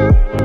Thank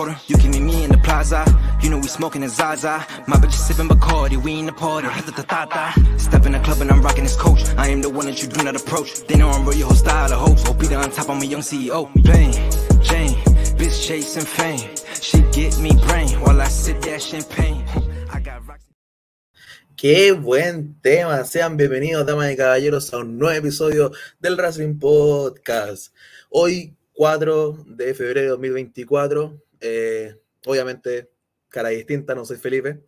You can meet me in the plaza. You know we smoking a Zaza. My bitch is sipping Bacardi, we in the party. Step in the club and I'm rocking this coach. I am the one that you do not approach. They know I'm real, your whole style of hopes. Oh, Peter on top, I'm a young CEO. Bang, Jane, bitch chasing fame. She get me brain while I sip that champagne. Qué buen tema. Sean bienvenidos, damas y caballeros, a un nuevo episodio del Wrestling Podcast. Hoy, 4 de febrero de 2024. Eh, obviamente, cara distinta, no soy Felipe.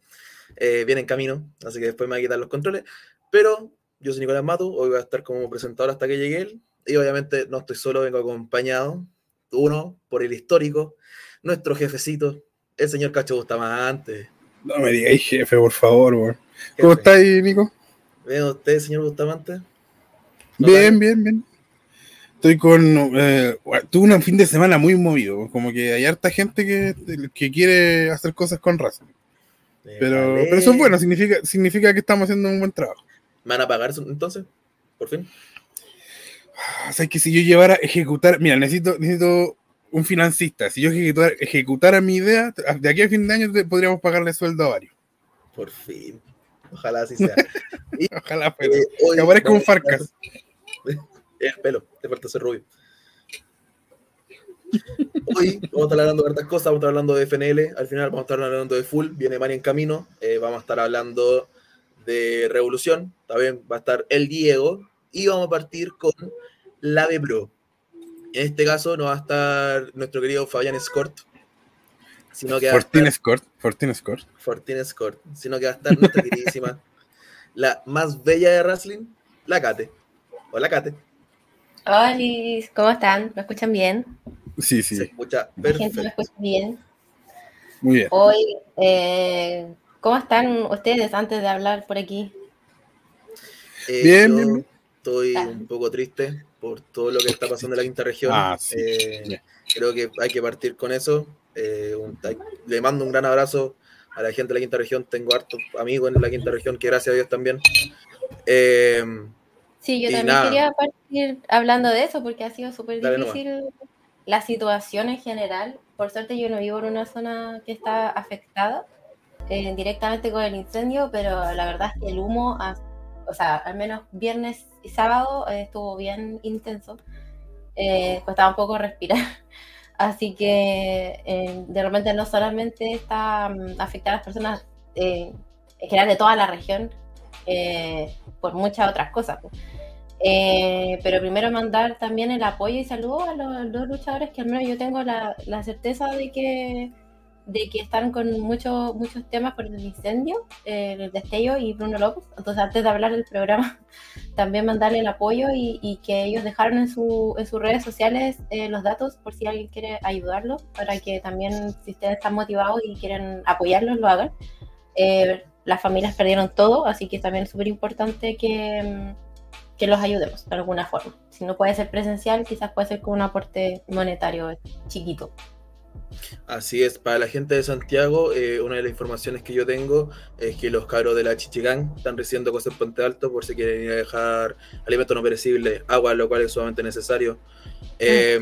eh, viene en camino, así que después me va a quitar los controles. Pero yo soy Nicolás Mato, hoy voy a estar como presentador hasta que llegue él. Y obviamente no estoy solo, vengo acompañado. Uno, por el histórico, nuestro jefecito, el señor Cacho Bustamante. No me digáis jefe, por favor. ¿Cómo estáis, Nico? ¿Ve usted, señor Bustamante? ¿No Bien, bien, bien. Estoy con. eh, tuve un fin de semana muy movido. Como que hay harta gente que, que quiere hacer cosas con razón. Me Pero, vale. pero eso es bueno, significa, significa que estamos haciendo un buen trabajo. ¿Me van a pagar entonces? ¿Por fin? O sea, que si yo llevara a ejecutar. Mira, necesito, necesito un financista. Si yo ejecutar, ejecutara mi idea, de aquí a fin de año podríamos pagarle sueldo a varios. Por fin. Ojalá así sea. Ojalá, pero. Eh, hoy que aparezca un Farcas. El pelo, te falta ser rubio. Hoy vamos a estar hablando de hartas cosas, vamos a estar hablando de FNL, al final vamos a estar hablando de Full, viene Mari en camino, eh, vamos a estar hablando de Revolución, también va a estar el Diego, y vamos a partir con la B Blue. En este caso no va a estar nuestro querido Fabián Escort, sino que Fortin Escort. Fortin Escort. Fortin Escort, sino que va a estar nuestra queridísima, la más bella de wrestling, la Kate. Hola Kate, Hola, ¿cómo están? ¿Me escuchan bien? Sí, sí, se escucha ¿La gente me perfecto. escucha bien? muy bien. Hoy, eh, ¿cómo están ustedes antes de hablar por aquí? Eh, Bien, yo bien. Estoy Ah. un poco triste por todo lo que está pasando en la quinta región. Ah, sí. Eh, creo que hay que partir con eso. Eh, un- le mando un gran abrazo a la gente de la quinta región. Tengo hartos amigos en la quinta región que gracias a Dios también. Eh, Sí, yo Y también nada. quería partir hablando de eso porque ha sido súper nomás. difícil la situación en general. Por suerte yo no vivo en una zona que está afectada eh, directamente con el incendio, pero la verdad es que el humo, ha- o sea, al menos viernes y sábado eh, estuvo bien intenso. Eh, costaba un poco respirar. Así que eh, de repente no solamente está mm, afectada a las personas eh, en general de toda la región, eh, por muchas otras cosas. pues. Eh, pero primero mandar también el apoyo y saludo a los dos luchadores que al menos yo tengo la, la certeza de que, de que están con muchos muchos temas por el incendio, eh, el destello y Bruno López. Entonces antes de hablar del programa, también mandarle el apoyo y, y que ellos dejaron en, su, en sus redes sociales eh, los datos por si alguien quiere ayudarlos, para que también si ustedes están motivados y quieren apoyarlos, lo hagan. Eh, las familias perdieron todo, así que también es súper importante que, mm, que los ayudemos de alguna forma. Si no puede ser presencial, quizás puede ser con un aporte monetario chiquito. Así es, para la gente de Santiago, eh, una de las informaciones que yo tengo es que los cabros de la Chichigán están recibiendo cosas en Puente Alto por si quieren ir a dejar alimentos no perecibles, agua, lo cual es sumamente necesario. Eh,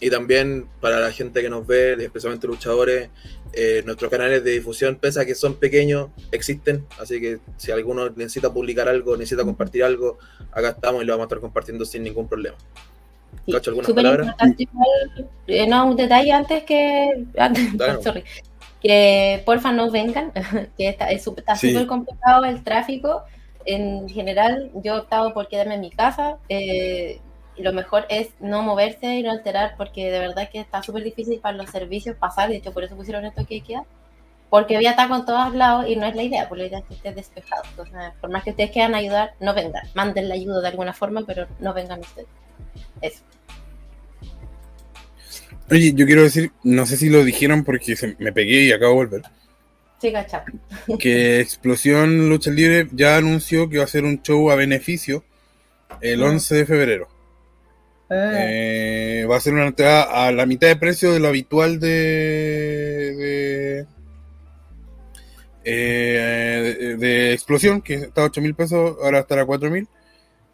y también para la gente que nos ve, especialmente luchadores, eh, nuestros canales de difusión, pese a que son pequeños, existen. Así que si alguno necesita publicar algo, necesita compartir algo, acá estamos y lo vamos a estar compartiendo sin ningún problema. Sí, Cacho, ¿algunas palabras? eh, no, un detalle antes que, antes, Dale. sorry, que porfa no vengan, que está es súper- está Sí. complicado el tráfico. En general, yo he optado por quedarme en mi casa. eh, lo mejor es no moverse y no alterar, porque de verdad que está súper difícil para los servicios pasar, de hecho por eso pusieron esto que queda, porque voy a estar con todos lados y no es la idea, porque la idea es que estés despejado. Entonces, por más que ustedes quieran ayudar, no vengan, manden la ayuda de alguna forma, pero no vengan ustedes. Eso. Oye, yo quiero decir, no sé si lo dijeron porque se- me pegué y acabo de volver. Sí, cachao. que Explosión Lucha Libre ya anunció que va a hacer un show a beneficio el Ah. 11 de febrero. Eh, va a ser una entrada a la mitad de precio de lo habitual de. de, eh, Explosión, que está a 8 mil pesos, ahora estará a 4 mil.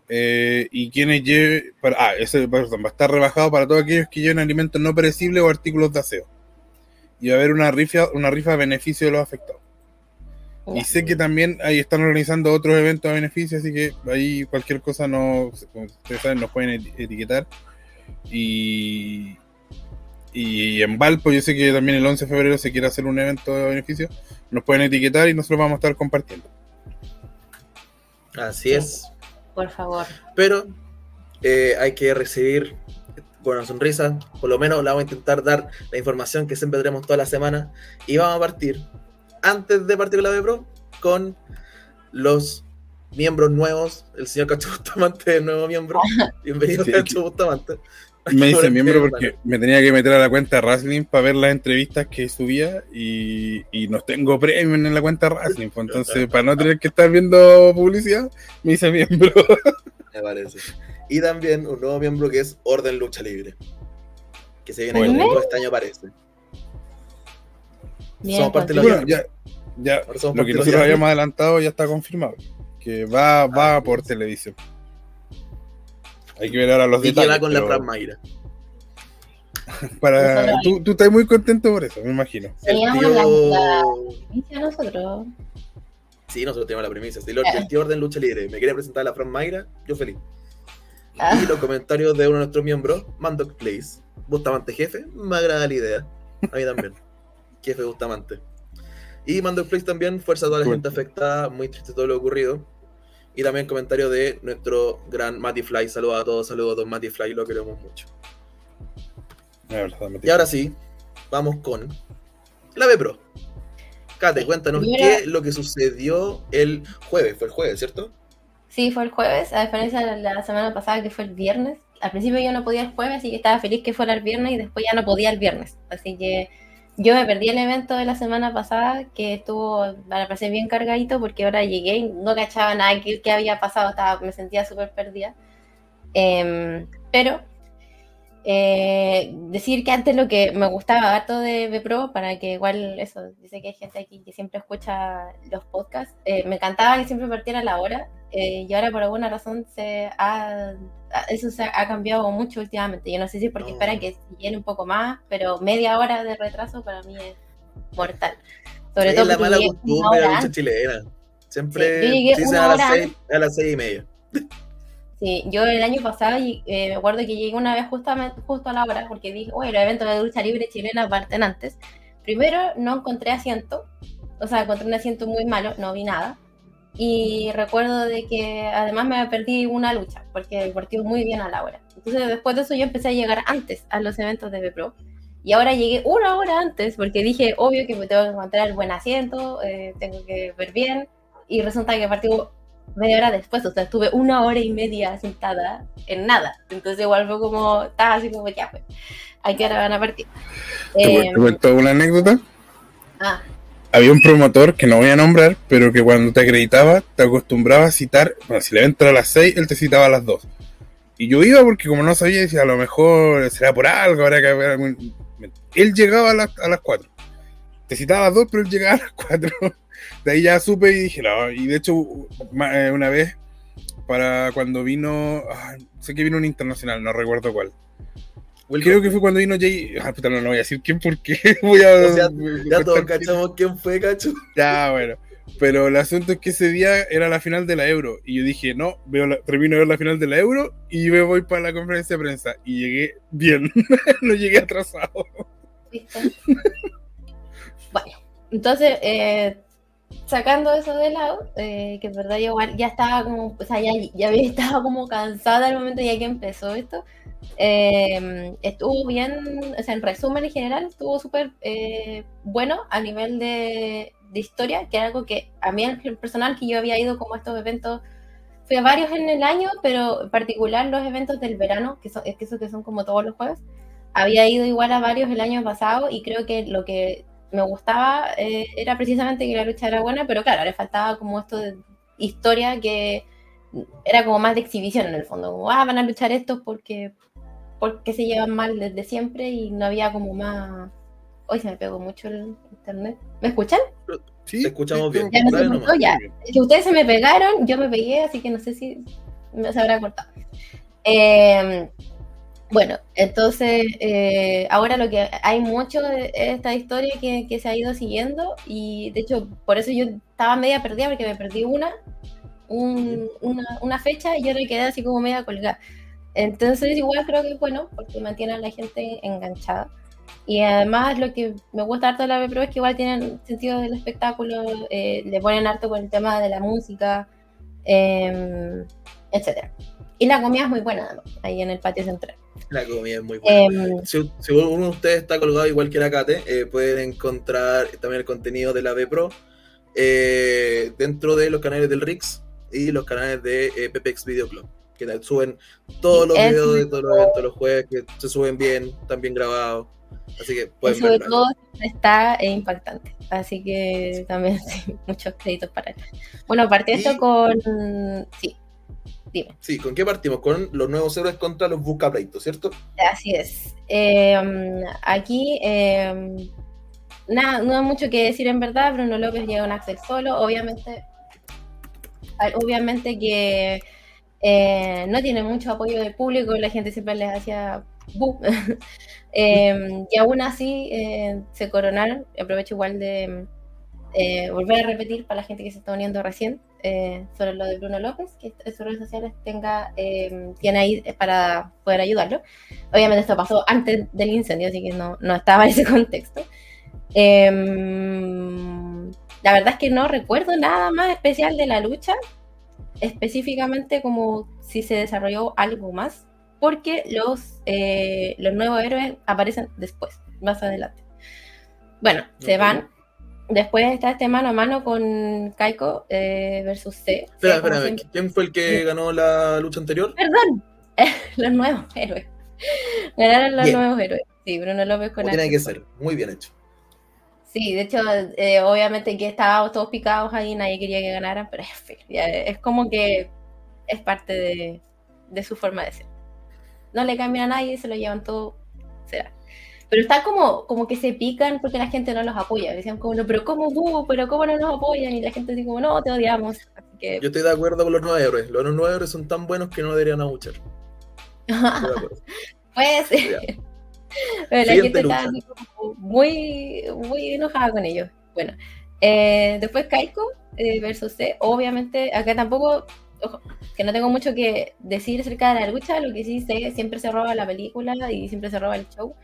Eh, y quienes lleven. Ah, ese va a estar rebajado para todos aquellos que lleven alimentos no perecibles o artículos de aseo. Y va a haber una rifa, una rifa a beneficio de los afectados. Y Ya. sé que también ahí están organizando otros eventos a beneficio, así que ahí cualquier cosa no, como ustedes saben, nos pueden eti- etiquetar. Y, y en Valpo, yo sé que también el 11 de febrero se quiere hacer un evento de beneficio, nos pueden etiquetar y nosotros vamos a estar compartiendo. Así es. Por favor. Pero eh, hay que recibir con una sonrisa. Por lo menos le vamos a intentar dar la información que siempre tenemos toda la semana. Y vamos a partir, antes de partir con la B Pro, con los miembros nuevos. El señor Cacho Bustamante es nuevo miembro. Bienvenido, Sí. Cacho Bustamante. Me dice miembro que, porque me tenía que meter a la cuenta de Wrestling para ver las entrevistas que subía y, y no tengo premio en la cuenta de Wrestling. pues, Entonces, para no tener que estar viendo publicidad, me hice miembro. Me parece. Y también un nuevo miembro que es Orden Lucha Libre. Que se viene Bueno. con todo este año, parece. Bien, Somos parte de la Bueno, ya, ya somos lo que nosotros habíamos adelantado ya está confirmado. Que va, va Ah, por sí. televisión. Hay que ver ahora los Y que detalles. va con la Fran Mayra. para, tú, tú estás muy contento por eso, me imagino. Teníamos tío... la- Inicia nosotros. Sí, nosotros tenemos la premisa. Si el, el tío Orden Lucha Libre me quiere presentar a la Fran Mayra, yo feliz. Ah. Y los comentarios de uno de nuestros miembros, Mandoc Place, Bustamante Jefe, me agrada la idea. A mí también. Jefe Bustamante. Y Mandoc Place también, fuerza a toda la gente afectada, muy triste todo lo ocurrido. Y también comentario de nuestro gran Matty Fly. Saludos a todos, saludos a don Matty Fly, lo queremos mucho. Y ahora sí, vamos con la B Pro. Kate, cuéntanos Primero- qué es lo que sucedió el jueves. Fue el jueves, ¿cierto? Sí, fue el jueves, a diferencia de la semana pasada que fue el viernes. Al principio yo no podía el jueves, así que estaba feliz que fuera el viernes y después ya no podía el viernes. Así que yo me perdí el evento de la semana pasada, que estuvo, me parece bien cargadito, porque ahora llegué y no cachaba nada que, que había pasado, estaba, me sentía súper perdida. Em, pero eh, decir que antes lo que me gustaba harto de Bpro, para que igual eso, dice que hay gente aquí que siempre escucha los podcasts, eh, me encantaba que siempre partiera la hora, eh, y ahora por alguna razón se ha, eso se ha cambiado mucho últimamente. Yo no sé si es porque No. esperan que llene un poco más, pero media hora de retraso para mí es mortal. Sobre es todo la mala costumbre de la lucha chilena. Siempre Sí, dicen a las, seis, a las seis y media. Sí, yo el año pasado eh, me acuerdo que llegué una vez justamente justo a la hora porque dije, oye, los eventos de lucha libre chilena parten antes. Primero no encontré asiento, o sea, encontré un asiento muy malo, no vi nada. Y recuerdo de que además me perdí una lucha porque partió muy bien a la hora. Entonces después de eso yo empecé a llegar antes a los eventos de Bpro. Y ahora llegué una hora antes porque dije, obvio que me tengo que encontrar el buen asiento, eh, tengo que ver bien. Y resulta que partió media hora después, o sea, estuve una hora y media sentada en nada. Entonces igual fue como, estaba así como, ya pues, ¿a qué hora van a partir? ¿Te, Eh, te cuento una anécdota? ah, Había un promotor que no voy a nombrar, pero que cuando te acreditaba, te acostumbraba a citar, bueno, si el evento era a las 6, él te citaba a las 2. Y yo iba porque como no sabía, decía, a lo mejor será por algo, habrá que haber algún... Él llegaba a las, a las 4. Te citaba a las 2, pero él llegaba a las 4. De ahí ya supe y dije, no, y de hecho, eh, una vez, para cuando vino, ah, sé que vino un internacional, no recuerdo cuál. Creo que fue cuando vino Jay. Ah, puta, no, no voy a decir quién porque voy a. O sea, me- me Ya todos cachamos quién fue, cacho. Ya, bueno. Pero el asunto es que ese día era la final de la Euro. Y yo dije, no, veo la- termino de ver la final de la Euro y me voy para la conferencia de prensa. Y llegué bien. no llegué atrasado. ¿viste? bueno, entonces, eh, sacando eso de lado, eh, que en verdad yo igual ya estaba como, o sea, ya, ya había estado como cansada al momento ya que empezó esto. Eh, estuvo bien, o sea, en resumen en general, estuvo súper eh, bueno a nivel de, de historia, que era algo que a mí en personal, que yo había ido como a estos eventos, fui a varios en el año, pero en particular los eventos del verano, que son, es que que son como todos los jueves, había ido igual a varios el año pasado y creo que lo que me gustaba eh, era precisamente que la lucha era buena, pero claro, le faltaba como esto de historia que era como más de exhibición en el fondo, como, ah, van a luchar estos porque, porque se llevan mal desde siempre y no había como más... Hoy se me pegó mucho el internet. ¿Me escuchan? Sí, Te escuchamos bien. Ya no se cortó, ya. Que ustedes se me pegaron, yo me pegué, así que no sé si me se habrá cortado. Eh, bueno, entonces eh, ahora lo que hay mucho de esta historia que, que se ha ido siguiendo y de hecho por eso yo estaba media perdida porque me perdí una, un- una, una fecha y yo me quedé así como media colgada. Entonces igual creo que es bueno porque mantiene a la gente enganchada. Y además lo que me gusta harto de la Pro es que igual tienen sentido del espectáculo, eh, le ponen harto con el tema de la música, eh, etc. Y la comida es muy buena además, ahí en el patio central. La comida es muy buena. Eh, Si, si uno de ustedes está colgado igual que la Kate, eh, pueden encontrar también el contenido de la B Pro eh, dentro de los canales del Rix y los canales de eh, Pepex Video Club, que suben todos los Es videos de todos los eventos los jueves, que se suben bien, están bien grabados. Así que y pueden sobre verlo. todo está eh, impactante. Así que también sí, muchos créditos para él. Bueno, partí esto Y- con... Sí, dime. Sí, ¿con qué partimos? Con los nuevos héroes contra los buscapleitos, ¿cierto? Así es. Eh, aquí, eh, nada, no hay mucho que decir en verdad. Bruno López llega a un Axel solo. Obviamente, obviamente que eh, no tiene mucho apoyo del público. La gente siempre les hacía bu. Eh, y aún así eh, se coronaron. Aprovecho igual de eh, volver a repetir para la gente que se está uniendo recién eh, sobre lo de Bruno López, que en sus redes sociales tenga, eh, tiene ahí para poder ayudarlo. Obviamente esto pasó antes del incendio, así que no, no estaba en ese contexto. Em, la verdad es que no recuerdo nada más especial de la lucha, específicamente como si se desarrolló algo más, porque los, eh, los nuevos héroes aparecen después, más adelante. Bueno, se van. Después está este mano a mano con Kaiko eh, versus C. Espera, espera. ¿quién fue el que ganó la lucha anterior? Perdón, los nuevos héroes. Ganaron los Bien. nuevos héroes. Sí, Bruno López con tiene que ser, muy bien hecho. Sí, de hecho, eh, obviamente que estábamos todos picados ahí, nadie quería que ganaran, pero es es como que es parte de, de su forma de ser. No le cambian a nadie, se lo llevan todo, será. Pero está como, como que se pican porque la gente no los apoya. Decían como, no, pero ¿cómo tú? ¿Pero cómo no nos apoyan? Y la gente dice como, no, te odiamos. Así que, Yo estoy de acuerdo con los nuevos héroes. Los nuevos héroes son tan buenos que no deberían abuchar. Puede ser. Pero la gente como muy, muy enojada con ellos. Bueno, eh, después Kaiko eh, versus C. Obviamente, acá tampoco, ojo, que no tengo mucho que decir acerca de la lucha. Lo que sí sé, siempre se roba la película y siempre se roba el show.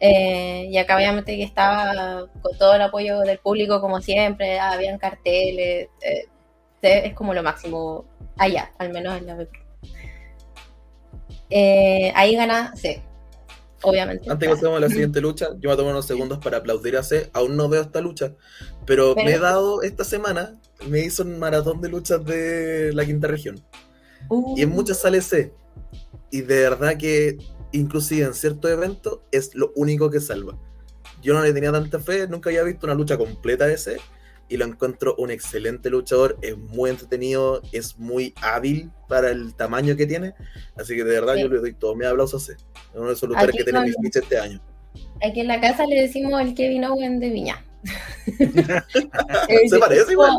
Eh, y acá obviamente que estaba con todo el apoyo del público como siempre, habían carteles, eh, es como lo máximo allá, al menos en la. Eh, ahí gana C, obviamente. Antes que pasemos a la siguiente lucha, yo me tomar unos segundos para aplaudir a C. Aún no veo esta lucha, pero me he Pero- dado esta semana, me hizo un maratón de luchas de la quinta región. Uh, Y en muchas sale C. Y de verdad que, inclusive en ciertos eventos, es lo único que salva. Yo no le tenía tanta fe, nunca había visto una lucha completa de C. Y lo encuentro un excelente luchador, es muy entretenido, es muy hábil para el tamaño que tiene. Así que de verdad Sí. yo le doy todos mis aplausos a C. Es uno de esos luchadores Aquí que tiene con- mi ficha este año. Aquí en la casa le decimos el Kevin Owen de Viña. Se parece igual.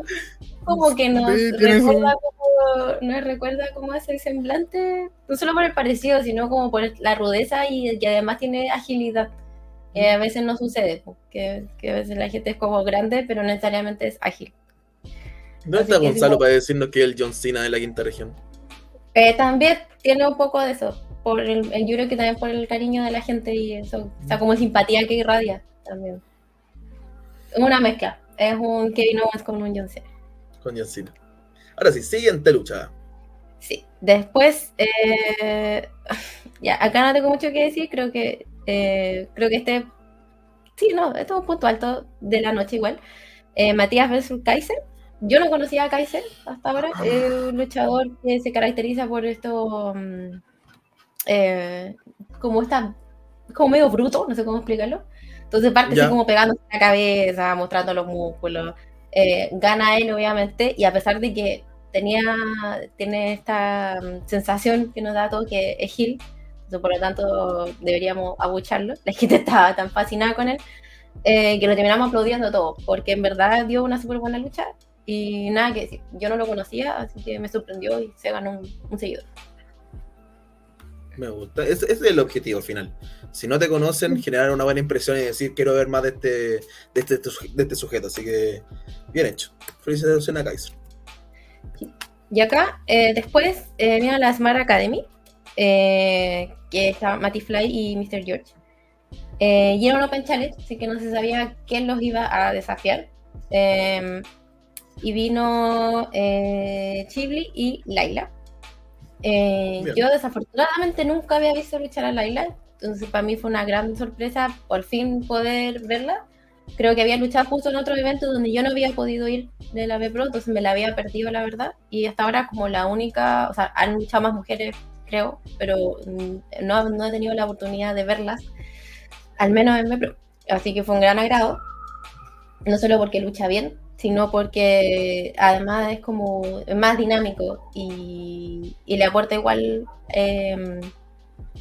Como que nos Sí, recuerda, como, nos recuerda cómo es el semblante, no solo por el parecido, sino como por la rudeza y, y además tiene agilidad. Que a veces no sucede, que, que a veces la gente es como grande, pero no necesariamente es ágil. ¿Dónde Así está Gonzalo para decirnos que es el John Cena de la quinta región? Eh, también tiene un poco de eso, por el, el- yo creo que también por el cariño de la gente y eso, esa como simpatía que irradia también. Una mezcla, Es un Kevin Owens con un John Cena. Con John Cena. Ahora sí, siguiente lucha. Sí. Después, eh, ya, acá no tengo mucho que decir. Creo que, eh, creo que este, sí, no, este es un punto alto de la noche igual. Eh, Matías versus Kaiser. Yo no conocía a Kaiser hasta ahora. Es un luchador que se caracteriza por esto, mm, eh, como está, como medio bruto, no sé cómo explicarlo. Entonces parte así como pegándose la cabeza, mostrando los músculos. Eh, gana él, obviamente, y a pesar de que tenía, tiene esta mm, sensación que nos da todo que es Gil, por lo tanto deberíamos abucharlo. La gente estaba tan fascinada con él eh, que lo terminamos aplaudiendo todo, porque en verdad dio una súper buena lucha y nada que decir. Yo no lo conocía, así que me sorprendió y se ganó un, un seguidor. Me gusta. Ese, es el objetivo al final. Si no te conocen, generar una buena impresión y decir quiero ver más de este, de este, de este sujeto. Así que, bien hecho. Felicitaciones a Kaiser. Y acá, eh, después, eh, vino la Smart Academy, eh, que estaba Matty Fly y Mr. George. Eh, y era un Open Challenge, así que no se sabía quién los iba a desafiar. Eh, y vino eh, Chibli y Laila. Eh, yo desafortunadamente nunca había visto luchar a Laila, entonces para mí fue una gran sorpresa por fin poder verla. Creo que había luchado justo en otro evento donde yo no había podido ir de la B Pro, entonces me la había perdido, la verdad. Y hasta ahora, como la única, o sea, han luchado más mujeres, creo, pero no, no he tenido la oportunidad de verlas, al menos en B Pro. Así que fue un gran agrado, no solo porque lucha bien, sino porque además es como más dinámico y, le aporta igual eh,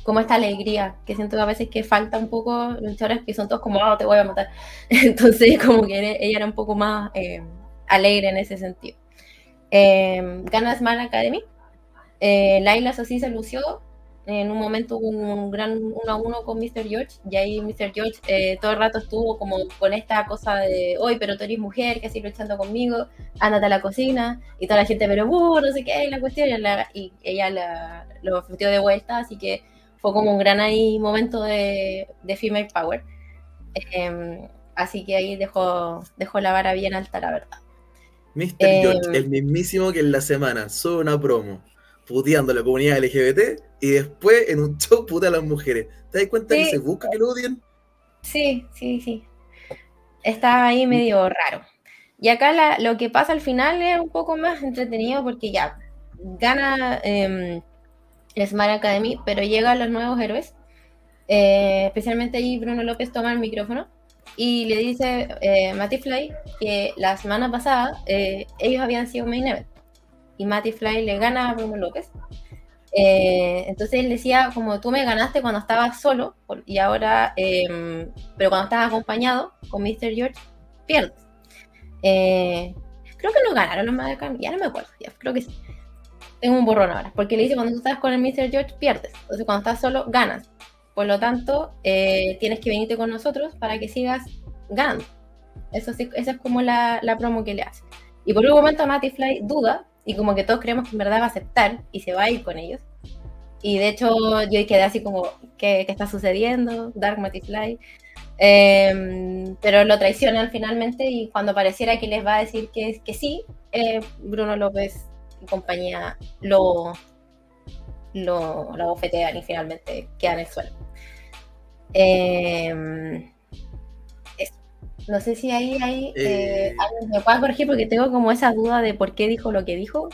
como esta alegría que siento que a veces que falta un poco luchadores que son todos como ah te voy a matar entonces como que ella era un poco más eh, alegre en ese sentido eh, gana Smart Academy eh, Laila eso sí se lució en un momento hubo un gran uno a uno con Mr. George y ahí Mr. George eh, todo el rato estuvo como con esta cosa de hoy pero tú eres mujer que sigues luchando conmigo ándate a la cocina y toda la gente pero uh, no sé qué y la cuestión y, la- y ella la, lo metió de vuelta así que fue como un gran ahí momento de, de female power Em, así que ahí dejó, dejó la vara bien alta la verdad Mr. George, el mismísimo que en la semana sube una promo puteando a la comunidad LGBT y después en un show putea a las mujeres. ¿Te das cuenta que Sí. se busca que lo odien? Sí, sí, sí. Está ahí medio raro. Y acá la- lo que pasa al final es un poco más entretenido porque ya gana eh, Smart Academy, pero llegan los nuevos héroes. Eh, especialmente ahí Bruno López toma el micrófono y le dice eh, Matty Fly que la semana pasada eh, ellos habían sido main event y Matty Fly le gana a Bruno López. Eh, entonces él decía, como tú me ganaste cuando estabas solo y ahora, eh, pero cuando estabas acompañado con Mr. George, pierdes. Eh, creo que no ganaron los Madden, ya no me acuerdo, ya, creo que sí. Tengo un borrón ahora, porque le dice cuando tú estás con el Mr. George, pierdes. Entonces cuando estás solo, ganas. Por lo tanto, eh, tienes que venirte con nosotros para que sigas ganando. Eso sí, esa es como la, la promo que le hace. Y por un momento Matty Fly duda y como que todos creemos que en verdad va a aceptar y se va a ir con ellos. Y de hecho yo quedé así como, ¿qué, qué está sucediendo? Dark Matty Fly. Eh, pero lo traicionan finalmente y cuando pareciera que les va a decir que, que sí, eh, Bruno López y compañía lo, lo, lo bofetean y finalmente queda en el suelo. Eso. No sé si ahí, ahí eh, Eh. alguien me pueda corregir porque tengo como esa duda de por qué dijo lo que dijo.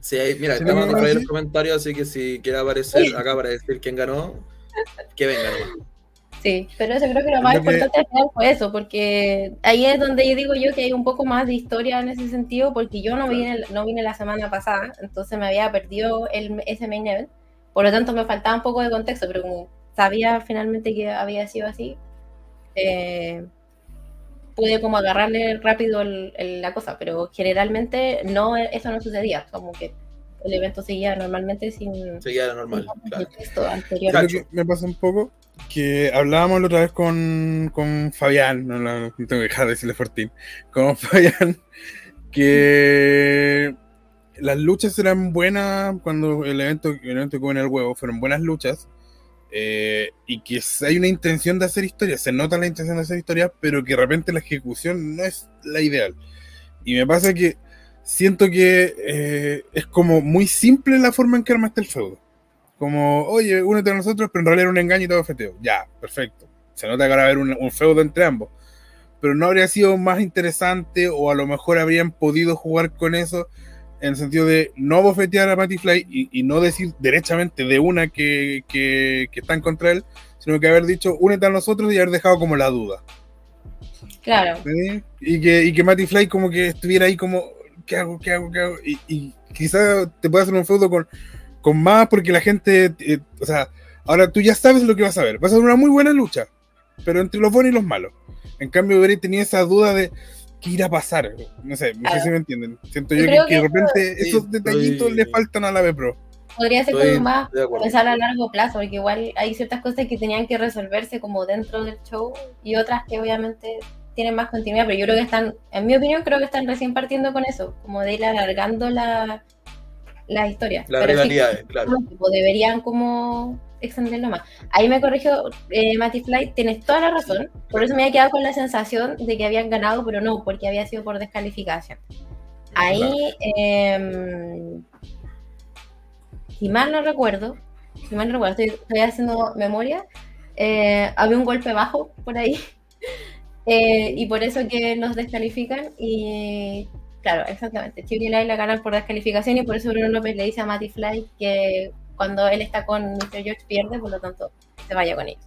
Sí, mira, Sí, estamos no, dando sí. los comentarios, así que si quiere aparecer acá para decir quién ganó, que venga nomás. Sí, pero eso creo que lo más importante al final fue eso, porque ahí es donde yo digo yo que hay un poco más de historia en ese sentido, porque yo no vine, no vine la semana pasada, entonces me había perdido el, ese main event, por lo tanto me faltaba un poco de contexto, pero como sabía finalmente que había sido así, eh, pude como agarrarle rápido el- el- la cosa, pero generalmente no, eso no sucedía, como que el evento seguía normalmente sin Seguía normal, sin claro. contexto anterior. Que me pasa un poco que hablábamos la otra vez con, con Fabián, no, no, tengo que dejar de decirle Fortín, con Fabián, que las luchas eran buenas cuando el evento, el evento que hubo en el huevo fueron buenas luchas, eh, y que hay una intención de hacer historia, se nota la intención de hacer historia, pero que de repente la ejecución no es la ideal. Y me pasa que siento que eh, es como muy simple la forma en que armaste el feudo. Como, oye, únete a nosotros, pero en realidad era un engaño y todo feteo. Ya, perfecto. Se nota que ahora va a haber un, un feudo entre ambos. Pero no habría sido más interesante o a lo mejor habrían podido jugar con eso en el sentido de no bofetear a Matty Fly y, no decir derechamente de una que, que, está en contra él, sino que haber dicho únete a nosotros y haber dejado como la duda. Claro. Y que, y que Matty Fly como que estuviera ahí como, ¿qué hago? ¿Qué hago? ¿Qué hago? Y, y quizás te pueda hacer un feudo con, con más porque la gente, eh, o sea, ahora tú ya sabes lo que vas a ver. Vas a ver una muy buena lucha, pero entre los buenos y los malos. En cambio, Bray tenía esa duda de qué irá a pasar. No sé, no sé si me entienden. Siento yo que, de repente esos detallitos le faltan a la B Pro. Podría ser como más pensar a largo plazo, porque igual hay ciertas cosas que tenían que resolverse como dentro del show y otras que obviamente tienen más continuidad, pero yo creo que están, en mi opinión, creo que están recién partiendo con eso, como de ir alargando la, la historia. La realidad, claro. deberían como extenderlo más. Ahí me corrigió eh, Matty Fly, tienes toda la razón, por eso me había quedado con la sensación de que habían ganado, pero no, porque había sido por descalificación. Ahí, eh, si mal no recuerdo, si mal no recuerdo, estoy, haciendo memoria, eh, había un golpe bajo por ahí, eh, y por eso que nos descalifican, y claro, exactamente, Chile la ganan por descalificación, y por eso Bruno López le dice a Matty Fly que cuando él está con Mr. George pierde, por lo tanto, se vaya con ellos.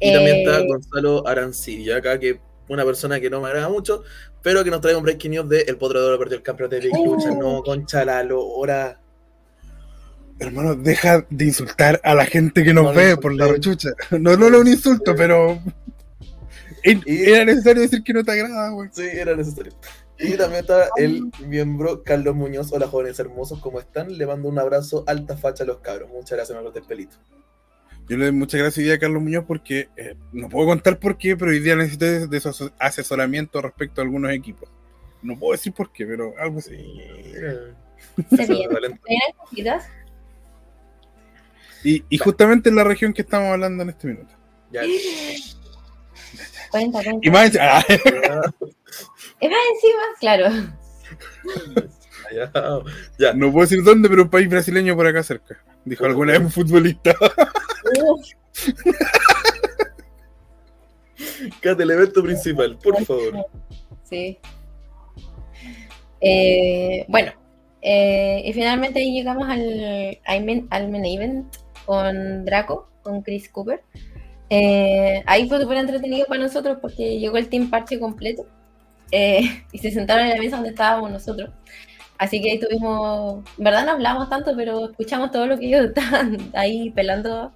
Y también está eh, Gonzalo Arancilla, acá que una persona que no me agrada mucho, pero que nos trae un breaking news de El Oro perdió el campeonato de Big Lucha, no, concha la lora. Hermano, deja de insultar a la gente que nos ve por la rechucha. No, no, no, un insulto, pero. Era necesario decir que no te agrada, güey. Sí, era necesario. Y también está el miembro Carlos Muñoz. Hola jóvenes hermosos, ¿cómo están? Le mando un abrazo, alta facha a los cabros. Muchas gracias, me corté el pelito. Yo le doy muchas gracias hoy día a Carlos Muñoz porque eh, no puedo contar por qué, pero hoy día necesito de, su asesoramiento respecto a algunos equipos. No puedo decir por qué, pero algo así. y, y justamente en la región que estamos hablando en este minuto. Ya. Cuenta, cuenta. Y más, ah. Es más encima, claro. Ya, No puedo decir dónde, pero un país brasileño por acá cerca. Dijo alguna vez un futbolista. Cate, el evento principal, por favor. Sí. Eh, bueno, eh, y finalmente llegamos al, al main event con Draco, con Chris Cooper. Eh, ahí fue súper entretenido para nosotros porque llegó el team parche completo eh, y se sentaron en la mesa donde estábamos nosotros. Así que ahí tuvimos, en verdad no hablamos tanto, pero escuchamos todo lo que ellos estaban ahí pelando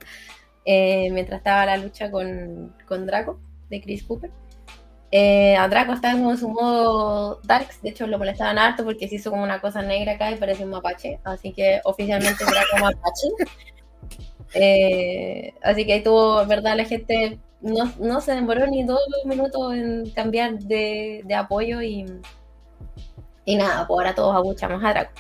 eh, mientras estaba la lucha con, con Draco, de Chris Cooper. a Draco estaba en su modo Darks, de hecho lo molestaban harto porque se hizo como una cosa negra acá y parecía un mapache, así que oficialmente Draco mapache. Eh, así que ahí tuvo, verdad, la gente no, no, se demoró ni dos minutos en cambiar de, de apoyo y, y nada, pues ahora todos abuchamos a Draco.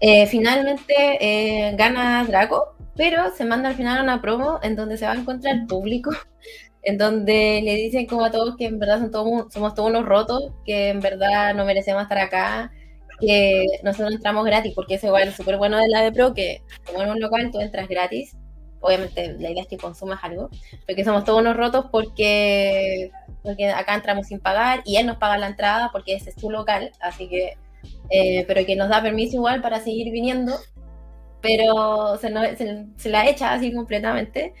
Eh, finalmente eh, gana Draco, pero se manda al final una promo en donde se va a encontrar el público, en donde le dicen como a todos que en verdad son todos, somos todos unos rotos, que en verdad no merecemos estar acá, que nosotros entramos gratis, porque eso igual es súper bueno de la de Pro, que como en un local tú entras gratis obviamente la idea es que consumas algo, porque somos todos unos rotos porque, porque acá entramos sin pagar y él nos paga la entrada porque ese es su local, así que, eh, pero que nos da permiso igual para seguir viniendo, pero se, se, la echa así completamente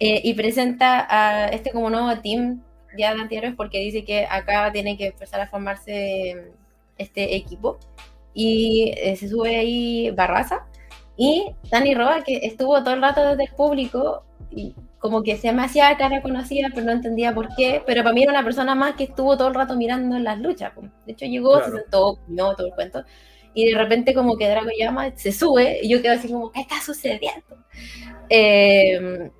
eh, y presenta a este como nuevo team ya de antihéroes porque dice que acá tiene que empezar a formarse este equipo. Y eh, se sube ahí Barraza y Dani Roa, que estuvo todo el rato desde el público, y como que se me hacía cara conocida, pero no entendía por qué. Pero para mí era una persona más que estuvo todo el rato mirando las luchas. De hecho, llegó, se sentó, vio todo el cuento. Y de repente, como que Drago llama, se sube, y yo quedo así como, ¿qué está sucediendo? Eh,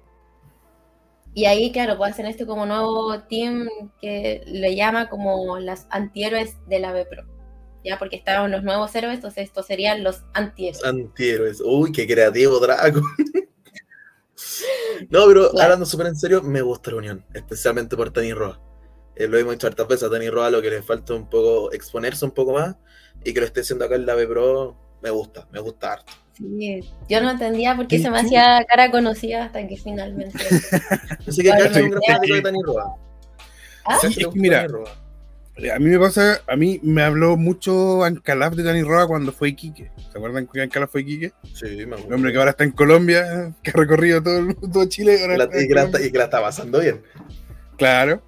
y ahí, claro, pues hacen este como nuevo team que le llama como las antihéroes de la B Pro. ¿Ya? Porque estaban los nuevos héroes, entonces estos serían los antihéroes. Antihéroes, uy, qué creativo Draco. No, pero Claro. hablando súper en serio, me gusta la unión, especialmente por Tani Roa. Eh, lo hemos dicho hartas veces a Tani Roa, lo que le falta un poco exponerse un poco más y que lo esté haciendo acá en la B Pro, me gusta, me gusta harto. Sí, yo no entendía por qué ¿Y se me hacía cara conocida hasta que finalmente. Así que Carlos es un gran de Tani Roa. Ah, Sí, ¿Le es que mira, Tani Roa? A mí me pasa, a mí me habló mucho Ancalaf de Dani Roa cuando fue Iquique. ¿Se acuerdan que Ancalaf fue Iquique? Sí, me El gusta. hombre que ahora está en Colombia, que ha recorrido todo, el- todo Chile. ahora La- y, que la, está- y que la está pasando bien. Claro.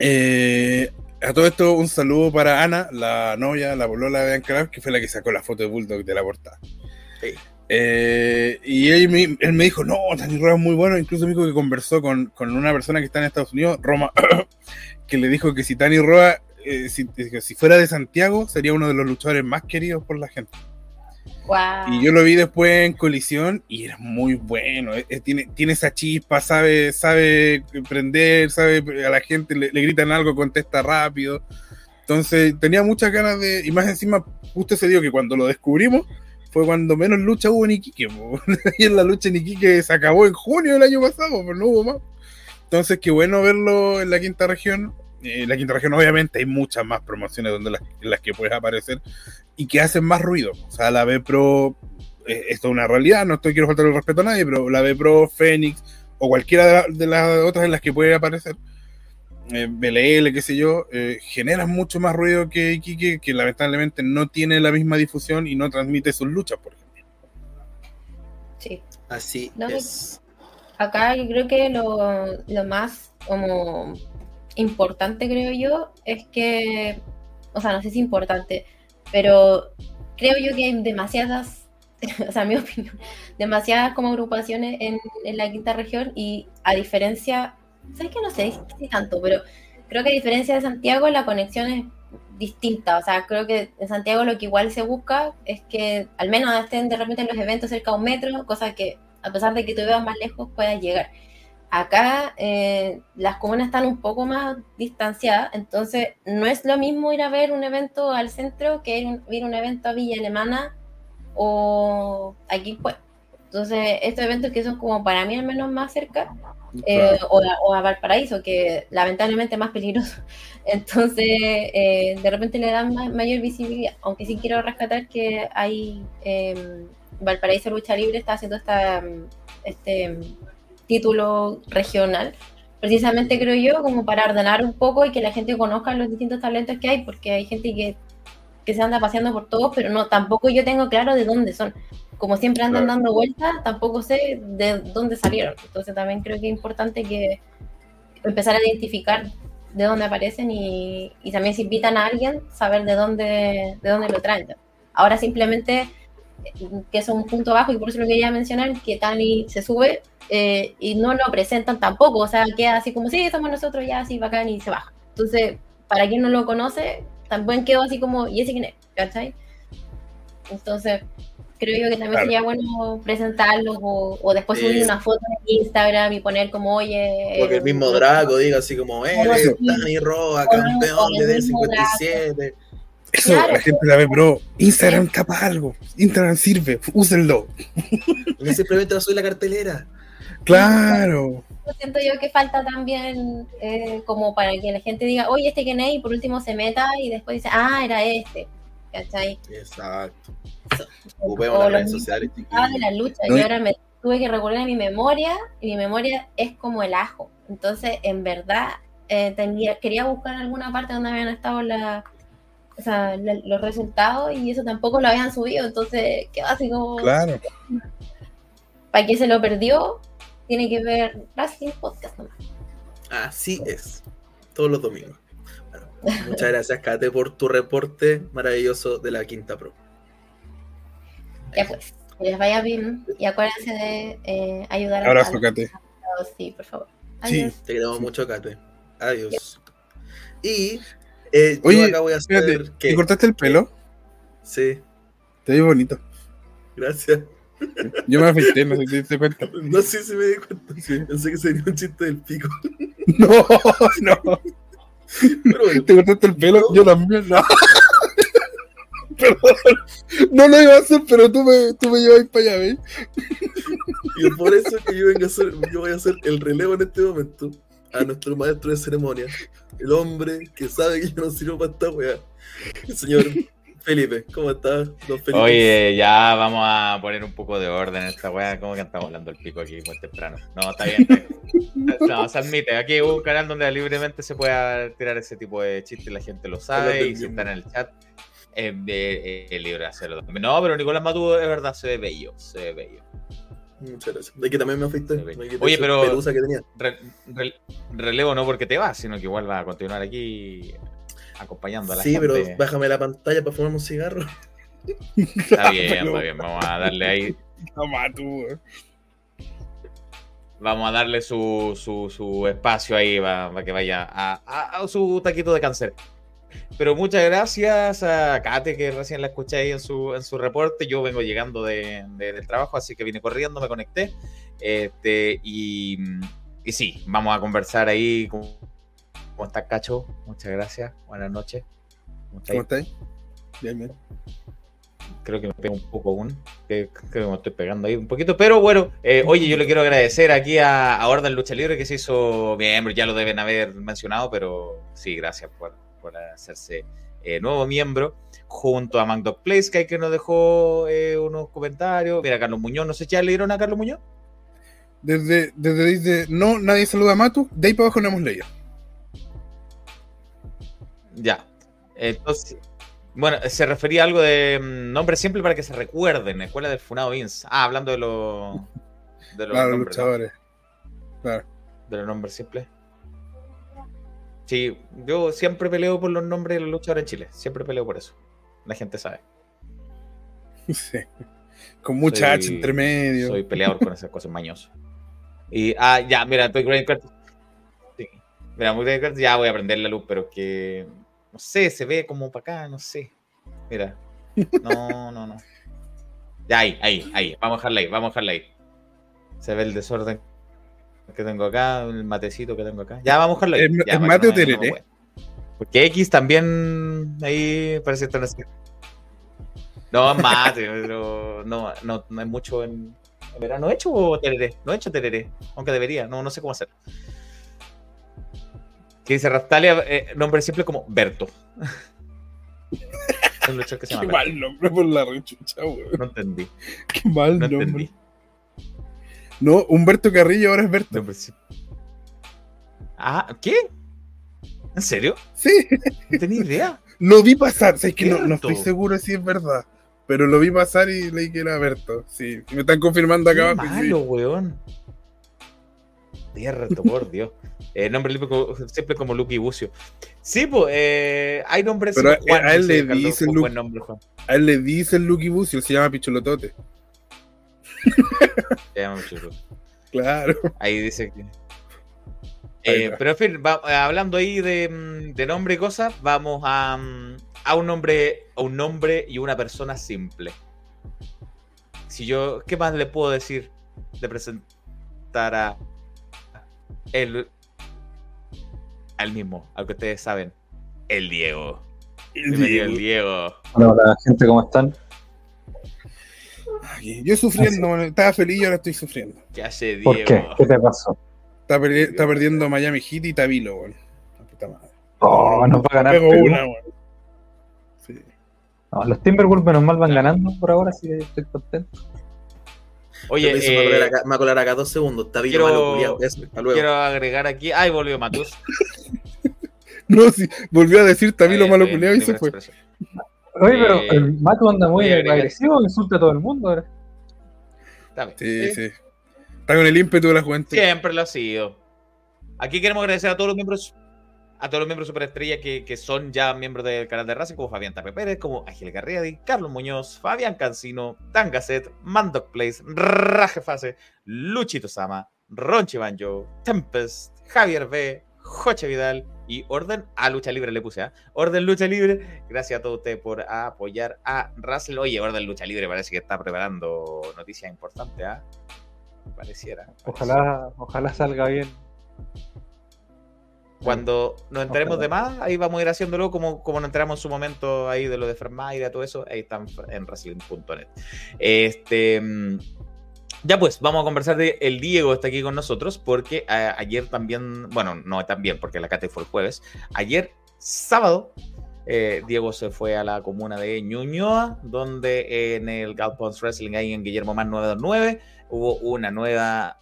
Eh, a todo esto, un saludo para Ana, la novia, la bolola de Ancalaf, que fue la que sacó la foto de Bulldog de la portada. Sí. Eh, y él me, él me dijo, no, Dani Roa es muy bueno. Incluso me dijo que conversó con, con una persona que está en Estados Unidos, Roma, que le dijo que si Dani Roa, eh, si, si fuera de Santiago, sería uno de los luchadores más queridos por la gente. guau. Y yo lo vi después en colisión y era muy bueno. eh, eh, tiene, tiene esa chispa, sabe, sabe prender, sabe a la gente, le, le gritan algo, contesta rápido. Entonces tenía muchas ganas de. Y más encima, justo se dio que cuando lo descubrimos fue cuando menos lucha hubo en Iquique. po. y en la lucha en Iquique se acabó en junio del año pasado, pues no hubo más. Entonces, qué bueno verlo en la quinta región. Eh, En la quinta región, obviamente, hay muchas más promociones donde las, en las que puedes aparecer y que hacen más ruido. O sea, la B Pro, eh, esto es una realidad, no estoy quiero faltar el respeto a nadie, pero la B Pro, Fénix o cualquiera de, la- de las otras en las que puede aparecer, eh, BLL, qué sé yo, eh, generan mucho más ruido que Iquique, que lamentablemente no tiene la misma difusión y no transmite sus luchas, por ejemplo. Sí. Así No, es. Acá yo creo que lo, lo más como importante, creo yo, es que, o sea, no sé si importante, pero creo yo que hay demasiadas, o sea, mi opinión, demasiadas como agrupaciones en, en la quinta región y a diferencia, ¿sabes que No sé si tanto, pero creo que a diferencia de Santiago la conexión es distinta, o sea, creo que en Santiago lo que igual se busca es que al menos estén de repente en los eventos cerca de un metro, cosa que a pesar de que tú veas más lejos puedas llegar. Acá eh, las comunas están un poco más distanciadas, entonces no es lo mismo ir a ver un evento al centro que ir, un- ir a un evento a Villa Alemana o aquí pues. Entonces, estos eventos que son como para mí al menos más cerca, eh, o, a, o a Valparaíso, que lamentablemente es más peligroso. Entonces, eh, de repente le dan ma- mayor visibilidad, aunque sí quiero rescatar que hay eh, Valparaíso Lucha Libre está haciendo esta, este título regional, precisamente creo yo, como para ordenar un poco y que la gente conozca los distintos talentos que hay, porque hay gente que, que se anda paseando por todos, pero no, tampoco yo tengo claro de dónde son. Como siempre andan Claro. dando vueltas, tampoco sé de dónde salieron. Entonces también creo que es importante que empezar a identificar de dónde aparecen y, y también si invitan a alguien, saber de dónde, de dónde lo traen. Ahora simplemente, que es un punto bajo y por eso lo quería mencionar, que Tani se sube eh, y no lo presentan tampoco, o sea, queda así como, sí, somos nosotros ya, así bacán y se baja. Entonces, para quien no lo conoce, también quedó así como, ¿y ese quién es? ¿Cachai? Entonces, creo yo que también Claro. sería bueno presentarlos o, o después Sí. subir una foto en Instagram y poner como, oye... Porque el mismo Draco diga así como, eh. Dani Roa, campeón o el de mismo D57. Eso, Claro. la gente la ve, bro. Instagram tapa algo. Instagram sirve, úsenlo. Simplemente va a subir la cartelera. Claro. siento yo que falta también eh, como para que la gente diga, oye, este quién es, y por último se meta y después dice, ah, era este. ¿Cachai? Exacto. O Ocupemos las lo redes sociales. De la lucha. No, ahora me tuve que recurrir a mi memoria y mi memoria es como el ajo. Entonces, en verdad, eh, tenía, quería buscar alguna parte donde habían estado la, o sea, la- los resultados y eso tampoco lo habían subido. Entonces, así como, Claro. para que se lo perdió, tiene que ver Wrestling Podcast nomás. Así es. Todos los domingos. Bueno, muchas gracias, Kate, por tu reporte maravilloso de la Quinta Pro. Ya pues, que les vaya bien y acuérdense de eh, ayudar a Abrazo, a- Kate. Sí, por favor. Sí. Te queremos mucho, Kate. Adiós. Y eh, yo Oye, acá voy a hacer que. ¿te cortaste el pelo? Sí, Te ves bonito. gracias. Yo me afeité, no sé si te diste cuenta. No sé si me di cuenta. Sí. Pensé que sería un chiste del pico. No, no. Pero ¿Te cortaste el pelo? Yo también, no. Perdón. No lo iba a hacer, pero tú me, tú me llevas para allá, ¿ves? Y es por eso que yo, vengo a hacer, yo voy a hacer el relevo en este momento a nuestro maestro de ceremonia, el hombre que sabe que yo no sirvo para esta weá, el señor Felipe. ¿Cómo estás, don Felipe? Oye, ya vamos a poner un poco de orden en esta weá. ¿Cómo que estamos hablando el pico aquí muy temprano? No, está bien. No, se admite. Aquí hay un canal donde libremente se pueda tirar ese tipo de chistes, la gente lo sabe y si está en el chat. Es eh, eh, libre hacerlo. No, pero Nicolás Matú es verdad, se ve bello. Se ve bello. Muchas gracias. De que también me me quité Oye, pero- pelusa que tenía. Re- re- relevo no porque te vas, sino que igual va a continuar aquí acompañando a la Sí, gente. pero bájame la pantalla para fumarme un cigarro. Está bien, está bien. Vamos a darle ahí Toma tú, weón. Vamos a darle su, su, su espacio ahí para que vaya a, a- a su taquito de cáncer. Pero muchas gracias a Kate, que recién la escuché ahí en su, en su reporte. Yo vengo llegando de, de- del trabajo, así que vine corriendo, me conecté. Este, y, y sí, vamos a conversar ahí. ¿Cómo, cómo estás, Cacho? Muchas gracias. Buenas noches. ¿Cómo estás? ¿Cómo estáis? Bien, bien. creo que me pego un poco aún, creo que me estoy pegando ahí un poquito, pero bueno, eh, oye, yo le quiero agradecer aquí a, a Orden Lucha Libre que se hizo miembro, ya lo deben haber mencionado, pero sí, gracias por, por hacerse eh, nuevo miembro, junto a MacDog Place, que hay que nos dejó eh, unos comentarios, mira, Carlos Muñoz, no sé si ya leyeron a Carlos Muñoz. Desde, desde dice, no, nadie saluda a Matu, de ahí para abajo no hemos leído. Ya, entonces... Bueno, se refería a algo de mm, nombre simple para que se recuerden, Escuela del Funado Vince. Ah, hablando de los... De los Claro, nombres, ¿no? luchadores. Claro. de los nombres simples. Sí, yo siempre peleo por los nombres de los luchadores en Chile. Siempre peleo por eso. La gente sabe. Sí. Con mucha H entre medio. Soy peleador con esas cosas mañoso. Y, ah, ya, mira, estoy Great Curtis. Sí. Mira, muy Curtis, ya voy a prender la luz, pero que. No sé, se ve como para acá, no sé. Mira. No, no, no. Ya, ahí, ahí, ahí. Vamos a dejarla ahí, vamos a dejarla ahí. Se ve el desorden que tengo acá, el matecito que tengo acá. Ya, vamos a dejarlo ahí. ¿Es- Ya, es mate o tereré? no. Porque X también ahí parece estar así. No, es mate, pero no, no, no hay mucho en, en verano. ¿No he hecho tereré? No he hecho tereré, aunque debería, no, no sé cómo hacer. Que dice Raftalia, eh, nombre simple como Berto. Qué mal nombre por la rechucha, weón. No entendí, Qué mal no nombre. entendí. No, Humberto Carrillo ahora es Berto. Sim- Ah, ¿qué? ¿En serio? Sí, No tenía idea. lo vi pasar. sé que no, no Berto. estoy seguro si es verdad. Pero lo vi pasar y leí que era Berto. Sí, me están confirmando acá abajo. y sí. malo, weón. Cierto, por Dios. Eh, nombre siempre como Lucky Bucio. Sí, pues, eh, hay nombres. Pero a- a él dicen buen nombre, Juan. A él le dice el Lucky Bucio, se llama Picholotote. Se llama Chuchu. Claro. Ahí dice que. Eh, pero en fin, va- eh, hablando ahí de, mm, de nombre y cosas, vamos a, mm, a un nombre, a un nombre y una persona simple. Si yo, ¿qué más le puedo decir de presentar a el al mismo, al que ustedes saben, el Diego. Bienvenido, el Diego. Hola, hola, gente, ¿cómo están? Yo sufriendo, estaba feliz y ahora estoy sufriendo. ¿Qué hace ¿Por Diego? qué? ¿Qué te pasó? Está, perdi- está perdiendo Miami Heat y Tabilo, weón. Oh, nos va a ganar. Pego una, weón. Sí. No, los Timberwolves menos mal van ganando por ahora, así que estoy contento. Oye, Oye, me, va a colar eh, acá, me va a colar acá dos segundos. Está bien, quiero- malo, culiao. Eso, hasta luego. quiero agregar aquí. Ay, volvió Matus. No, sí, volvió a decir Tabilo malo culiao y se fue. expresión. Oye, pero Eh, el Matu anda muy agresivo, insulta a todo el mundo ahora. Está bien. Sí, sí. Está con el ímpetu de la juventud. Siempre lo ha sido. Aquí queremos agradecer a todos los miembros, a todos los miembros superestrella que, que son ya miembros del canal de Racing, como Fabián Tape Pérez, como Ángel Garriadi, Carlos Muñoz, Fabián Cancino, Tangaset, Mandoc Place, Raje Fase, Luchito Sama, Ronchi Banjo, Tempest, Javier B, Joche Vidal y Orden a Lucha Libre le puse, ¿ah? Orden Lucha Libre. Gracias a todos ustedes por apoyar a Russell. Oye, Orden Lucha Libre parece que está preparando noticias importantes, ¿ah? Pareciera. pareciera. Ojalá, ojalá salga bien. Cuando nos enteremos de más, ahí vamos a ir haciéndolo como, como nos enteramos en su momento ahí de lo de Fermay y de todo eso. Ahí están en wrestling.net. Este, mm, Ya pues, vamos a conversar de el Diego está aquí con nosotros porque a- ayer también, bueno, no también porque la Cate fue el jueves, ayer sábado eh, Diego se fue a la comuna de Ñuñoa donde en el Galpons Wrestling ahí en Guillermo Más 929 hubo una nueva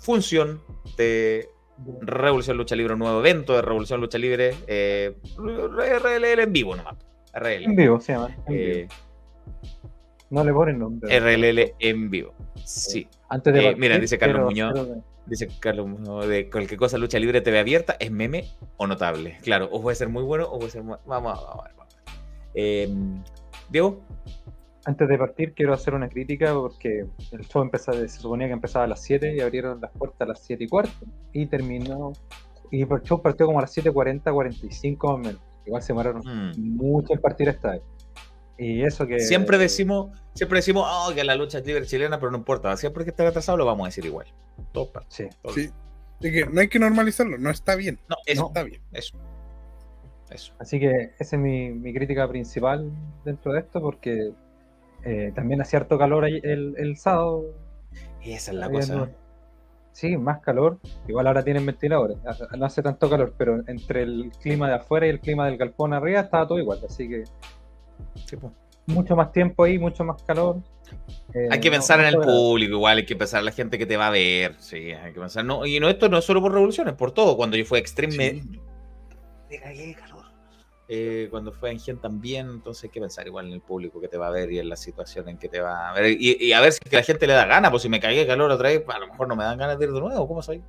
función de Revolución Lucha Libre, un nuevo evento de Revolución Lucha Libre, eh, RLL en vivo nomás. RLL. En vivo se llama. en vivo. Eh, No le ponen nombre. RLL en vivo. Sí. Antes de eh, partir, mira, dice Carlos Muñoz. Dice Carlos Muñoz, de cualquier cosa lucha libre TV abierta, ¿es meme o notable? Claro, o puede ser muy bueno o puede ser muy... Vamos, vamos. Vamos ver. Eh, Diego, Antes de partir, quiero hacer una crítica porque el show empezaba, se suponía que empezaba a las 7 y abrieron las puertas a las 7 y cuarto y terminó. Y el show partió como a las 7:40, 45 más o menos. Igual se demoraron mm, mucho en partir esta vez. Y eso que. siempre decimos, siempre decimos, oh, que la lucha es libre chilena, pero no importa. Siempre que esté atrasado lo vamos a decir igual. Todo. Sí. todo Sí. Es que no hay que normalizarlo, no está bien. No, eso, No está bien. eso. Eso. Así que esa es mi, mi crítica principal dentro de esto porque eh, también hacía harto calor ahí el, el sábado. Esa es la cosa. no- Sí, más calor. Igual ahora tienen ventiladores. hace- No hace tanto calor, pero entre el clima de afuera y el clima del galpón arriba estaba todo igual. Así que Sí, mucho más tiempo ahí, mucho más calor. Eh, Hay que pensar no en el público, igual hay que pensar en la gente que te va a ver. Sí, hay que pensar. No, y no, esto no es solo por revoluciones, por todo. Cuando yo fui a Extreme, me, Sí. me cagué de calor. Eh, cuando fue en Gen también, entonces hay que pensar igual en el público que te va a ver y en la situación en que te va a ver. Y, y a ver si es que la gente le da ganas, pues si me cagué de calor otra vez, a lo mejor no me dan ganas de ir de nuevo. ¿Cómo soy?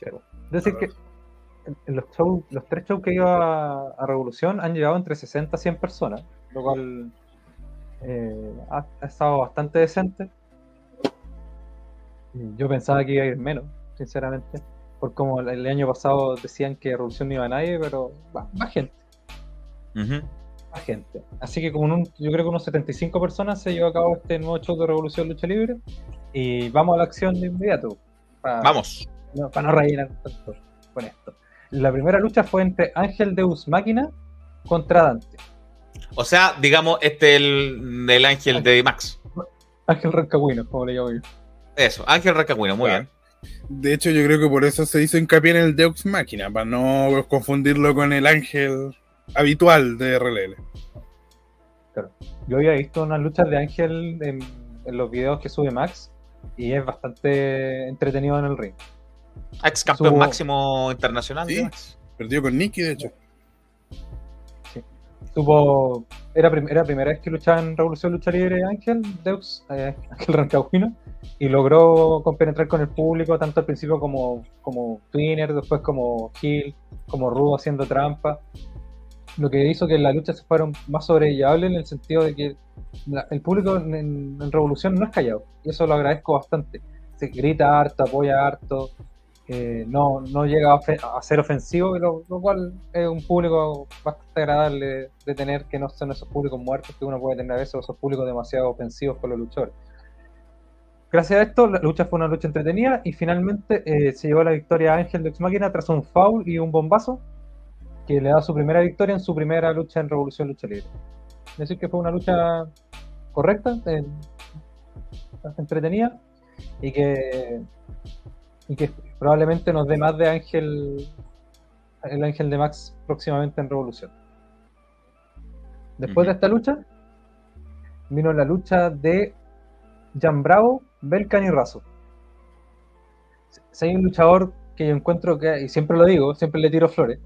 Es decir, que los, shows, los tres shows que iba a, Revolución han llegado entre 60 a 100 personas, lo cual eh, ha, ha estado bastante decente. Yo pensaba que iba a ir menos, sinceramente, por como el, año pasado decían que Revolución no iba a nadie, pero va, más gente, más gente. Así que como en un- yo creo que unos 75 personas se llevó a cabo este nuevo show de Revolución Lucha Libre y vamos a la acción de inmediato. Vamos. no, para no rellenar tanto con esto. La primera lucha fue entre Ángel Deus Máquina contra Dante. O sea, digamos, este el, el ángel de Max. Ángel Rancagüino, como le llamo yo. Eso, Ángel Racagüino, muy Claro. bien. De hecho, yo creo que por eso se hizo hincapié en el Deux Máquina, para no confundirlo con el ángel habitual de RLL. Yo había visto unas luchas de Ángel en, en los videos que sube Max y es bastante entretenido en el ring. Ex campeón Subo- máximo internacional. Sí. Perdió con Nicky, de hecho. Tuvo, era, prim- era primera vez que luchaba en Revolución Lucha Libre Ángel Deus, eh, Ángel Rancagüino, y logró compenetrar con el público tanto al principio como, como Twinner, después como Hill, como Rudo haciendo trampa. Lo que hizo que las luchas se fueran más sobrellevables en el sentido de que la- el público en, en- en Revolución no es callado, y eso lo agradezco bastante. Se grita harto, apoya harto, no, no llega a, ser ofensivo, lo, cual es un público bastante agradable de tener, que no son esos públicos muertos que uno puede tener a veces, esos públicos demasiado ofensivos con los luchadores. Gracias a esto, la lucha fue una lucha entretenida y finalmente eh, se llevó la victoria a Ángel de Ex Máquina tras un foul y un bombazo que le da su primera victoria en su primera lucha en Revolución Lucha Libre. Es decir, que fue una lucha correcta, eh, entretenida y que, y que probablemente nos dé más de Ángel, el Ángel de Max próximamente en Revolución. Después de esta lucha, vino la lucha de Jan Bravo, Belkan y Razo. Si hay un luchador que yo encuentro que, y siempre lo digo, siempre le tiro flores,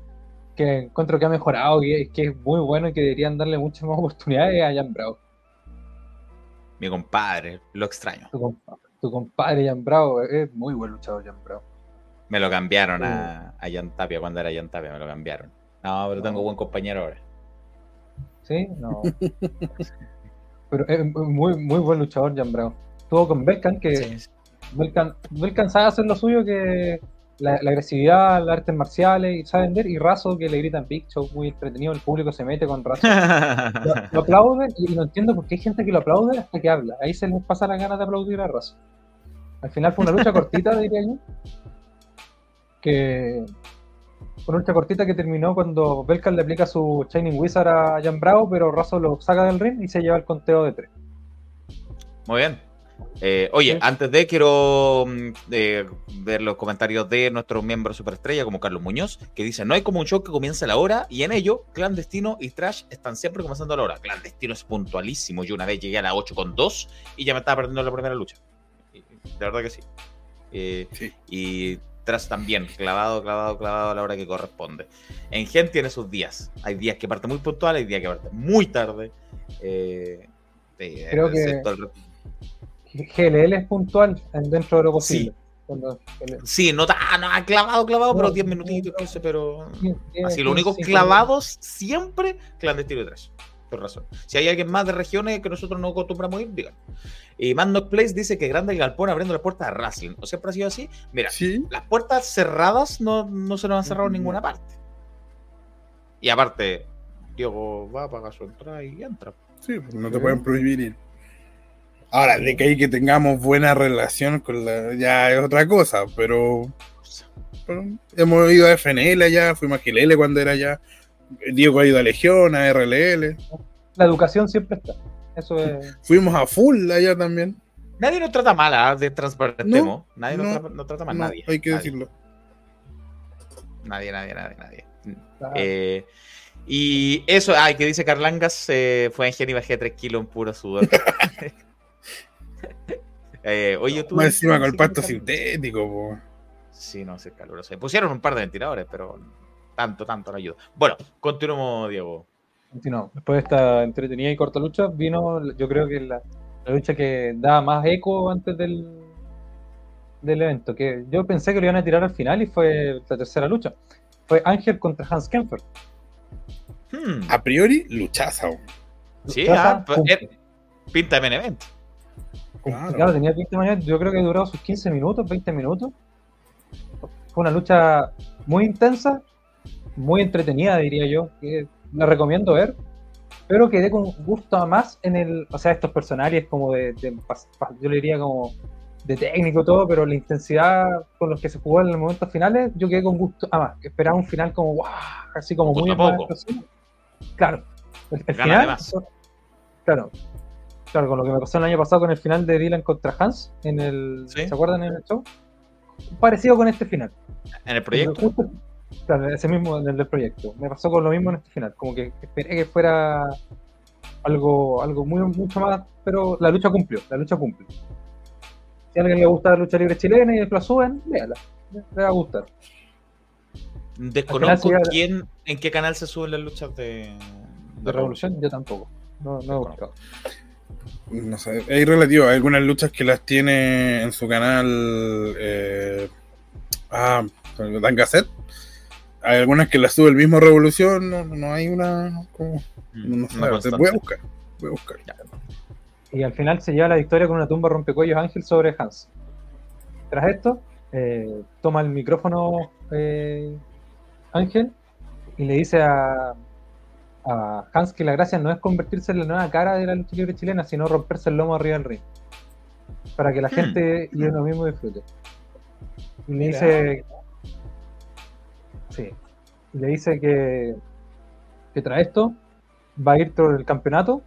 que encuentro que ha mejorado, que, que es muy bueno y que deberían darle muchas más oportunidades a Jan Bravo. Mi compadre, lo extraño. Tu, compa- tu compadre Jan Bravo es muy buen luchador, Jan Bravo. Me lo cambiaron a, a Jan Tapia cuando era Jan Tapia, me lo cambiaron. No, pero tengo buen compañero ahora. ¿Sí? No. Pero es muy, muy buen luchador, Jan Bravo. Estuvo con Belkan, que Sí. Belkan, Belkan sabe hacer lo suyo, que la, la agresividad, las artes marciales, y sabe vender, y Razo, que le gritan Big Show, muy entretenido, el público se mete con Razo. Lo, lo aplaude, y no entiendo por qué hay gente que lo aplaude hasta que habla. Ahí se les pasa las ganas de aplaudir a Razo. Al final fue una lucha cortita, diría yo. Que una lucha cortita que terminó cuando Belkan le aplica su Shining Wizard a Jan Bravo, pero Razo lo saca del ring y se lleva el conteo de tres. Muy bien. Eh, oye, Sí. antes de quiero mm, eh, ver los comentarios de nuestros miembros superestrella, como Carlos Muñoz, que dice: No hay como un show que comience a la hora, y en ello, Clandestino y Trash están siempre comenzando a la hora. Clandestino es puntualísimo. Yo una vez llegué a las 8 con 2 y ya me estaba perdiendo la primera lucha. De verdad que sí. Eh, Sí. Y Trash también, clavado, clavado, clavado a la hora que corresponde. En Gen tiene sus días. Hay días que parte muy puntual, hay días que parte muy tarde. Eh, eh, Creo que- el- GLL es puntual en- dentro de lo posible. Cuando- Sí, no tan no, clavado, clavado, pero No, 10 minutitos, 15, pero. Así, los únicos clavados siempre clandestino y trash. Por razón. Si hay alguien más de regiones que nosotros no acostumbramos a ir, digan. Y Mandok Place dice que grande el galpón abriendo las puertas a wrestling. ¿O siempre ha sido así? Mira, Sí. las puertas cerradas no, no se nos han cerrado en ninguna parte. Y aparte, Diego va a pagar su entrada y entra. Sí, pues no te pueden prohibir ir. Ahora, de que ahí que tengamos buena relación con la. ya es otra cosa, pero. pero hemos ido a FNL allá, fuimos a GLL cuando era allá. Diego ha ido a Legión, a RLL. La educación siempre está. Eso es. Fuimos a Full allá también. Nadie nos trata mal, ¿ah? de transparentemos. nadie nos, no, trata, nos trata mal, No, nadie. hay que nadie, decirlo. Nadie, nadie, nadie, nadie. Eh, y eso, ay, que dice Carlangas, eh, fue en Gen y bajé 3 kilos en puro sudor. eh, oye, tú. Más encima con el sí, pasto sintético, po. Sí, no, sí, es caluroso. Se pusieron un par de ventiladores, pero tanto, tanto no ayuda. Bueno, continuamos, Diego. continuamos. Después de esta entretenida y corta lucha, vino, yo creo que la, la lucha que daba más eco antes del, del evento. Que yo pensé que lo iban a tirar al final y fue la tercera lucha. Fue Ángel contra Hans Kemper. Hmm, A priori, luchaza. sí, Luchaza, ah, eh, pinta de main event. Claro. Claro, tenía 20 mañana, yo creo que duró sus 15 minutos, 20 minutos. Fue una lucha muy intensa, muy entretenida, diría yo. que la recomiendo ver, pero quedé con gusto a más en el. O sea, estos personajes como de. de- yo le diría como de técnico todo, pero la intensidad con los que se jugó en los momentos finales, yo quedé con gusto a más. Esperaba un final como, ¡guau! Así como muy poco. Claro, el, el final. Claro, claro, con lo que me pasó el año pasado con el final de Dylan contra Hans, en el, Sí. ¿se acuerdan en el show? Parecido con este final. En el proyecto. Justo- claro, ese mismo en el del proyecto. Me pasó con lo mismo en este final. Como que esperé que fuera algo, algo muy, mucho más, pero la lucha cumplió, la lucha cumple. Si a alguien le gusta la lucha libre chilena y después la suben, véala, le va a gustar. Desconozco final quién, en qué canal se suben las luchas de, De Revolución, yo tampoco. No, no he buscado. No sé, es relativo. Hay algunas luchas que las tiene en su canal. Eh, ah, Dan Cassette. Hay algunas que las sube el mismo Revolución. No, no hay una. como- Mm, no sé, una constante. voy a buscar. Voy a buscar. Y al final se lleva la victoria con una tumba rompecuellos Ángel sobre Hans. Tras esto, eh, toma el micrófono eh, Ángel y le dice a, a Hans que la gracia no es convertirse en la nueva cara de la lucha libre chilena, sino romperse el lomo arriba del ring. Para que la Hmm. gente y uno mismo disfrute. Y le dice. Sí. Y le dice que, que tras esto va a ir por el campeonato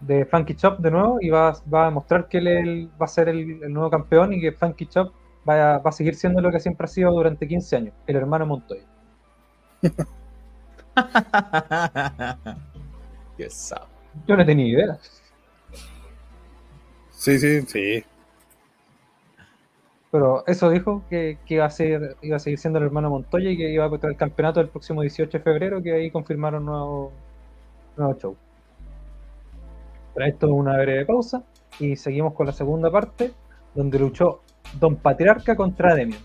de Funky Chop de nuevo y va, va a mostrar que él, él va a ser el, el nuevo campeón y que Funky Chop va a, va a seguir siendo lo que siempre ha sido durante 15 años, el hermano Montoya. Yo no tenía idea. Sí, sí, sí. Pero eso dijo que, que iba, a ser, iba a seguir siendo el hermano Montoya y que iba a contra el campeonato el próximo 18 de febrero, que ahí confirmaron nuevo, nuevo show. Para esto una breve pausa y seguimos con la segunda parte, donde luchó Don Patriarca contra Demian.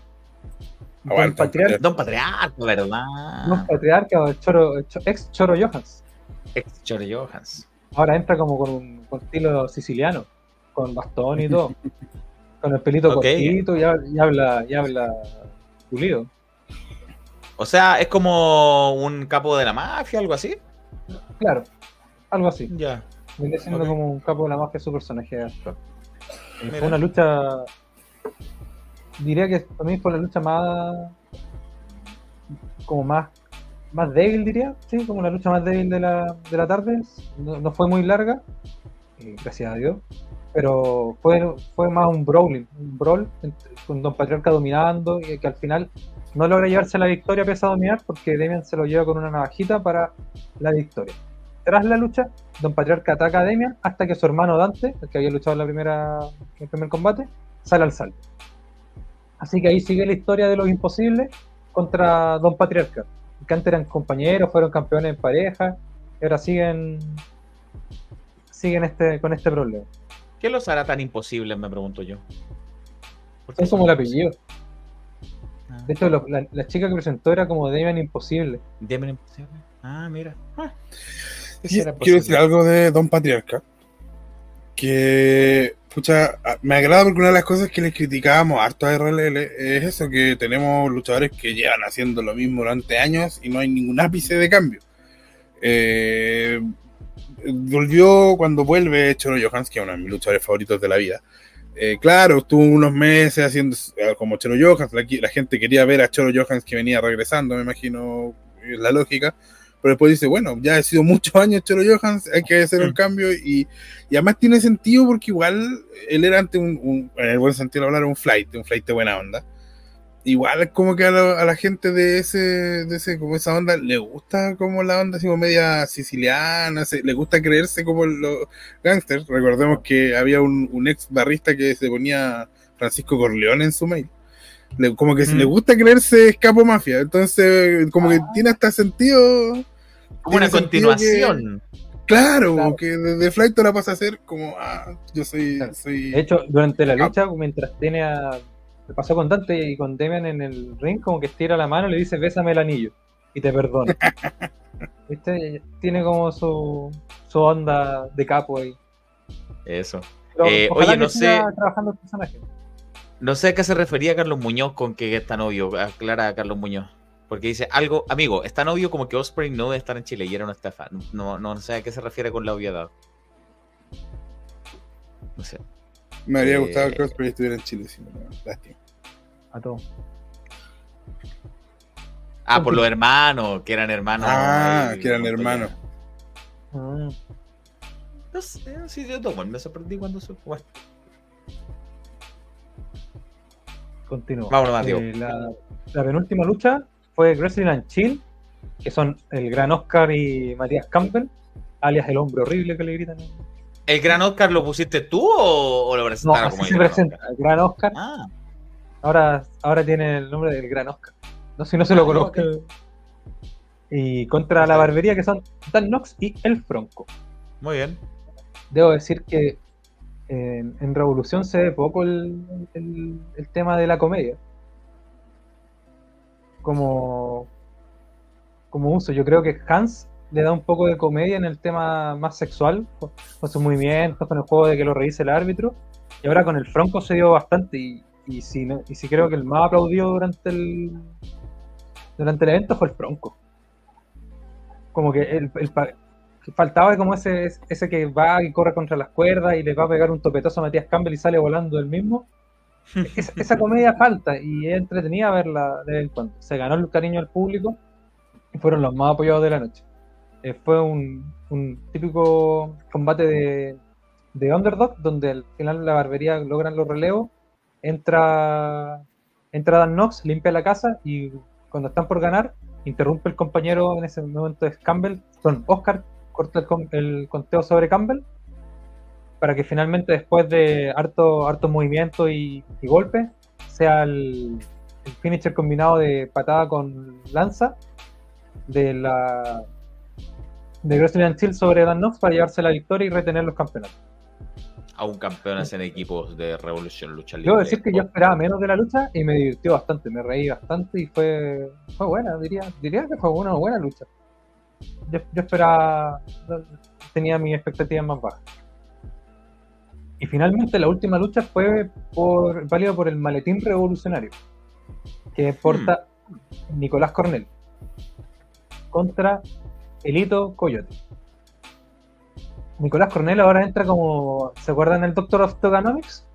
Don Patriarca, Don Patriarca, ¿verdad? Don Patriarca o el choro, ex Choro Johans. Ex Chore Johans. Ahora entra como con un con estilo siciliano, con bastón y todo. con el pelito cortito y, hab- y habla, y habla pulido. O sea, es como un capo de la mafia, algo así. Claro, algo así. Ya. Viene siendo como un capo de la mafia su personaje actual. Eh. Fue una lucha. Diría que para mí fue la lucha más. como más. más débil, diría. Sí, como la lucha más débil de la, de la tarde. No, no fue muy larga. eh, gracias a Dios. Pero fue, fue más un brawling, un brawl con Don Patriarca dominando y que al final no logra llevarse la victoria pese a dominar porque Demian se lo lleva con una navajita para la victoria. Tras la lucha, Don Patriarca ataca a Demian hasta que su hermano Dante, el que había luchado en, la primera, en el primer combate, sale al salto. Así que ahí sigue la historia de los imposibles contra Don Patriarca. Que antes eran compañeros, fueron campeones en pareja, y ahora siguen siguen este, con este problema. ¿Qué los hará tan imposibles, me pregunto yo? ¿Por qué Es como el apellido. Ah, De hecho, lo- la, la chica que presentó era como Demian Imposible. Demon imposible. Ah, mira. Ah. Quiero decir algo de Don Patriarca. Que, pucha, me agrada porque una de las cosas que les criticábamos harto a RLL es eso, que tenemos luchadores que llevan haciendo lo mismo durante años y no hay ningún ápice de cambio. Eh, volvió cuando vuelve Choro Johans, que es uno de mis luchadores favoritos de la vida. Eh, claro, estuvo unos meses haciendo eh, como Choro Johans, la, la gente quería ver a Choro Johans que venía regresando, me imagino, la lógica pero después dice, bueno, ya ha sido muchos años Choro Johans, hay que hacer un Mm. cambio y, y además tiene sentido porque igual él era antes un, un- en el buen sentido de hablar, un flight, un flight de buena onda. Igual como que a, la- a la gente de ese, de ese, como esa onda, le gusta como la onda así como media siciliana, se- le gusta creerse como los gangsters. Recordemos que había un, un ex barrista que se ponía Francisco Corleone en su mail. Le- como que Mm. le gusta creerse escapo mafia, entonces como que tiene hasta sentido Como una continuación. Claro, Claro. que desde Flight ahora pasa a ser como, ah, yo soy, Claro. soy... De hecho, durante la Ah. lucha, mientras tiene a. Le pasó con Dante y con Demian en el ring, como que estira la mano y le dice, bésame el anillo. Y te perdono. ¿Viste? Tiene como su, su onda de capo ahí. Eso. Eh, ojalá oye, no sé- trabajando el personaje. No sé a qué se refería Carlos Muñoz con que es tan obvio. Aclara a Carlos Muñoz. Porque dice algo, amigo, es tan obvio como que Osprey no debe estar en Chile y era una estafa. No, no, no sé a qué se refiere con la obviedad. No sé. Me habría eh, gustado que Osprey estuviera en Chile, sí, no, lástima. A todo. Ah, por los hermanos, que eran hermanos. Ah, ahí, que eran hermanos. Mm. No sé, sí, yo tomo, me sorprendí cuando se bueno, Continúa. Vámonos, Mateo. Eh, la, la penúltima lucha fue Wrestling and Chill, que son el gran Oscar y Matías Campbell, alias el hombre horrible que le gritan. ¿El gran Oscar lo pusiste tú o, o lo No, presentaron así como el se gran presenta, Oscar? el gran Oscar. Ah, Ahora, ahora tiene el nombre del gran Oscar. No sé si no se lo Ah, conozco. Y contra la barbería que son Dan Knox y El Fronco. muy bien. Debo decir que en, en Revolución se ve poco el, el- el tema de la comedia. Como, como uso. Yo creo que Hans le da un poco de comedia en el tema más sexual, con, con sus movimientos, con el juego de que lo revise el árbitro. Y ahora con el Franco se dio bastante. Y, y, si, y si creo que el más aplaudido durante el, durante el evento fue el Franco. Como que el, faltaba como ese, ese que va y corre contra las cuerdas y le va a pegar un topetazo a Matías Campbell y sale volando el mismo. Esa comedia falta y es entretenida verla de vez en cuando. Se ganó el cariño del público y fueron los más apoyados de la noche. Eh, fue un, típico combate de, de underdog donde al final la barbería logran los relevos. Entra, entra Dan Knox, limpia la casa y cuando están por ganar, interrumpe el compañero en ese momento es Campbell, son Oscar, corta el, con- el conteo sobre Campbell para que finalmente después de harto, hartos movimientos y, y golpes sea el, el finisher combinado de patada con lanza de la de and Chill sobre Dan Knox para llevarse la victoria y retener los campeonatos. Aún campeones en equipos de Revolución Lucha Libre. Debo decir que yo esperaba menos de la lucha y me divirtió bastante, me reí bastante y fue, fue buena, diría, diría que fue una buena lucha. Yo, yo esperaba, tenía mis expectativas más bajas. Y finalmente la última lucha fue por, válida por el maletín revolucionario, que porta Nicolás Cornell contra Elito Coyote. Nicolás Cornell ahora entra como. ¿Se acuerdan el Doctor of Toganomics?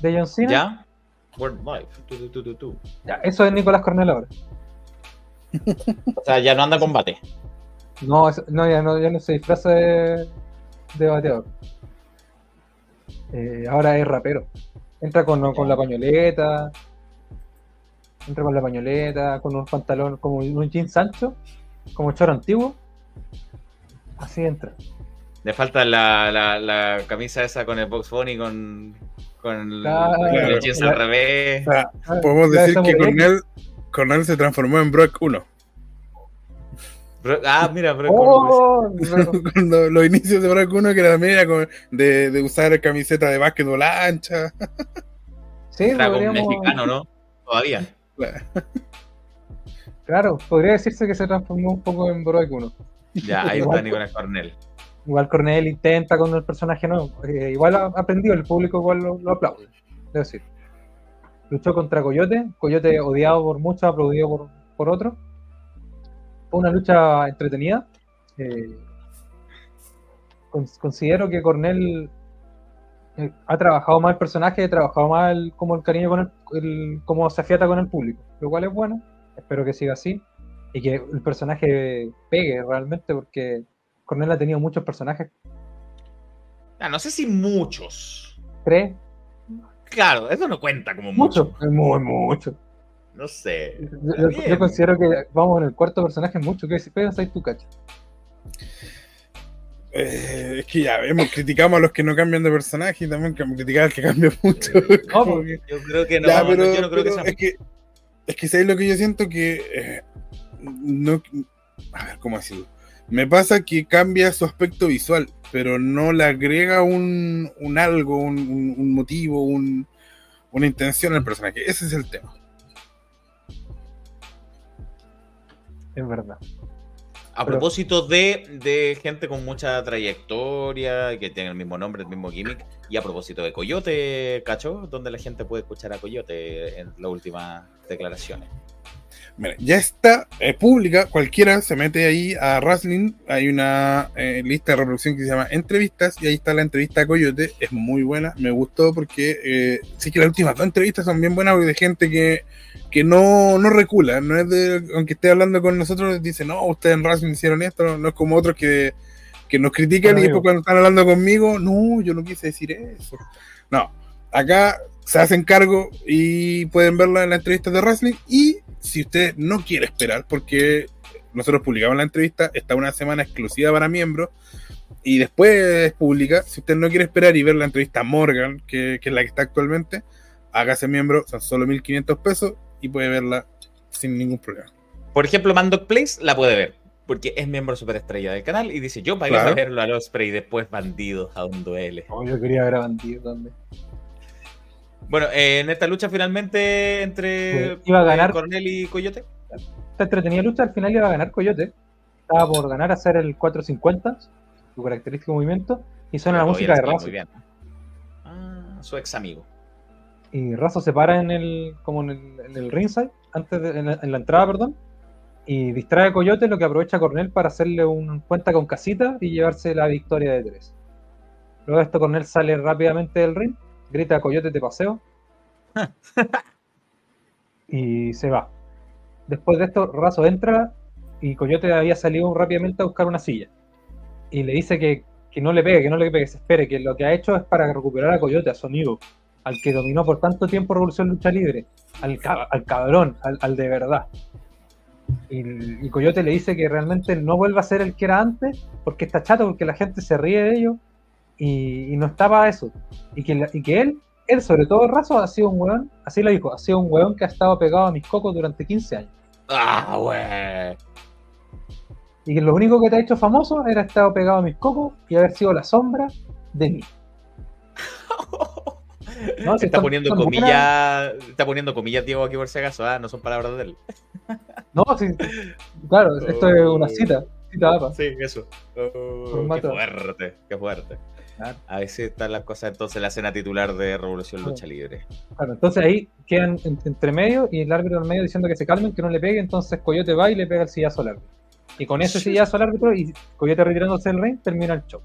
De John Cena. ¿Ya? World Life. Tu, tu, tu, tu, tu. Ya, eso es Nicolás Cornell ahora. O sea, ya no anda combate. No, eso- no, ya no, ya no se disfraza de, de bateador. Eh, ahora es rapero. Entra con, con la pañoleta. Entra con la pañoleta, con unos pantalones, como un jean Sancho, como choro antiguo. Así entra. Le falta la, la, la camisa esa con el Box Bunny, con, con Claro. el jeans al revés. O sea, Ah, podemos decir que. Cornell, Cornell se transformó en Brock 1. Bro- ah, mira, bro, ¡Oh! Pero- Cuando los inicios de Brock 1, que era también era de, de usar camiseta de básquetbol ancha. Sí, era con podríamos- mexicano, ¿no? Todavía. Claro, podría decirse que se transformó un poco en Brock 1. Ya, ahí Igual- está Nicolás Cornell. Igual Cornell intenta con el personaje nuevo. Eh, igual ha aprendido, el público igual lo, lo aplaude, debo decir. Luchó contra Coyote, Coyote odiado por muchos, aplaudido por, por otros. Fue una lucha entretenida. Eh, con- considero que Cornell eh, ha trabajado más el personaje, ha trabajado más el- como el cariño con el, el- cómo se afiata con el público, lo cual es bueno. Espero que siga así y que el personaje pegue realmente porque Cornell ha tenido muchos personajes, Ah, no sé si muchos. ¿crees? Claro, eso no cuenta como Muchos, mucho. es muy mucho. No sé. Yo, considero que vamos en el cuarto personaje mucho. ¿Qué piensas tú, cacho? Eh, es que ya vemos, criticamos a los que no cambian de personaje y también que criticamos al que cambia mucho. No, que- Yo creo que no. Ya, no, pero, yo no creo que sea. es que es que sabes lo que yo siento que eh, no a ver cómo decirlo me pasa que cambia su aspecto visual pero no le agrega un, un algo un, un- un motivo un- una intención al personaje ese es el tema Es verdad. A pero- propósito de, de gente con mucha trayectoria, que tiene el mismo nombre, el mismo gimmick, y a propósito de Coyote, ¿cacho? Donde la gente puede escuchar a Coyote en las últimas declaraciones. Mira, ya está eh, pública, cualquiera se mete ahí a Wrestling, hay una eh, lista de reproducción que se llama entrevistas y ahí está la entrevista a Coyote, es muy buena, me gustó porque eh, sí que las últimas dos entrevistas son bien buenas porque de gente que, que no, no recula, no es de, aunque esté hablando con nosotros, dice, no, ustedes en Wrestling hicieron esto, no, es como otros que, que nos critican Bueno, y después cuando están hablando conmigo, no, yo no quise decir eso. No, acá se hacen cargo y pueden verla en la entrevista de Wrestling. Y si usted no quiere esperar, porque nosotros publicamos la entrevista, está una semana exclusiva para miembros y después publica. Si usted no quiere esperar y ver la entrevista a Morgan, que, que es la que está actualmente, hágase miembro, son solo 1500 pesos y puede verla sin ningún problema. Por ejemplo, Mandoc Place la puede ver, porque es miembro superestrella del canal y dice, yo pagué Claro. para verlo a los Osprey y después bandidos a un duele. Oh, yo quería ver a Bandido también. Bueno, eh, en esta lucha finalmente entre Sí, iba a ganar. eh, Cornel y Coyote. Esta entretenida lucha al final iba a ganar Coyote. Estaba por ganar a hacer el 450, su característico movimiento, y suena la música de Razo. muy bien. Ah, su ex amigo. Y Razo se para en el, como en el, en el ringside, antes de- en, la, en la entrada, perdón, y distrae a Coyote, lo que aprovecha Cornell para hacerle un cuenta con casita y llevarse la victoria de tres. Luego de esto, Cornell sale rápidamente del ring, grita Coyote de paseo y se va. Después de esto, Razo entra y Coyote había salido rápidamente a buscar una silla. Y le dice que, que no le pegue, que no le pegue, que se espere, que lo que ha hecho es para recuperar a Coyote, a su amigo, al que dominó por tanto tiempo Revolución Lucha Libre, al, al cabrón, al, al de verdad. Y, y Coyote le dice que realmente no vuelva a ser el que era antes, porque está chato, porque la gente se ríe de ello, y, y no estaba eso. Y que, y que él, él sobre todo Razo, ha sido un weón, así lo dijo, ha sido un weón que ha estado pegado a mis cocos durante 15 años. Ah, güey. Y que lo único que te ha hecho famoso era estar pegado a mis cocos y haber sido la sombra de mí. No, si está poniendo comillas, está poniendo comillas Diego aquí por si acaso, ah, no son palabras de él. No, sí, claro, esto es una cita, cita APA. Sí, eso. Oh, qué fuerte, qué fuerte. A veces están las cosas entonces la escena titular de Revolución. Lucha Libre. Claro, entonces ahí quedan en- entre medio y el árbitro en medio diciendo que se calmen, que no le pegue, entonces Coyote va y le pega el sillazo al árbitro. Y con ese sillazo al árbitro y Coyote retirándose del ring, termina el show.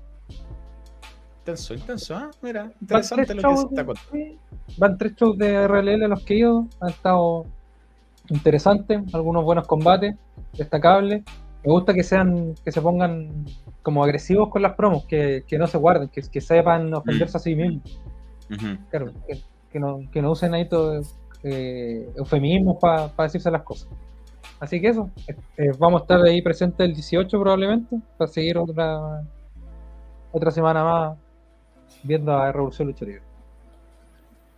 Intenso, intenso, ah, mira, Van interesante lo que se está contando. sí, van tres shows de RLL a los que he ido, han estado interesantes, algunos buenos combates, destacables. Me gusta que sean, que se pongan como agresivos con las promos, que, que no se guarden, que, que sepan ofenderse a sí mismos. Ujú. Claro, que, que no, que no usen ahí todo eh, eufemismos para decirse las cosas. Así que eso, eh, vamos a estar ahí presentes el 18 probablemente, para seguir otra otra semana más viendo a Revolución Lucha Libre.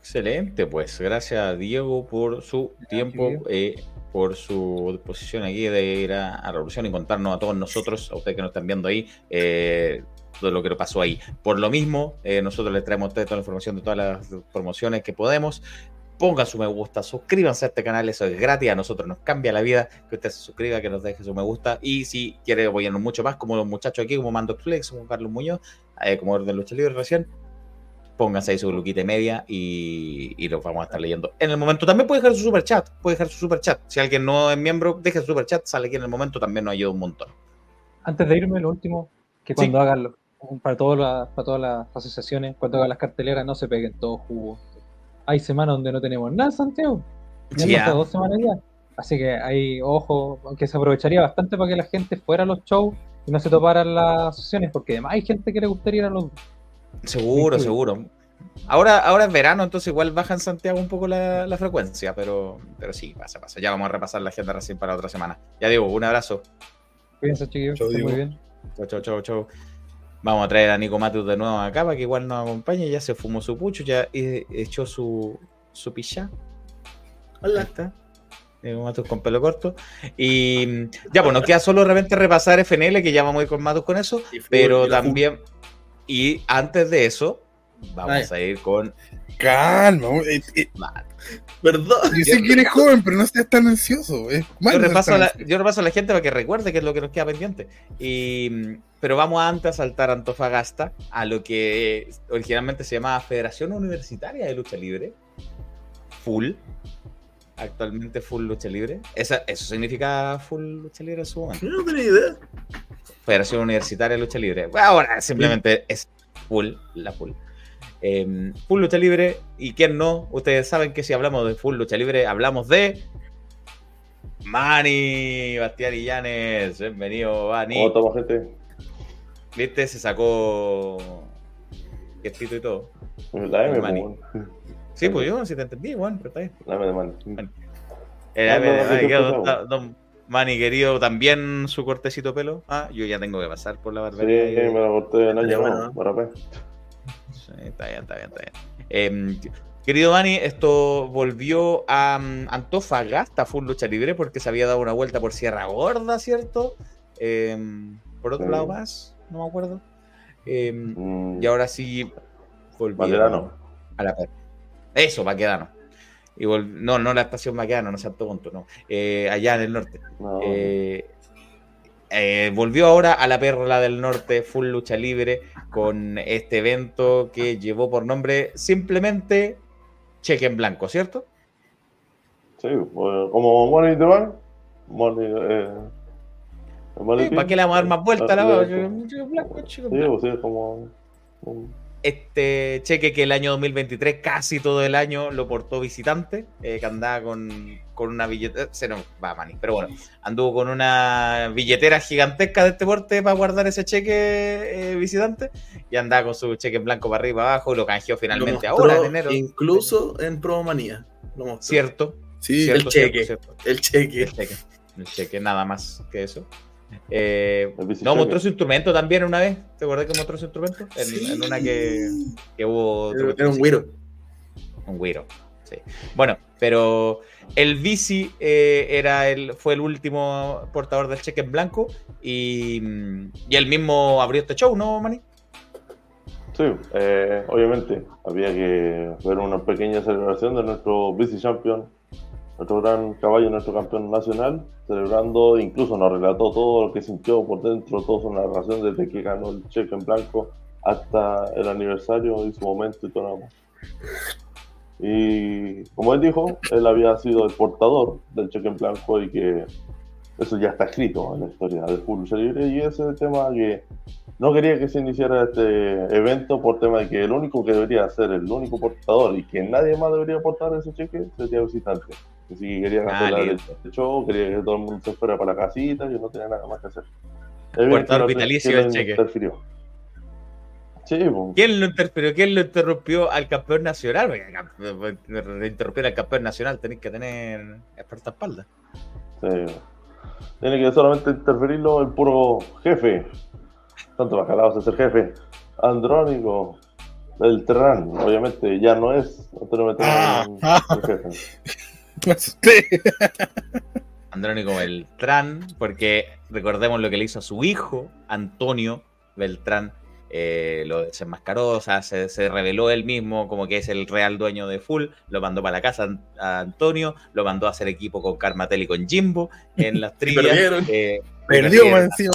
Excelente, pues gracias a Diego por su tiempo, eh, por su disposición aquí de ir a, a Revolución y contarnos a todos nosotros, a ustedes que nos están viendo ahí, eh, todo lo que pasó ahí. Por lo mismo, eh, nosotros les traemos a ustedes toda la información de todas las promociones que podemos. Pongan su me gusta, suscríbanse a este canal, eso es gratis, a nosotros nos cambia la vida que usted se suscriba, que nos deje su me gusta y si quiere apoyarnos mucho más, como los muchachos aquí, como Mando Flex, como Carlos Muñoz, eh, como Orden Lucha Libre recién, pónganse ahí su luquita y media y, y los vamos a estar leyendo. En el momento también puede dejar su super chat, puede dejar su super chat. Si alguien no es miembro, deje su super chat, sale aquí en el momento, también nos ayuda un montón. Antes de irme, lo último, que cuando hagan lo- para, todas las- para todas las asociaciones, cuando hagan las carteleras, no se peguen todos jugos. Hay semanas donde no tenemos nada, Santiago. Ya Sí, hemos ah. dos semanas ya. Así que hay, ojo, aunque se aprovecharía bastante para que la gente fuera a los shows y no se toparan las asociaciones, porque además hay gente que le gustaría ir a los. Seguro, Sí. seguro. Ahora, ahora es verano, entonces igual baja en Santiago un poco la, la frecuencia, pero, pero sí, pasa, pasa. Ya vamos a repasar la agenda recién para otra semana. Ya digo, un abrazo. Cuídense, chiquillos, Chau, muy bien. Chau, chau, chau, chau. Vamos a traer a Nico Matus de nuevo acá para que igual nos acompañe. Ya se fumó su pucho, ya echó su, su pichá. Ahí Hola. está. Nico Matus con pelo corto. Y ya, pues nos queda solo de repente repasar FNL, que ya vamos a ir con Matus con eso. Pero también, y antes de eso, vamos a ir con Calma, eh, eh. Perdón. yo sé que eres joven, pero no seas tan ansioso. Es Yo repaso, la, ansioso. yo repaso a la gente para que recuerde qué es lo que nos queda pendiente. Y, mm, pero vamos antes a saltar a Antofagasta, a lo que originalmente se llamaba Federación Universitaria de Lucha Libre. Full. Actualmente Full Lucha Libre. Esa- eso significa Full Lucha Libre en su momento. Yo no tenía idea. Federación Universitaria de Lucha Libre. Ahora simplemente es Full, la Full. Eh, full Lucha Libre. ¿Y quién no? Ustedes saben que si hablamos de Full Lucha Libre, hablamos de. Mani, Bastián y Llanes. Bienvenido, Mani. ¿Cómo gente? ¿Viste? Se sacó. Gestito y todo. La M, Mani. Sí, pues yo sí te entendí, bueno, pero está bien. La M de Mani. Que- empezamos. don- don Mani, querido, también su cortecito pelo. Ah, yo ya tengo que pasar por la Sí, barbería. y- me la corté el año, bueno, bueno. para pues. Sí, está bien, está bien, está bien. Em, querido Dani, esto volvió a mm, Antofagasta Full Lucha Libre porque se había dado una vuelta por Sierra Gorda, ¿cierto? Em, por otro Sí. lado más, no me acuerdo. Em, Mm, y ahora sí volvió Baquedano. a la Eso, Baquedano. Y no, no la estación Baquedano, no seas tonto, no. Eh, allá en el norte. No, Eh, eh, volvió ahora a la Perla del Norte Full Lucha Libre con este evento que llevó por nombre simplemente Cheque en Blanco, ¿cierto? sí, como Money the Bank. Money, eh, ¿Para qué le vamos a dar más vuelta a la Ah, sí, Blanco, Blanco. pues como. un- Este cheque que el año 2023, casi todo el año, lo portó visitante, eh, que andaba con, con una billetera, se nos va Manny, pero bueno, anduvo con una billetera gigantesca de este porte para guardar ese cheque eh, visitante y andaba con su cheque en blanco para arriba y para abajo y lo canjeó finalmente Lo ahora en enero. Incluso en Promomanía. Lo. Cierto, Sí, cierto, el cierto, cheque. cierto. El cheque. El cheque, el cheque, nada más que eso. Eh, bici no, mostró su instrumento también una vez. ¿Te acordás que mostró su instrumento? En, Sí. en una que, que hubo. Era era un güiro. Un güiro. Sí. Bueno, pero el bici eh, era el, fue el último portador del cheque en blanco y, y él mismo abrió este show, ¿no, Manny? Sí, eh, obviamente había que ver una pequeña celebración de nuestro vice champion, nuestro gran caballo, nuestro campeón nacional, celebrando, incluso nos relató todo lo que sintió por dentro, toda su narración desde que ganó el cheque en blanco hasta el aniversario y su momento y todo. Y como él dijo, él había sido el portador del cheque en blanco y que eso ya está escrito en la historia del fútbol libre y ese es el tema que no quería que se iniciara este evento por tema de que el único que debería ser el único portador y que nadie más debería portar ese cheque sería visitante. Así que quería Ah, cancelar el listo. show, quería que todo el mundo se fuera para la casita, yo no tenía nada más que hacer. Cortador Evidentemente, vitalicio ¿quién el cheque. interfirió? Sí, pues. ¿Quién lo interrumpió? ¿Quién lo interrumpió al campeón nacional? Interrumpir al campeón nacional tenéis que tener experta espalda. Sí. Tiene que solamente interferirlo el puro jefe. Tanto bacalao es el jefe. Andrónico Beltrán, obviamente ya no es anteriormente Ah, el- ah. el jefe. Asusté. Andrónico Beltrán, porque recordemos lo que le hizo a su hijo, Antonio Beltrán. Eh, lo desenmascaró, o sea, se, se reveló él mismo como que es el real dueño de Full, lo mandó para la casa a Antonio, lo mandó a hacer equipo con Carmatel y con Jimbo en las trivias. perdieron. eh, Perdió encima.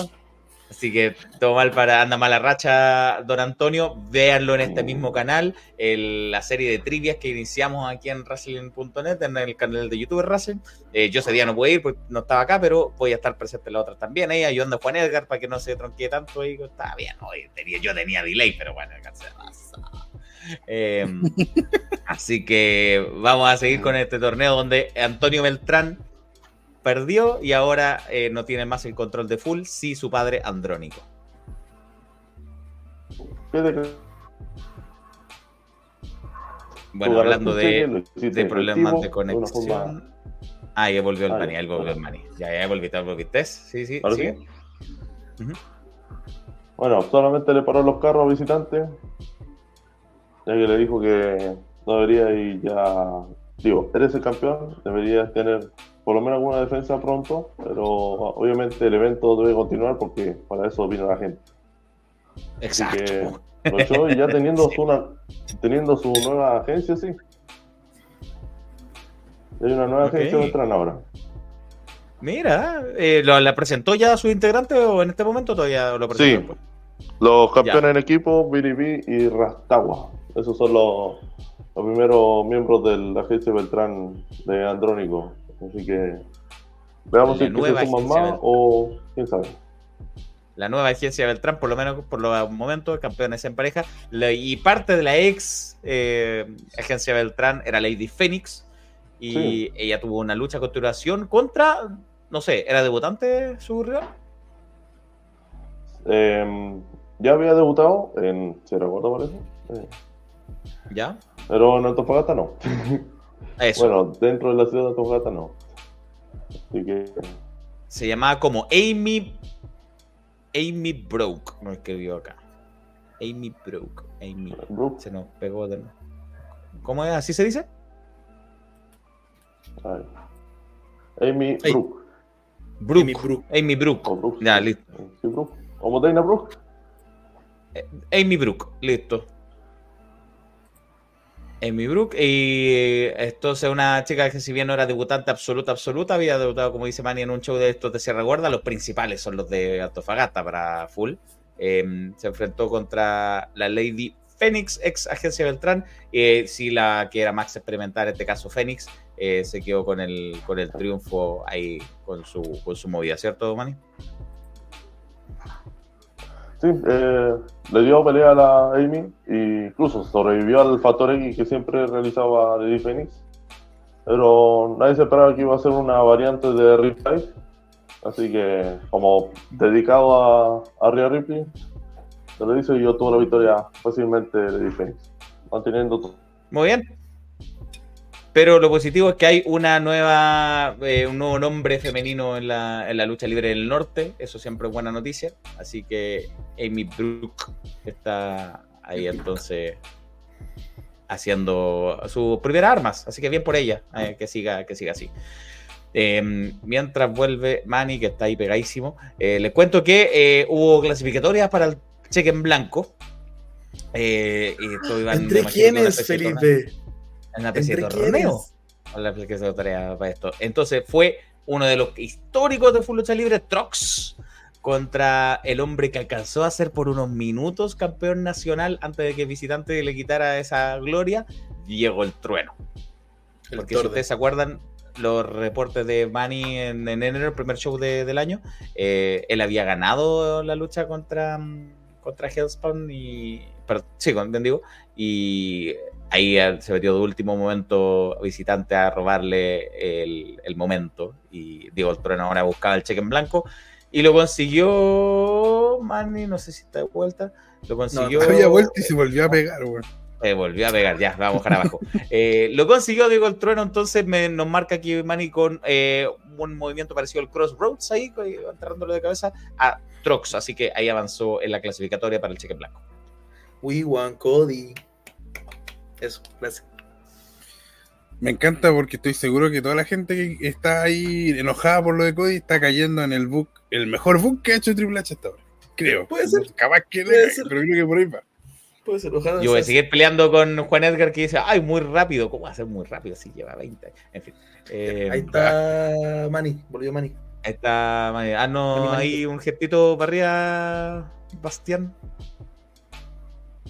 Así que todo mal para anda mala racha, don Antonio. Véanlo en este Mm. mismo canal, el- la serie de trivias que iniciamos aquí en Wrestling.net, en el canal de YouTube Wrestling. Eh, yo ese día no pude ir porque no estaba acá, pero voy a estar presente en la otra también, ahí ayudando a Juan Edgar para que no se tronquee tanto. Y está bien, hoy tenía, yo tenía delay, pero bueno, alcancé a pasar. Eh, así que vamos a seguir con este torneo donde Antonio Beltrán perdió y ahora eh, no tiene más el control de full, sí su padre Andrónico. Bueno, hablando de, problemas de conexión. Ah, ya volvió el Ah, Mani, ya, volvió el. Mani. Ya, ya volviste, volviste. Sí, sí, ¿Ahora sigue. sí? Bueno, solamente le paró los carros a visitantes, ya que le dijo que no debería y ya, digo, eres el campeón, deberías tener por lo menos alguna defensa pronto, pero obviamente el evento debe continuar porque para eso vino la gente. Así Exacto. que lo y ya teniendo, su, una- teniendo su nueva agencia, sí. Hay una nueva agencia Beltrán ahora. Mira, eh, ¿lo- ¿la presentó ya a sus integrantes o en este momento todavía lo presentó? Sí. después? Los campeones en equipo, Billy B y Rastawa. Esos son los, los primeros miembros de la agencia Beltrán de Andrónico. Así que veamos La si nueva se suman más Beltrán. o quién sabe. La nueva agencia Beltrán, por lo menos por los momentos, campeones en pareja. Y parte de la ex eh, agencia Beltrán era Lady Phoenix. Y Sí. ella tuvo una lucha a continuación contra, no sé, ¿era debutante su rival? Eh, ya había debutado en Sierra Gorda, parece. Eh, ¿Ya? pero en Antofagasta no. Eso. Bueno, dentro de la ciudad de Antofagasta no. Así que Se llamaba como Amy. Amy Broke. No escribió acá. Amy Broke. Amy. Brooke, Se nos pegó de ¿Cómo es? ¿Así se dice? ay. Amy Ay. Brooke. Brooke. Amy Brooke. Amy Brooke. O Brooke. Ya, listo. Sí, Brooke. Como Dana Brooke. Amy Brook, listo. Amy Brook, y eh, esto es una chica que si bien no era debutante absoluta, absoluta, había debutado, como dice Manny, en un show de estos de Sierra Gorda, los principales son los de Antofagasta para Full. Eh, se enfrentó contra la Lady Phoenix, ex agencia Beltrán, eh, sí la que era más experimental, en este caso Phoenix, eh, se quedó con el, con el triunfo ahí con su, con su movida, ¿cierto, Manny? Sí, eh, le dio pelea a la Amy e incluso sobrevivió al Factor X que siempre realizaba Lady Phoenix. Pero nadie se esperaba que iba a ser una variante de Riptide. Así que, como dedicado a, a Rhea Ripley, se le dice y yo tuve la victoria fácilmente de Lady Phoenix. Manteniendo todo. Muy bien. Pero lo positivo es que hay una nueva, eh, un nuevo nombre femenino en la, en la lucha libre del norte. Eso siempre es buena noticia. Así que Amy Brook está ahí entonces haciendo sus primeras armas. Así que bien por ella, eh, que siga, que siga así. Eh, mientras vuelve Manny, que está ahí pegadísimo, eh, les cuento que hubo clasificatorias para el cheque en blanco. Y ¿Entre quiénes, Felipe? En una especie de ¿Entre torneo. A la se tarea para esto. Entonces fue uno de los históricos de Full Lucha Libre, Trox, contra el hombre que alcanzó a ser por unos minutos campeón nacional antes de que visitante le quitara esa gloria, Diego el Trueno. El Porque si ustedes se acuerdan los reportes de Manny en, en enero, el primer show de- del año, eh, él había ganado la lucha contra, contra Hellspawn y... pero- sí, digo, y ahí se metió de último momento visitante a robarle el, el momento. Y Diego el Trueno ahora buscaba el cheque en blanco. Y lo consiguió Manny, no sé si está de vuelta. Lo consiguió. Había vuelto y se volvió a pegar, weón. Eh, volvió a pegar, ya, vamos a bajar abajo. Eh, lo consiguió Diego el Trueno, entonces me, nos marca aquí Manny con eh, un movimiento parecido al Crossroads ahí, eh, enterrándolo de cabeza a Trox, así que ahí avanzó en la clasificatoria para el cheque en blanco. We want Cody. Eso, gracias. Me encanta porque estoy seguro que toda la gente que está ahí enojada por lo de Cody está cayendo en el book, el mejor book que ha hecho Triple H hasta ahora. Creo. Puede ser. Capaz que no, Puede ser. pero creo que por ahí va. Puede ser, ojalá. Yo voy a seguir peleando con Juan Edgar que dice, ay, muy rápido. ¿Cómo va a ser muy rápido si lleva 20? En fin. Eh, Ahí está Manny, volvió Manny. Ahí está. Manny. Ah, no, Manny, Manny. hay un gestito para arriba, Bastián.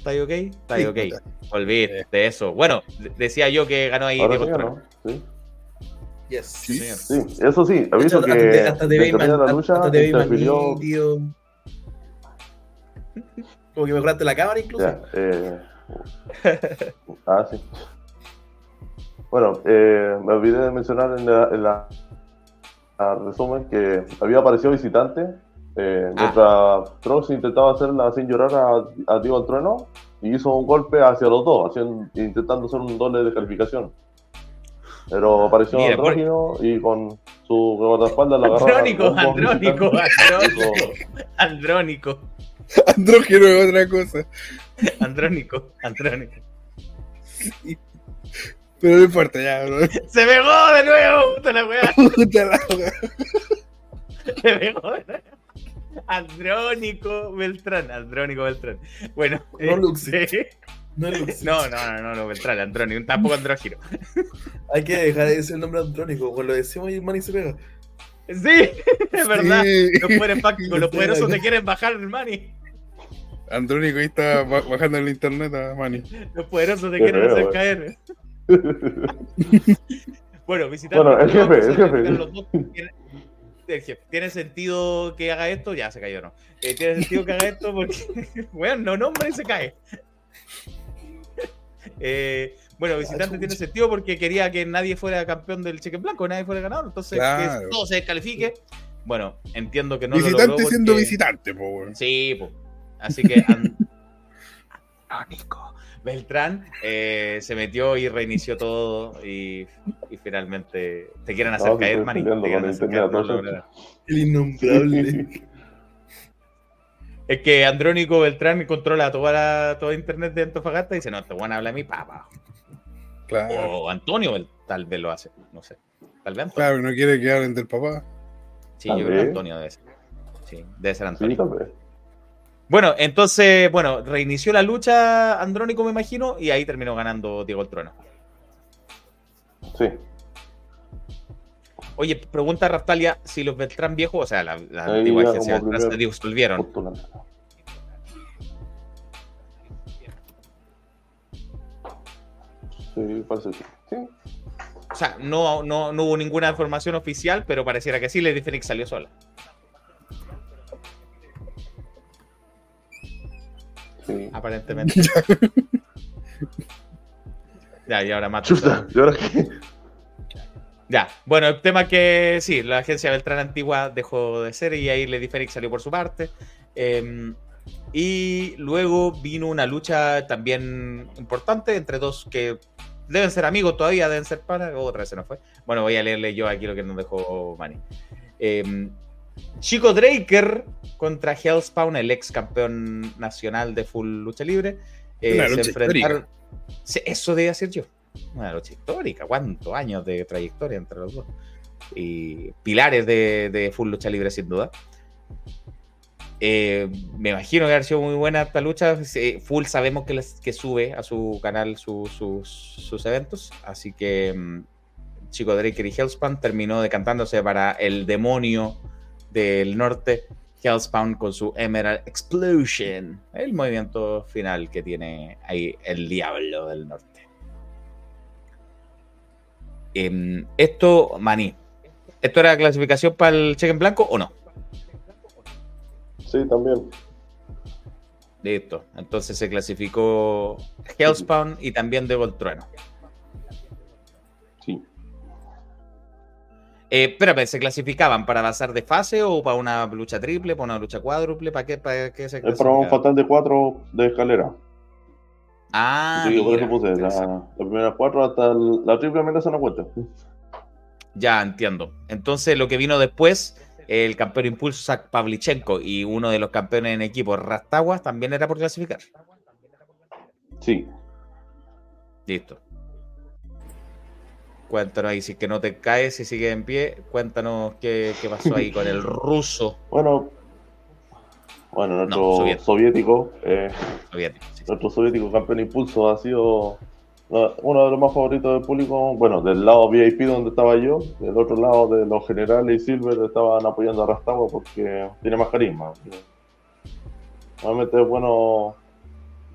¿Está ahí ok? Está ahí Sí, ok. Olvídate de eso. Bueno, de- decía yo que ganó ahí Ahora Diego sí, Trueno. ¿no? Sí. Yes. Sí, señor. Sí, eso sí, aviso Hasta que te- hasta te de veis la lucha hasta te interfirió. tío. Como que mejoraste la cámara incluso. Ya, eh, ah, sí. Bueno, eh, me olvidé de mencionar en la, en la- la resumen que había aparecido visitante. Eh, mientras Trox intentaba hacerla sin llorar a, a Diego el Trueno y hizo un golpe hacia los dos, haciendo, intentando hacer un doble de calificación. Pero apareció Mira, por- Andrógino y con su guardaespaldas la agarraba. Andrónico, Andrónico. Andrónico, Andrónico, Andrógeno es otra cosa. Andrónico, Andrónico. Pero no importa, ya, bro. ¡Se pegó de nuevo! ¡Puta la weá! Puta la wea. Se pegó de nuevo. Andrónico Beltrán, Andrónico Beltrán. Bueno, No, Luxi. este- No, no, no, no, no, no, Beltrán, Andrónico, tampoco andrógino. Hay que dejar de decir el nombre andrónico. Cuando lo decimos y Manny se pega. Sí, es verdad. Sí. Los poderes fácticos, los poderosos te quieren bajar el money. Andrónico ahí está ba- bajando el internet a Manny. Los poderosos te quieren hacer eh. caer. Bueno, visitante. Bueno, el jefe, el jefe. quedan los dos. ¿Tiene, el jefe. ¿Tiene sentido que haga esto? Ya se cayó, ¿no? Eh, ¿Tiene sentido que haga esto? Porque, bueno, no nombra y se cae. Eh, bueno, visitante tiene sentido porque quería que nadie fuera campeón del cheque en blanco, nadie fuera ganador, entonces Claro. que todo se descalifique. Bueno, entiendo que no lo visitante logró siendo porque- visitante, po, weón. Sí, po. así que An- Beltrán eh, se metió y reinició todo y, y finalmente te quieren hacer No, caer, logran. El innombrable. Es que Andrónico Beltrán controla toda la, toda internet de Antofagasta y dice, no, te van a hablar a mi papá. Claro. O Antonio tal vez lo hace, no sé. Tal vez Antonio. Claro, no quiere que hablen del papá. Sí, yo creo que. Antonio debe ser. Sí, debe ser Antonio. Bueno, entonces, bueno, reinició la lucha Andrónico, me imagino, y ahí terminó ganando Diego el Trono. Sí. Oye, pregunta Raftalia si los Beltrán viejos, o sea, la, la antigua agencia Beltrán se disolvieron. postulante. Sí, parece que sí. O sea, no, no, no hubo ninguna información oficial, pero pareciera que sí, Lady Phoenix salió sola. Sí. Aparentemente. ya, y ahora mato. Chuta, ¿y ahora qué? Ya, bueno, el tema que sí, la agencia Beltrán Antigua dejó de ser y ahí Lady Phoenix salió por su parte. Eh, y luego vino una lucha también importante entre dos que deben ser amigos todavía, deben ser panas. Otra vez se nos fue. Bueno, voy a leerle yo aquí lo que nos dejó Manny. Eh, Chico Draker contra Hellspawn, el ex campeón nacional de full lucha libre. Eh, Una se enfrentaron. Eso debe ser yo. Una lucha histórica. ¿Cuántos años de trayectoria entre los dos? Y pilares de, de full lucha libre, sin duda. Eh, me imagino que ha sido muy buena esta lucha. Full sabemos que, les- que sube a su canal su- sus- sus eventos. Así que mm, Chico Draker y Hellspawn terminó decantándose para el demonio del norte, Hellspawn con su Emerald Explosion, el movimiento final que tiene ahí el diablo del norte. Em, esto, Maní, ¿esto era clasificación para el cheque en blanco o no? Sí, también. Listo. Entonces se clasificó Hellspawn y también de Trueno. Eh, espérame, ¿se clasificaban para pasar de fase o para una lucha triple, para una lucha cuádruple? ¿Para qué, para qué se Es para un clasificaban? fatal de cuatro de escalera. Ah, Así que por mira, eso puse la, las primeras cuatro hasta el- la triple amenaza no cuenta. Ya entiendo. Entonces lo que vino después, el campeón impulso Zach Pavlichenko y uno de los campeones en equipo, Rastaguas, también era por clasificar. Sí. Listo. Cuéntanos ahí, si es que no te caes, si sigues en pie, cuéntanos qué, qué pasó ahí con el ruso Bueno, bueno, nuestro No, soviético. soviético, eh, soviético. sí, sí. nuestro soviético campeón impulso ha sido no, uno de los más favoritos del público. Bueno, del lado VIP donde estaba yo, del otro lado de los generales y Silver estaban apoyando a Rastagua porque tiene más carisma. Normalmente es bueno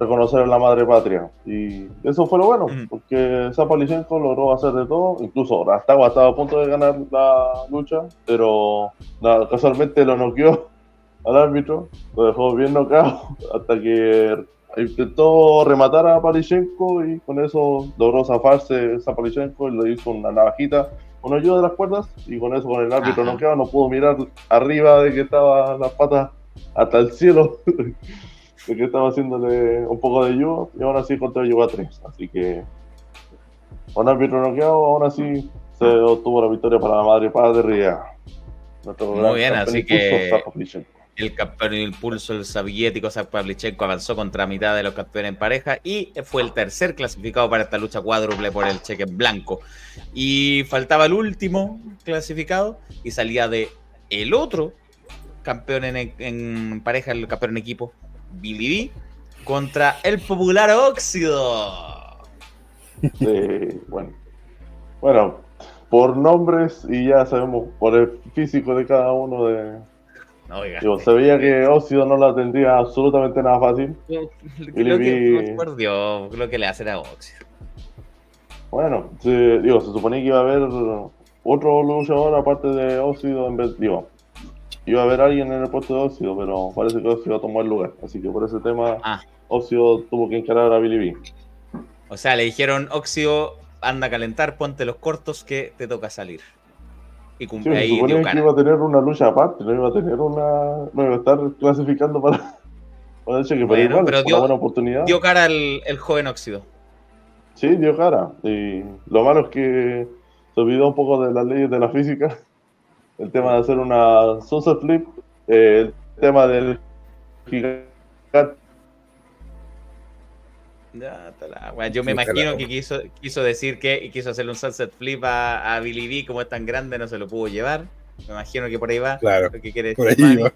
reconocer a la madre patria. Y eso fue lo bueno, porque Zapalichenko logró hacer de todo. Incluso Rastagua estaba a punto de ganar la lucha, pero nada, casualmente lo noqueó al árbitro, lo dejó bien noqueado hasta que intentó rematar a Palichenko y con eso logró zafarse Zapalichenko y le hizo una navajita con ayuda de las cuerdas y con eso con el árbitro Ajá. noqueado no pudo mirar arriba de que estaban las patas hasta el cielo que estaba haciéndole un poco de ayuda y aún así contra llegó a tres así que con árbitro noqueado aún así se obtuvo la victoria para la madre patria Nuestro Muy bien, así impulso, que-. El campeón impulso, el soviético Pavlichenko avanzó contra mitad de los campeones en pareja y fue el tercer clasificado para esta lucha cuádruple por el cheque en blanco. Y faltaba el último clasificado y salía de el otro campeón en, en pareja, el campeón en equipo, Billy B, contra el popular Óxido. Sí, bueno. Bueno, por nombres y ya sabemos por el físico de cada uno de... Oiga, Digo, se veía que Óxido no la tendría absolutamente nada fácil. lo que, por Dios, lo que le hacen a Óxido. Bueno, se- digo, se suponía que iba a haber otro luchador aparte de Óxido en vez... Digo, iba a haber alguien en el puesto de Óxido, pero parece que Óxido tomó el lugar. Así que por ese tema, Ah. Óxido tuvo que encarar a Billy B. O sea, le dijeron, Óxido, anda a calentar, ponte los cortos que te toca salir. Y Sí, cumple se ahí suponía que iba a tener una lucha aparte, no iba a tener una. No iba a estar clasificando para, para el cheque, Bueno, igual, pero dio- una buena oportunidad. Dio cara el, el joven Óxido. Sí, dio cara. Y lo malo es que se olvidó un poco de las leyes de la física. El tema de hacer una sunset flip, eh, el tema del gigante. Ya, ta la wea. Yo me imagino que quiso, quiso decir que y quiso hacerle un sunset flip a, a Billy B, como es tan grande, no se lo pudo llevar. Me imagino que por ahí va. Claro, lo que quiere por decir ahí Manny. va.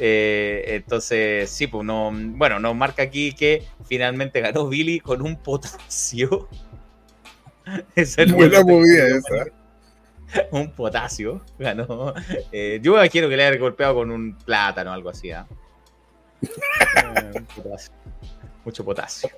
Eh, entonces, sí, pues no. Bueno, nos marca aquí que finalmente ganó Billy con un potasio. Esa es la Buena movida esa. un potasio ganó. Eh, yo me imagino que le haya golpeado con un plátano o algo así. ¿ah? Eh, un potasio. Mucho potasio.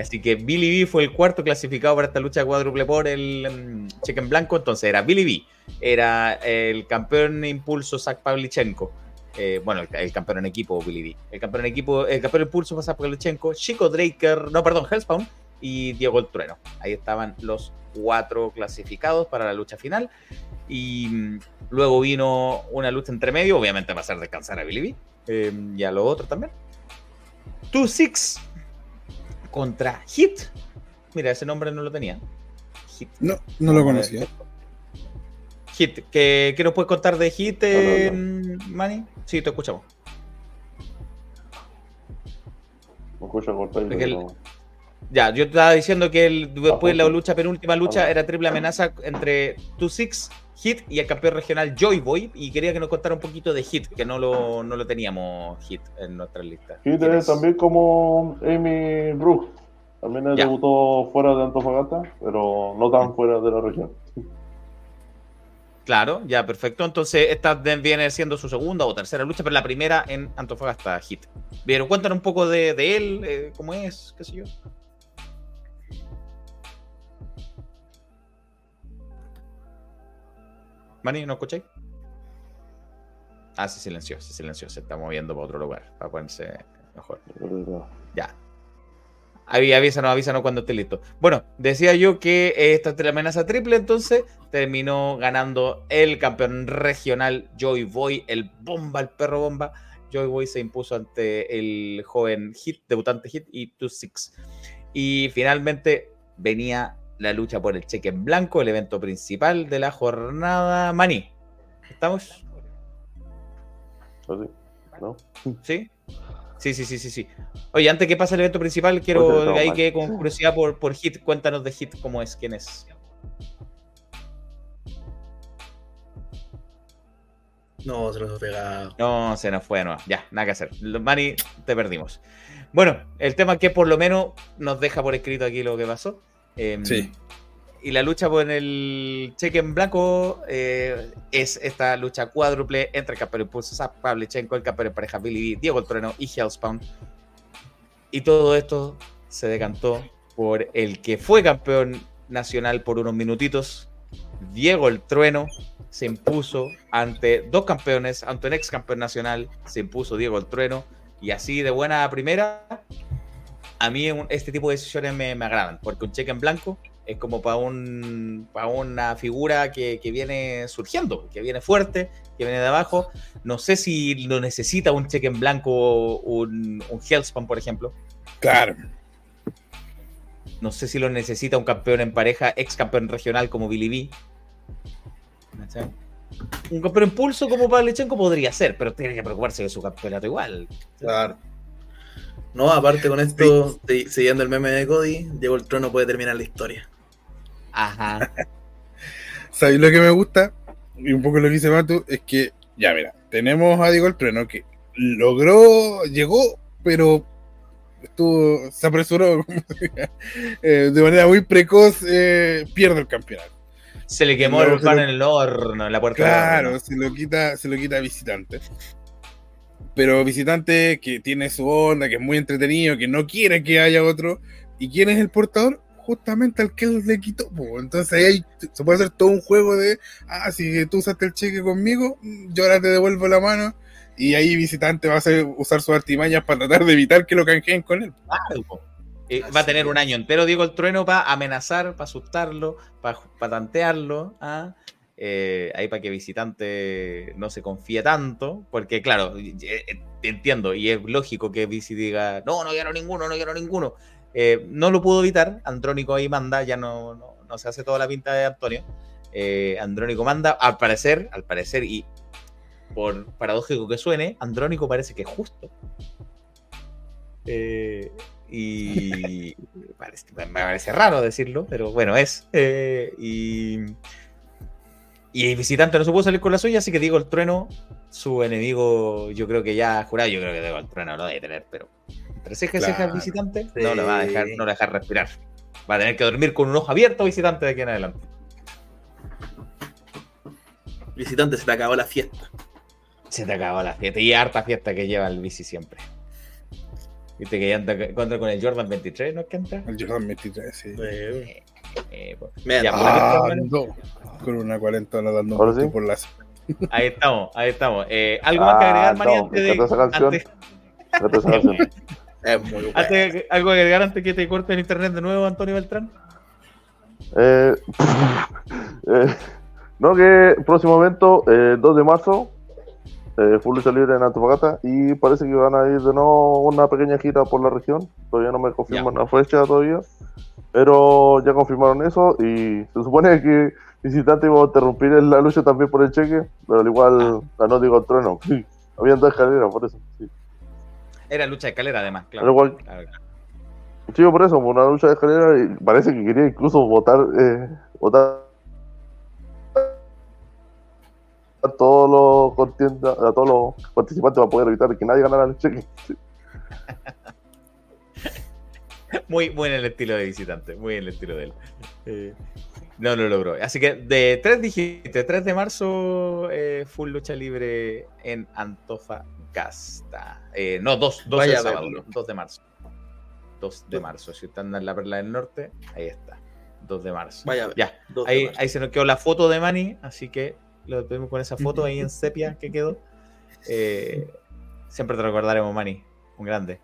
Así que Billy B fue el cuarto clasificado para esta lucha cuádruple por el mm, cheque en blanco. Entonces era Billy B, era el campeón de impulso Zach Pavlichenko. eh, bueno, el, el campeón en equipo Billy B. El campeón en equipo, el campeón impulso fue Zach Pavlichenko, Chico Draker, no, perdón, Hellspawn y Diego el Trueno. Ahí estaban los cuatro clasificados para la lucha final. Y mm, luego vino una lucha entre medio, obviamente para hacer descansar a Billy B. eh, y a los otros también. Two Six contra Hit. Mira, ese nombre no lo tenía. Hit. No, no lo conocía. Hit. ¿Qué, qué nos puedes contar de Hit, eh, No, Manny? Sí, te escuchamos. Me el- pero- Ya, yo estaba diciendo que el, después de la lucha, penúltima lucha, era triple amenaza entre Two Six, Hit y el campeón regional Joy Boy. Y quería que nos contara un poquito de Hit, que no lo, no lo teníamos Hit en nuestra lista. Hit ¿Quién es también como Amy Brooks. También él debutó fuera de Antofagasta, pero no tan fuera de la región. Claro, ya, perfecto. Entonces, esta viene siendo su segunda o tercera lucha, pero la primera en Antofagasta Hit. Pero cuéntanos un poco de, de él, eh, cómo es, qué sé yo. Mani, ¿no escucháis? Ah, se silenció, se silenció, se está moviendo para otro lugar, para ponerse Mejor. Ya. Aví- Avísanos, avísanos cuando esté listo. Bueno, decía yo que esta es la amenaza triple, entonces terminó ganando el campeón regional Joy Boy, el bomba, el perro bomba. Joy Boy se impuso ante el joven Hit, debutante Hit y 2-6. Y finalmente venía la lucha por el cheque en blanco, el evento principal de la jornada. Maní, ¿estamos? ¿Sí? Sí, sí, sí, sí, sí. Oye, antes que pase el evento principal, quiero estamos ahí que con curiosidad por, por Hit, cuéntanos de Hit, cómo es, quién es. No, se los he pegado. No, se nos fue, no, ya, nada que hacer. Mani, te perdimos. Bueno, el tema que por lo menos nos deja por escrito aquí lo que pasó. Em, Sí. Y la lucha por el cheque en blanco eh, es esta lucha cuádruple entre el campeón impulso Zap Pavlichenko, el campeón en pareja Billy Diego el Trueno y Hellspawn. Y todo esto se decantó por el que fue campeón nacional por unos minutitos, Diego el Trueno, se impuso ante dos campeones, ante un ex campeón nacional, se impuso Diego el Trueno, y así de buena primera, a mí este tipo de decisiones me, me agradan, porque un cheque en blanco es como para un para una figura que, que viene surgiendo, que viene fuerte, que viene de abajo. No sé si lo necesita un cheque en blanco, un, un Hellspawn, por ejemplo. Claro. No sé si lo necesita un campeón en pareja, ex campeón regional como Billy B. Un campeón en pulso como Pavlichenko podría ser, pero tiene que preocuparse de su campeonato igual. Claro. No, aparte con esto, si- siguiendo el meme de Cody, Diego el trono puede terminar la historia. Ajá. ¿Sabéis lo que me gusta? Y un poco lo que dice Matu, es que, ya mira, tenemos a Diego el Trueno que logró, llegó, pero estuvo, se apresuró eh, de manera muy precoz, eh, pierde el campeonato. Se le quemó el pan lo- en el horno, en la puerta Claro, se lo quita, se lo quita a visitante. Pero visitante que tiene su onda, que es muy entretenido, que no quiere que haya otro. ¿Y quién es el portador? Justamente al que le quitó. po. Entonces ahí hay- se puede hacer todo un juego de, ah, si tú usaste el cheque conmigo, yo ahora te devuelvo la mano. Y ahí visitante va a hacer, usar sus artimañas para tratar de evitar que lo canjeen con él. Claro. Eh, va a tener un año entero, Diego el Trueno, para amenazar, para asustarlo, para tantearlo. ¿ah? Eh, ahí para que visitante no se confíe tanto, porque claro, eh, entiendo y es lógico que Visi diga, no, no quiero ninguno, no quiero ninguno. Eh, no lo pudo evitar, Andrónico ahí manda, ya no, no, no se hace toda la pinta de Antonio. Eh, Andrónico manda, al parecer, al parecer, y por paradójico que suene, Andrónico parece que es justo. Y parece- me parece raro decirlo, pero bueno, es. Y, y el visitante no se pudo salir con la suya, así que Diego el Trueno, su enemigo, yo creo que ya jurado, yo creo que Diego el Trueno lo debe tener, pero entre ceja y ceja el Claro. visitante, Sí. no le va a dejar, no le va a dejar respirar. Va a tener que dormir con un ojo abierto visitante de aquí en adelante. Visitante, se te acabó la fiesta. Se te acabó la fiesta. Y harta fiesta que lleva el bici siempre. Viste que ya anda contra con el Jordan 23, ¿no es que entra? El Jordan 23, sí. Eh, Eh, pues, ya, ah, pues, Ando con una cuarentona dando un sí. por la ahí estamos, ahí estamos. Eh, ¿Algo más que agregar, Ah, Mani, no, antes de. canción. antes- canción. es muy bueno. antes ¿Algo que agregar antes que te corte el internet de nuevo, Antonio Beltrán? Eh, eh, no, que próximo evento, eh, 2 de marzo, eh, Full Lucha Libre en Antofagasta, y parece que van a ir de nuevo una pequeña gira por la región. Todavía no me confirman la fecha todavía, pero ya confirmaron eso y se supone que visitante iba a interrumpir la lucha también por el cheque, pero al igual ganó Diego el Trueno. Habían dos escaleras, por eso. Sí. Era lucha de escalera, además, claro. igual, Claro, claro. Sí, por eso, por una lucha de escalera, y parece que quería incluso votar, eh, votar a todos los a todos los participantes para poder evitar que nadie ganara el cheque. Sí. Muy, muy en el estilo de visitante, muy en el estilo de él. Eh, no lo logró. Así que de 3 dijiste, 3 de marzo, eh, full lucha libre en Antofagasta. Eh, no, 2, 2 Vaya el a sábado, verlo. 2 de marzo. 2 de marzo. Si usted anda en la perla del norte, ahí está. 2 de marzo. Vaya. Ya, de ahí, marzo. ahí se nos quedó la foto de Manny, así que lo vemos con esa foto ahí en sepia que quedó. Eh, siempre te recordaremos, Manny. un grande.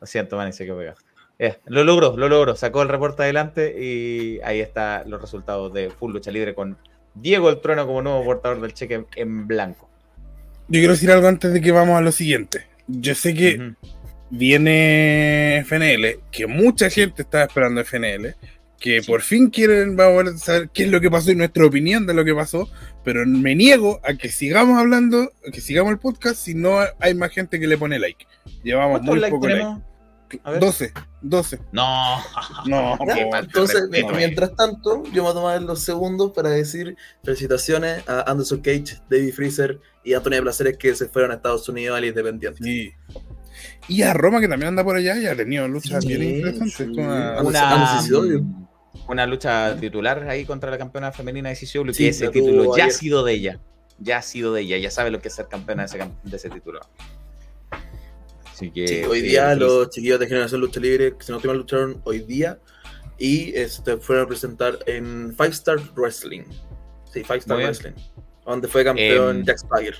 Lo siento, man, y se quedó pegado. Eh, lo logró, lo logró. Sacó el reporte adelante y ahí están los resultados de Full Lucha Libre con Diego el Trueno como nuevo portador del cheque en blanco. Yo quiero decir algo antes de que vamos a lo siguiente. Yo sé que viene FNL, que mucha gente estaba esperando FNL, que por fin quieren vamos a saber qué es lo que pasó y nuestra opinión de lo que pasó, pero me niego a que sigamos hablando, a que sigamos el podcast si no hay más gente que le pone like. Llevamos ¿Cuántos muy likes poco like. Tenemos? A ver. 12, 12. No. No, Entonces, respeto, mientras tanto, yo me voy a tomar los segundos para decir felicitaciones a Anderson Cage, David Freezer y Antonio Placeres que se fueron a Estados Unidos al Independiente. Sí. Y a Roma, que también anda por allá, ya ha tenido luchas Sí, bien interesantes. sí. con a- Una- odio. una lucha titular ahí contra la campeona femenina de CCW, Sí, que ese título ya ha sido de ella. Ya ha sido de ella, ya sabe lo que es ser campeona de ese, de ese título. Así que. Sí, hoy eh, día los chiquillos de Generación Lucha Libre, que si no te lucharon hoy día y este, fueron a presentar en Five Star Wrestling. Sí, Five Star Muy bien. Wrestling. Donde fue campeón Em, Jack Swagger.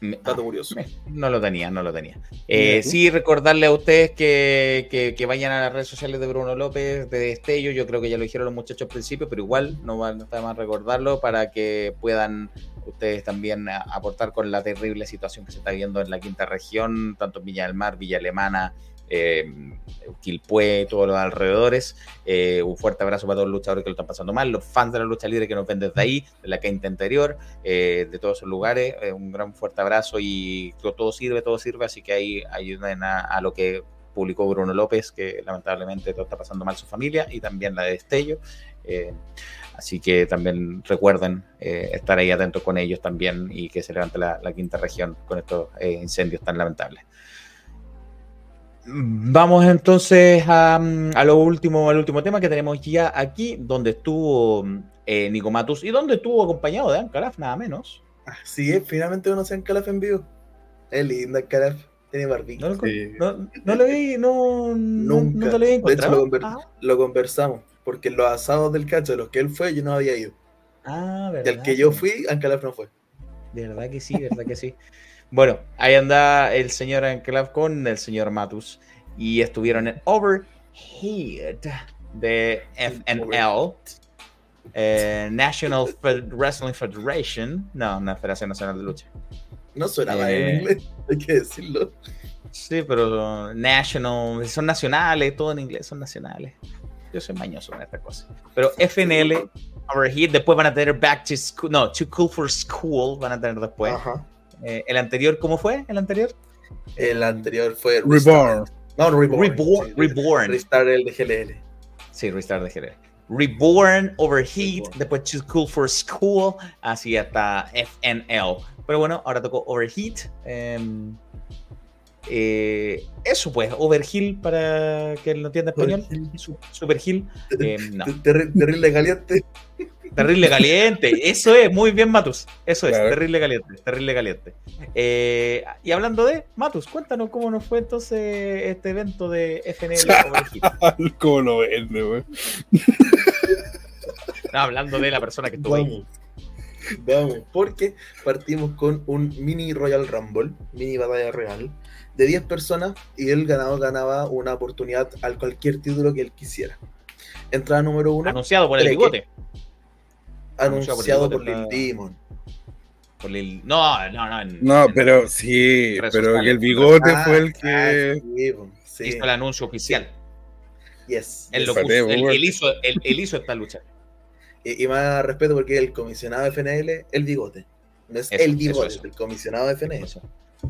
Dato ah, curioso. me- no lo tenía, no lo tenía. Eh, sí, recordarle a ustedes que, que- que vayan a las redes sociales de Bruno López, de Destello. Yo creo que ya lo dijeron los muchachos al principio, pero igual no, va, no está de más recordarlo para que puedan ustedes también a- aportar con la terrible situación que se está viendo en la quinta región, tanto en Villa del Mar, Villa Alemana, Quilpué, todos los alrededores. Eh, un fuerte abrazo para todos los luchadores que lo están pasando mal, los fans de la lucha libre que nos ven desde ahí, de la quinta interior, eh, de todos esos lugares. Eh, un gran fuerte abrazo y to- todo sirve, todo sirve, así que ahí ayuden a, a lo que publicó Bruno López, que lamentablemente todo está pasando mal su familia y también la de Destello. Eh, así que también recuerden eh, estar ahí atentos con ellos también y que se levante la, la quinta región con estos eh, incendios tan lamentables. Vamos entonces a, a lo último, al último tema que tenemos ya aquí, donde estuvo eh, Nico Matus y donde estuvo acompañado de Ancalaf, nada menos. Así es, finalmente uno se en Calaf en vivo. Es linda Calaf, tiene barbilla. No lo, Sí. no, no lo vi, no, Nunca. no te lo había De hecho, lo, conver- ah, lo conversamos, porque en los asados del cacho de los que él fue, yo no había ido. ah, Y al que yo fui, Ancalaf no fue. De verdad que sí, de verdad que sí. Bueno, ahí anda el señor Ancalaf con el señor Matus y estuvieron en Overhead de FNL, eh, National Fed- Wrestling Federation. No, no, Federación Nacional de Lucha. No suena Eh. en inglés, hay que decirlo. Sí, pero National, son nacionales, todo en inglés son nacionales. Yo soy mañoso con estas cosas. Pero FNL, Overhead, después van a tener Back to School, no, Too Cool for School, van a tener después. Ajá. Eh, el anterior, ¿cómo fue? El anterior? El anterior fue Reborn. No, Reborn. Reborn, Sí, Reborn. Restart el de GLL. Sí, Restart de GL. Reborn, Overheat, Reborn. después Too Cool for School, así hasta FNL. Pero bueno, ahora tocó Overheat. em, eh, eso pues, Overhill para que él no entienda español. Su- Superhill. em, no, Terri- Terrible caliente. Terrible caliente. Eso es, muy bien, Matus. Eso es, Claro. terrible caliente, terrible caliente. Eh, y hablando de Matus, cuéntanos cómo nos fue entonces este evento de FNL. ¿Cómo lo vende, güey? No, hablando de la persona que estuvo ahí. Vamos. Vamos, porque partimos con un mini Royal Rumble, mini batalla real, de 10 personas y el ganador ganaba una oportunidad al cualquier título que él quisiera. Entrada número uno, Anunciado por el bigote. Anunciado por Lil Demon. Por No, no, no. en- No, en- pero sí, pero que el bigote Ah, fue el ah, que. sí, po, sí, Hizo el anuncio oficial. yes, Él, lo Pateo, puso, él, hizo, él, él hizo esta lucha. Y, y más respeto porque el comisionado de FNL, el bigote. No es Eso, el bigote, eso. el comisionado de FNL.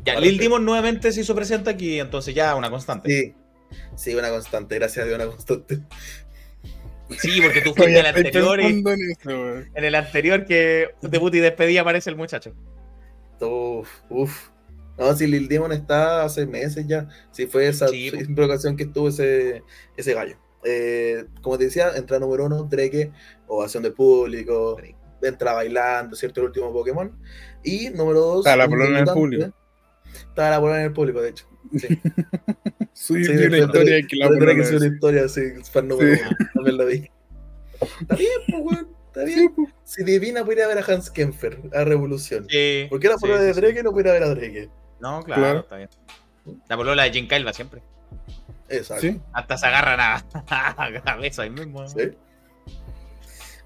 Ya, Lil. Demon nuevamente se hizo presente aquí, entonces ya una constante. Sí, sí, una constante, gracias a Dios, una constante. Sí, porque tú fuiste en el anterior y en eso, güey. en el anterior que debut y despedida aparece el muchacho. Uf, uf. No, si Lil Demon está hace meses ya. Sí, fue esa Sí, ocasión que estuvo ese, ese gallo. Eh, como te decía, entra número uno, Drake, ovación del público, Drake. entra bailando, ¿cierto? El último Pokémon. Y número dos. Está la polona en el público. Estaba la polona en el público, de hecho. Sí. Soy Sí, una historia de- que la polona que es una historia, sí, fan uno. También la vi. Está bien, pues, weón. Está bien. pues. Si Divina pudiera ver a Hans Kemper, a Revolución. Sí, ¿Por qué la sí, de. Drake no pudiera ver a Drake? No, claro, Claro. está bien. La polola de Jim Kyle va siempre. Exacto. Sí. Hasta se agarran a, a cabeza ahí mismo. ¿no? Sí.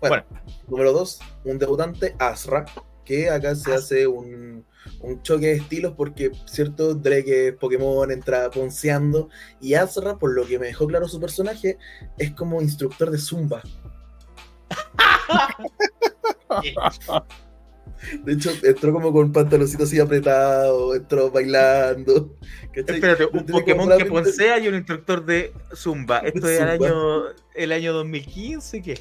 Bueno, número dos, un debutante, Asra, que acá se hace un, un choque de estilos porque, cierto, Drake es Pokémon, entra ponceando, y Asra, por lo que me dejó claro su personaje, es como instructor de Zumba. De hecho, entró como con pantaloncitos así apretados, entró bailando. ¿cachai? Espérate, un Pokémon que poncea y un instructor de Zumba. Esto es el año, el año 2015, ¿qué?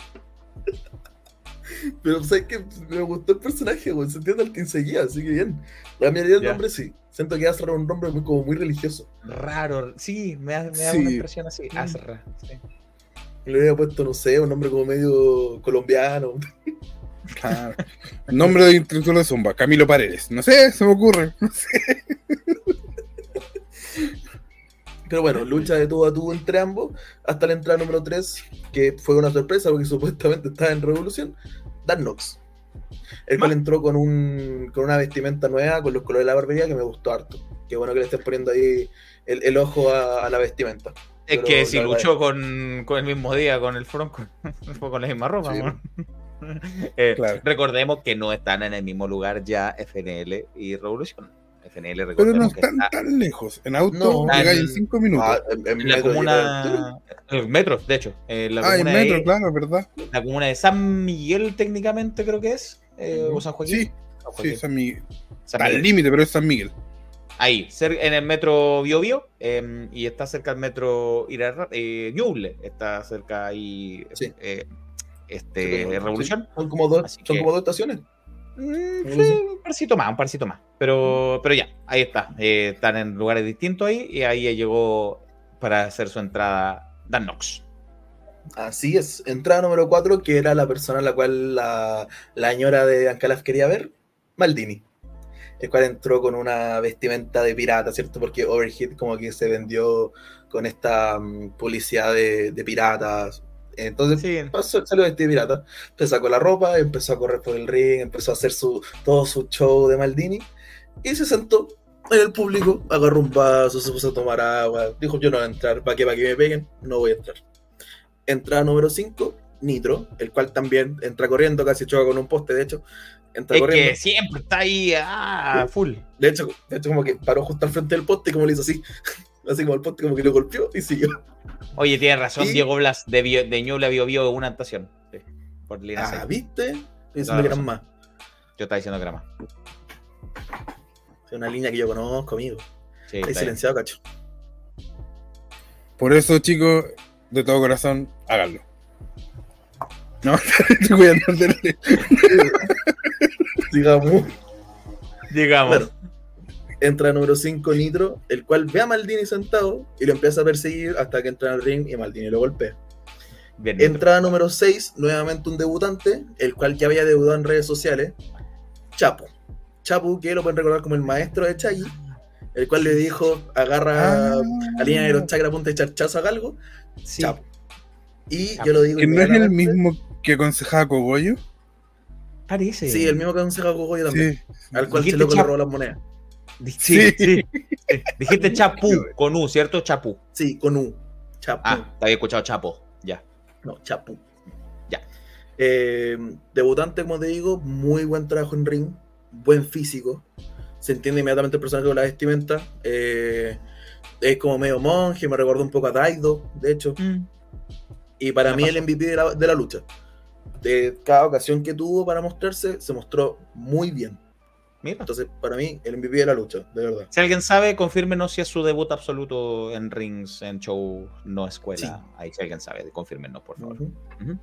Pero sabes que me gustó el personaje, güey. Se entiende al que seguía, así que bien. La mayoría del nombre sí. Siento que Asra es un nombre muy, como muy religioso. Raro, sí, me da, me da Sí. una impresión así. Azra. sí. Le había puesto, no sé, un nombre como medio colombiano. Claro. Nombre de instructor de Zumba, Camilo Paredes. No sé, se me ocurre. Pero bueno, lucha de tú a tú entre ambos hasta la entrada número 3, que fue una sorpresa porque supuestamente estaba en Revolución. Dan Nox. El cual entró con, un, con una vestimenta nueva, con los colores de la barbería, que me gustó harto. Qué bueno que le estés poniendo ahí el, el ojo a, a la vestimenta. Es Pero que si luchó con, con el mismo día con el front, con, fue con la misma ropa. Eh, Claro. Recordemos que no están en el mismo lugar ya FNL y Revolución. FNL, Pero no están está tan lejos. En auto No. llegáis En- en 5 minutos. Ah, en, en en la metro comuna. El metro, de hecho. eh, la, ah, en comuna metro, de, claro, ¿verdad? la comuna de San Miguel, técnicamente, creo que es. eh, o San Joaquín. Sí, San sí, Joaquín. San Miguel. San Al Miguel. límite, pero es San Miguel. Ahí, en el metro Bio Bio, eh, y está cerca del metro Irarra, eh, Ñuble, está cerca ahí, Sí. eh, Sí, este, Revolución. sí, son como dos, son que- como dos estaciones. Mm, sí, un parcito más, un parcito más. Pero, pero ya, ahí está. eh, están en lugares distintos ahí, y ahí llegó para hacer su entrada Dan Knox. Así es. Entrada número 4, que era la persona a la cual la, la señora de Ancalaf quería ver, Maldini. El cual entró con una vestimenta de pirata, ¿cierto? Porque Overheat como que se vendió con esta mm, publicidad de, de piratas. Entonces Sí, pasó, salió de pirata. Se sacó la ropa, empezó a correr por el ring, empezó a hacer su, todo su show de Maldini. Y se sentó en el público, agarró un vaso, se puso a tomar agua. Dijo, yo no voy a entrar, ¿para qué? ¿Para que me peguen? No voy a entrar. Entrada número 5, Nitro, el cual también entra corriendo, casi choca con un poste, de hecho. Entra es corriendo. que siempre está ahí, ah, full. De hecho, de hecho, como que paró justo al frente del poste y como le hizo así. Así como el poste como que lo golpeó y siguió. Oye, tienes razón, Y- Diego Blas de, Bio- de Ñuble a Bio Bio una actuación. Sí, por Lina Ah, Seca. ¿viste? Toda Pensando la que eran más. Yo estaba diciendo que era más. Es una línea que yo conozco, amigo. Sí, Ahí está silenciado, cacho. Por eso, chicos, de todo corazón, háganlo. No, te voy a andar de- Digamos. Digamos. Claro. Entra número 5 Nitro, el cual ve a Maldini sentado y lo empieza a perseguir hasta que entra al ring y Maldini lo golpea. Bien, Entrada número 6, nuevamente un debutante, el cual ya había debutado en redes sociales, Chapo. Chapo, que lo pueden recordar como el maestro de Chaggy, el cual le dijo, agarra Ah. a línea de los chakras, punta y charchazo a galgo, Sí. Chapo. Y Chapo. yo lo digo Que no es el mismo que aconsejaba Cogollo. Parece. Sí, el mismo que aconseja a Cogoyo también, Sí. al cual se loco le robó las monedas. Sí, Sí. Dijiste Chapú, con U, ¿cierto? Chapú. Sí, con U. Chapo. Ah, te había escuchado Chapo. Ya. No, Chapu. Ya. Eh, debutante, como te digo, muy buen trabajo en ring, buen físico. Se entiende inmediatamente el personaje con la vestimenta. eh, es como medio monje, me recuerda un poco a Daido, de hecho. Y para Me mí pasó. el MVP de la, de la lucha. De cada ocasión que tuvo para mostrarse, se mostró muy bien. Mira. Entonces, para mí, el MVP de la lucha, de verdad. Si alguien sabe, confírmenos si es su debut absoluto en rings, en show, no escuela. Sí. Ahí, si alguien sabe, confírmenos, por favor. Ujú.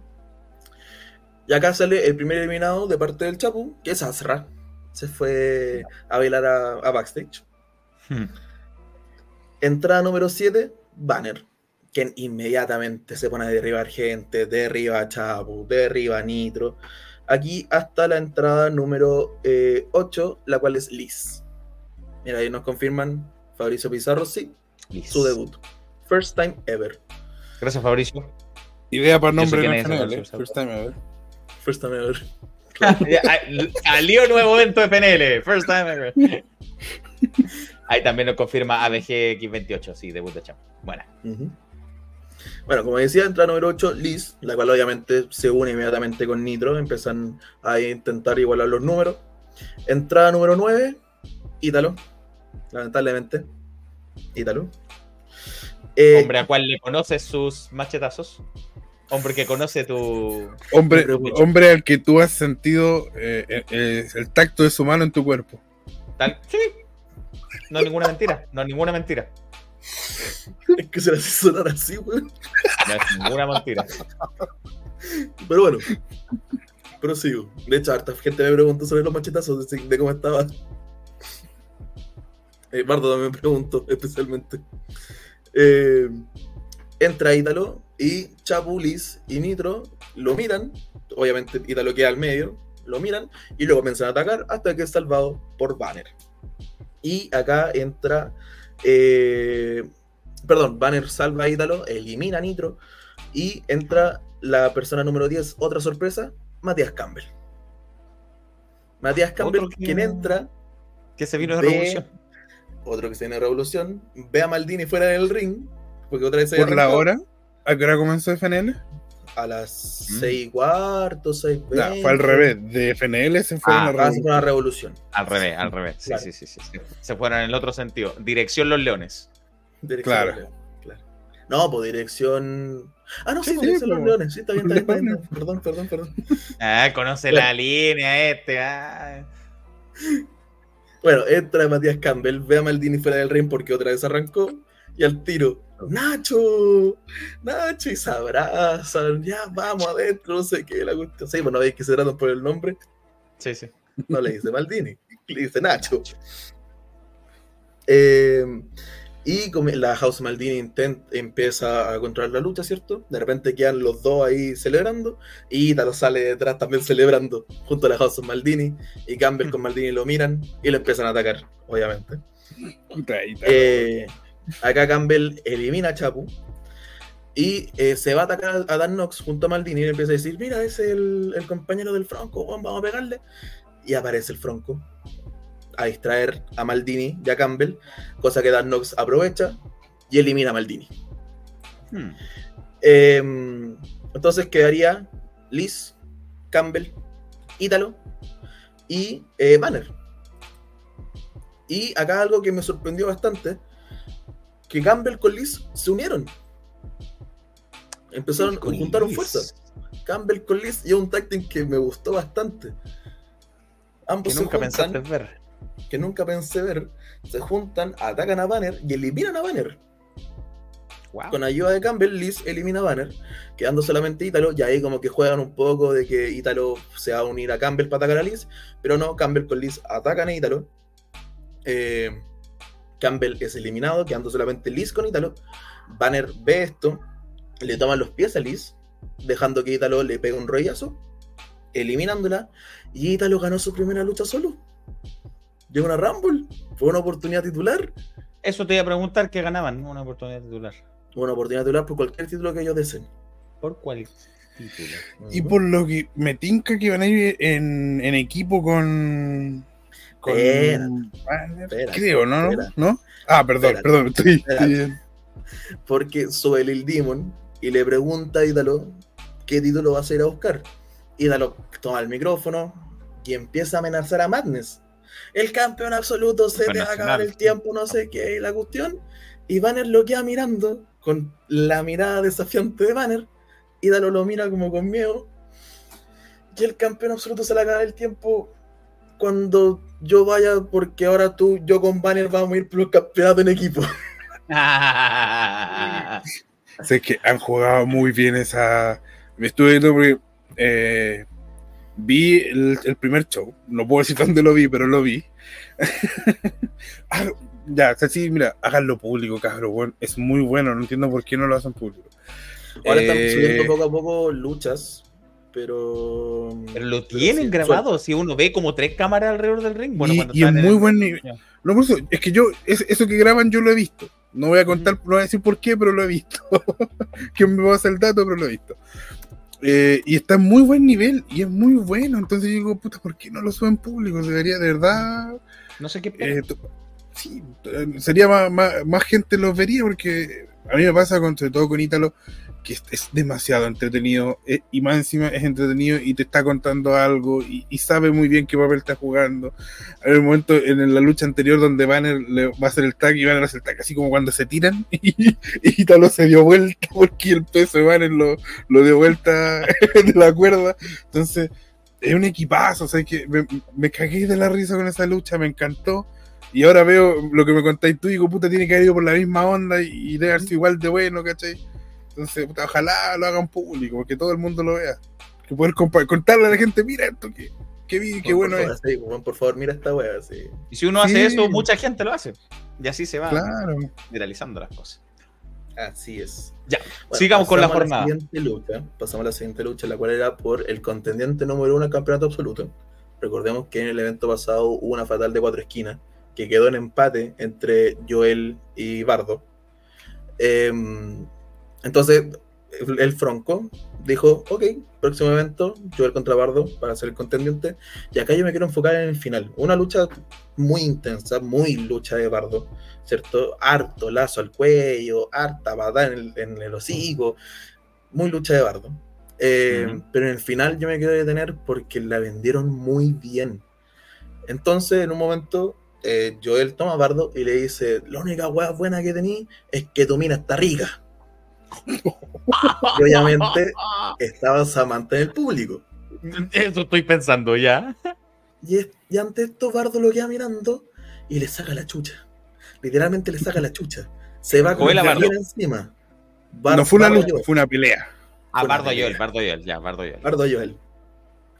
Y acá sale el primer eliminado de parte del Chapu, que es Azra. Se fue a bailar a, a backstage. Hmm. Entrada número 7, Banner. Quien inmediatamente se pone a derribar gente, derriba a Chapu, derriba a Nitro. Aquí hasta la entrada número 8, la cual es Liz. Mira, ahí nos confirman Fabricio Pizarro, sí, su debut. First time ever. Gracias, Fabricio. Idea para nombre en general, eh. First time ever. First time ever. Salió nuevo evento de PNL. First time ever. Ahí también nos confirma ABG X28, sí, debut de Champ. Buena. Ujú. Bueno, como decía, entra número 8, Liz, la cual obviamente se une inmediatamente con Nitro, empiezan a intentar igualar los números. Entrada número 9, Ítalo, lamentablemente. Ítalo. Eh, Hombre a cual le conoces sus machetazos. Hombre que conoce tu. Hombre, hombre al que tú has sentido eh, eh, el tacto de su mano en tu cuerpo. Tal. Sí. No es ninguna mentira. No es ninguna mentira. Es que se las hizo sonar así, weón. No es ninguna mentira. Pero bueno, prosigo. De hecho, harta gente me preguntó sobre los machetazos, de, de cómo estaba. Eh, Bardo también me preguntó, especialmente. Eh, entra Ítalo y Chapu, Liz y Nitro lo miran. Obviamente, Ítalo queda al medio, lo miran y luego comienzan a atacar hasta que es salvado por Banner. Y acá entra. Eh, perdón, Banner salva a Ítalo, elimina a Nitro y entra la persona número 10, otra sorpresa, Matías Campbell. Matías Campbell, que- quien entra, Que se vino de revolución. otro que se viene de revolución, ve a Maldini fuera del ring, porque otra vez se Por la hora, ¿a qué hora comenzó FNL? A las Mm. 6 y cuarto, 6 No, fue al revés. De FNL se fue Ah, a la revolución. revolución. Al revés, al revés. Sí, Claro. sí, sí, sí, sí. Se fueron en el otro sentido. Dirección Los Leones. Dirección Claro. Los Leones, claro. No, pues dirección. Ah, no, sí, dirección Los pues. Leones. Sí, está bien, está bien, está bien. Perdón, perdón, perdón. Ah, conoce Claro. la línea este. Ah. Bueno, entra Matías Campbell, ve a Maldini fuera del ring porque otra vez arrancó. Y al tiro, Nacho, Nacho, y se abrazan, ya vamos adentro, no sé qué, la cuestión. Sí, bueno, veis que se tratan por el nombre, Sí, sí. no le dice Maldini, le dice Nacho. Eh, y la House Maldini intent- empieza a controlar la lucha, ¿cierto? De repente quedan los dos ahí celebrando y Taro sale detrás también celebrando junto a la House Maldini y Campbell con Maldini lo miran y lo empiezan a atacar, obviamente. Puta. Eh, acá Campbell elimina a Chapu y eh, se va a atacar a Dan Knox junto a Maldini y le empieza a decir, mira, ese es el, el compañero del Franco, vamos a pegarle. Y aparece el Franco a distraer a Maldini y a Campbell, cosa que Dan Knox aprovecha y elimina a Maldini. Hmm. Eh, entonces quedaría Liz, Campbell, Ítalo y eh, Banner. Y acá algo que me sorprendió bastante, que Campbell con Liz se unieron. Empezaron, Con juntaron Liz. fuerzas. Campbell con Liz y es un team que me gustó bastante. Ambos Que nunca pensaste ver. que nunca pensé ver, se juntan, atacan a Banner y eliminan a Banner. Wow. Con ayuda de Campbell, Liz elimina a Banner, quedando solamente Ítalo, y ahí como que juegan un poco de que Ítalo se va a unir a Campbell para atacar a Liz, pero no, Campbell con Liz atacan a Ítalo. Eh, Campbell es eliminado, quedando solamente Liz con Ítalo. Banner ve esto, le toman los pies a Liz, dejando que Ítalo le pegue un rollazo, eliminándola, y Ítalo ganó su primera lucha solo. Llegó una Rumble, fue una oportunidad titular, Eso te iba a preguntar que ganaban una oportunidad titular. una oportunidad titular por cualquier título que ellos deseen. ¿Por cuál título? Y por lo que me tinca que van a ir en, en equipo con. Con Banner, espérate, creo, ¿no? ¿No? Ah, perdón, perdón, estoy. porque sube el Demon y le pregunta a Ítalo qué título vas a ir a buscar. Ítalo toma el micrófono y empieza a amenazar a Madness. El campeón absoluto se te va a acabar el tiempo, no sé qué, y la cuestión. Y Banner lo queda mirando con la mirada desafiante de Banner. Ítalo lo mira como con miedo. Y el campeón absoluto se le acaba el tiempo cuando yo vaya, porque ahora tú, yo con Banner vamos a ir por los campeonatos en equipo. Sé que han jugado muy bien esa. Me estuve viendo porque eh, vi el, el primer show. No puedo decir dónde lo vi, pero lo vi. Ah, ya, o sea, sí, mira, háganlo público, cabrón. bueno, es muy bueno, no entiendo por qué no lo hacen público. Ahora están Eh, subiendo poco a poco luchas, pero. Pero lo pero tienen sí, grabado. Si uno ve como tres cámaras alrededor del ring. Bueno, Y- cuando y es muy el- buen nivel. No, por eso, es que yo, es- eso que graban yo lo he visto. No voy a contar, no voy a decir por qué, pero lo he visto. que me pasa el dato, pero lo he visto. Eh, y está en muy buen nivel y es muy bueno. Entonces yo digo, puta, ¿por qué no lo suben público? Debería, de verdad, No sé qué. Eh, sí, eh, sería más, más, más gente los vería porque a mí me pasa con, sobre todo con Ítalo que es, es demasiado entretenido eh, y más encima es entretenido y te está contando algo y, y sabe muy bien qué papel está jugando. Hay un momento en la lucha anterior donde Banner le va a hacer el tag y Banner hace el tag así como cuando se tiran y, y Ítalo se dio vuelta porque el peso de Banner lo, lo dio vuelta de la cuerda. Entonces es un equipazo, o sea, que me, me cagué de la risa con esa lucha, me encantó. Y ahora veo lo que me contáis tú y digo, puta, tiene que haber ido por la misma onda y, y debe haber sido igual de bueno, ¿cachai? Entonces, puta, ojalá lo hagan público, que todo el mundo lo vea. Que poder contarle a la gente, mira esto, que, que vi, qué bueno por es. favor, sí, Juan, por favor, mira esta wea, sí. Y si uno Sí. hace eso, mucha gente lo hace. Y así se va Claro. viralizando las cosas. Así es. Ya, sigamos con la jornada. siguiente lucha, pasamos a la siguiente lucha, la cual era por el contendiente número uno al campeonato absoluto. Recordemos que en el evento pasado hubo una fatal de cuatro esquinas que quedó en empate entre Joel y Bardo. Em, entonces, el, Fronco dijo: Ok, próximo evento, Joel contra Bardo para ser el contendiente. Y acá yo me quiero enfocar en el final. Una lucha muy intensa, muy lucha de Bardo. ¿cierto? Harto lazo al cuello, harta patada en el, en el hocico, muy lucha de bardo. Eh. Pero en el final yo me quiero detener porque la vendieron muy bien. Entonces, en un momento, eh, Joel toma a Bardo y le dice: La única hueá buena que tení es que tu mina está rica. y obviamente estaba Samantha en el público. Eso estoy pensando ya. Y, es- y ante esto, Bardo lo queda mirando y le saca la chucha. Literalmente le saca la chucha. Se va con la piel encima. Bar- No fue una lucha, fue una pelea. Ah, Bardo. Joel, Bardo Joel, ya, Bardo Joel. Bardo Joel.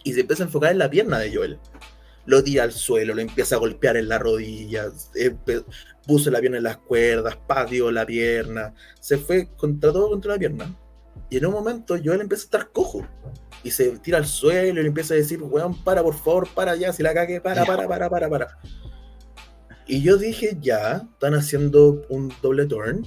Y se empieza a enfocar en la pierna de Joel. Lo tira al suelo, lo empieza a golpear en las rodillas, empe- puso la pierna en las cuerdas, pateó la pierna, se fue contra todo contra la pierna. Y en un momento Joel empieza a estar cojo. Y se tira al suelo y le empieza a decir, weón, para, por favor, para ya, si la cague, para, para, para, para, para. Y yo dije, ya, están haciendo un doble turn.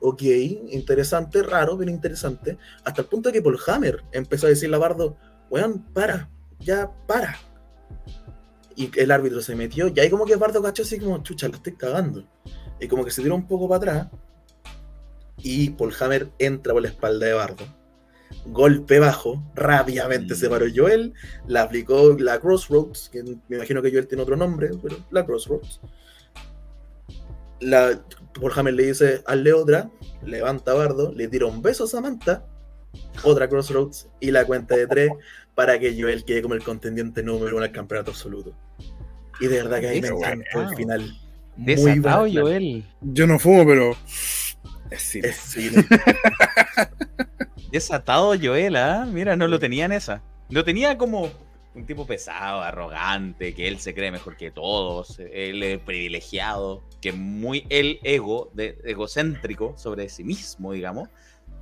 Ok, interesante, raro, pero interesante. Hasta el punto que Paul Hammer empezó a decirle a Bardo, weón, para, ya, para. Y el árbitro se metió, y ahí como que Bardo cachó así como, chucha, la estoy cagando. Y como que se tiró un poco para atrás. Y Paul Hammer entra por la espalda de Bardo. Golpe bajo, rápidamente se paró Joel, la aplicó la Crossroads, que me imagino que Joel tiene otro nombre, pero la Crossroads. La, Paul Hammer le dice, hazle otra, levanta a Bardo, le tira un beso a Samantha, otra Crossroads y la cuenta de tres para que Joel quede como el contendiente número uno al campeonato absoluto. Y de verdad que ahí me encantó el final. Muy. Joel. Yo no fumo, pero. Es cine. Es cine. Desatado Joel, ¿ah? Mira, no lo tenía en esa. Lo tenía como un tipo pesado, arrogante, que él se cree mejor que todos, él es privilegiado, que muy el ego, de, egocéntrico sobre sí mismo, digamos.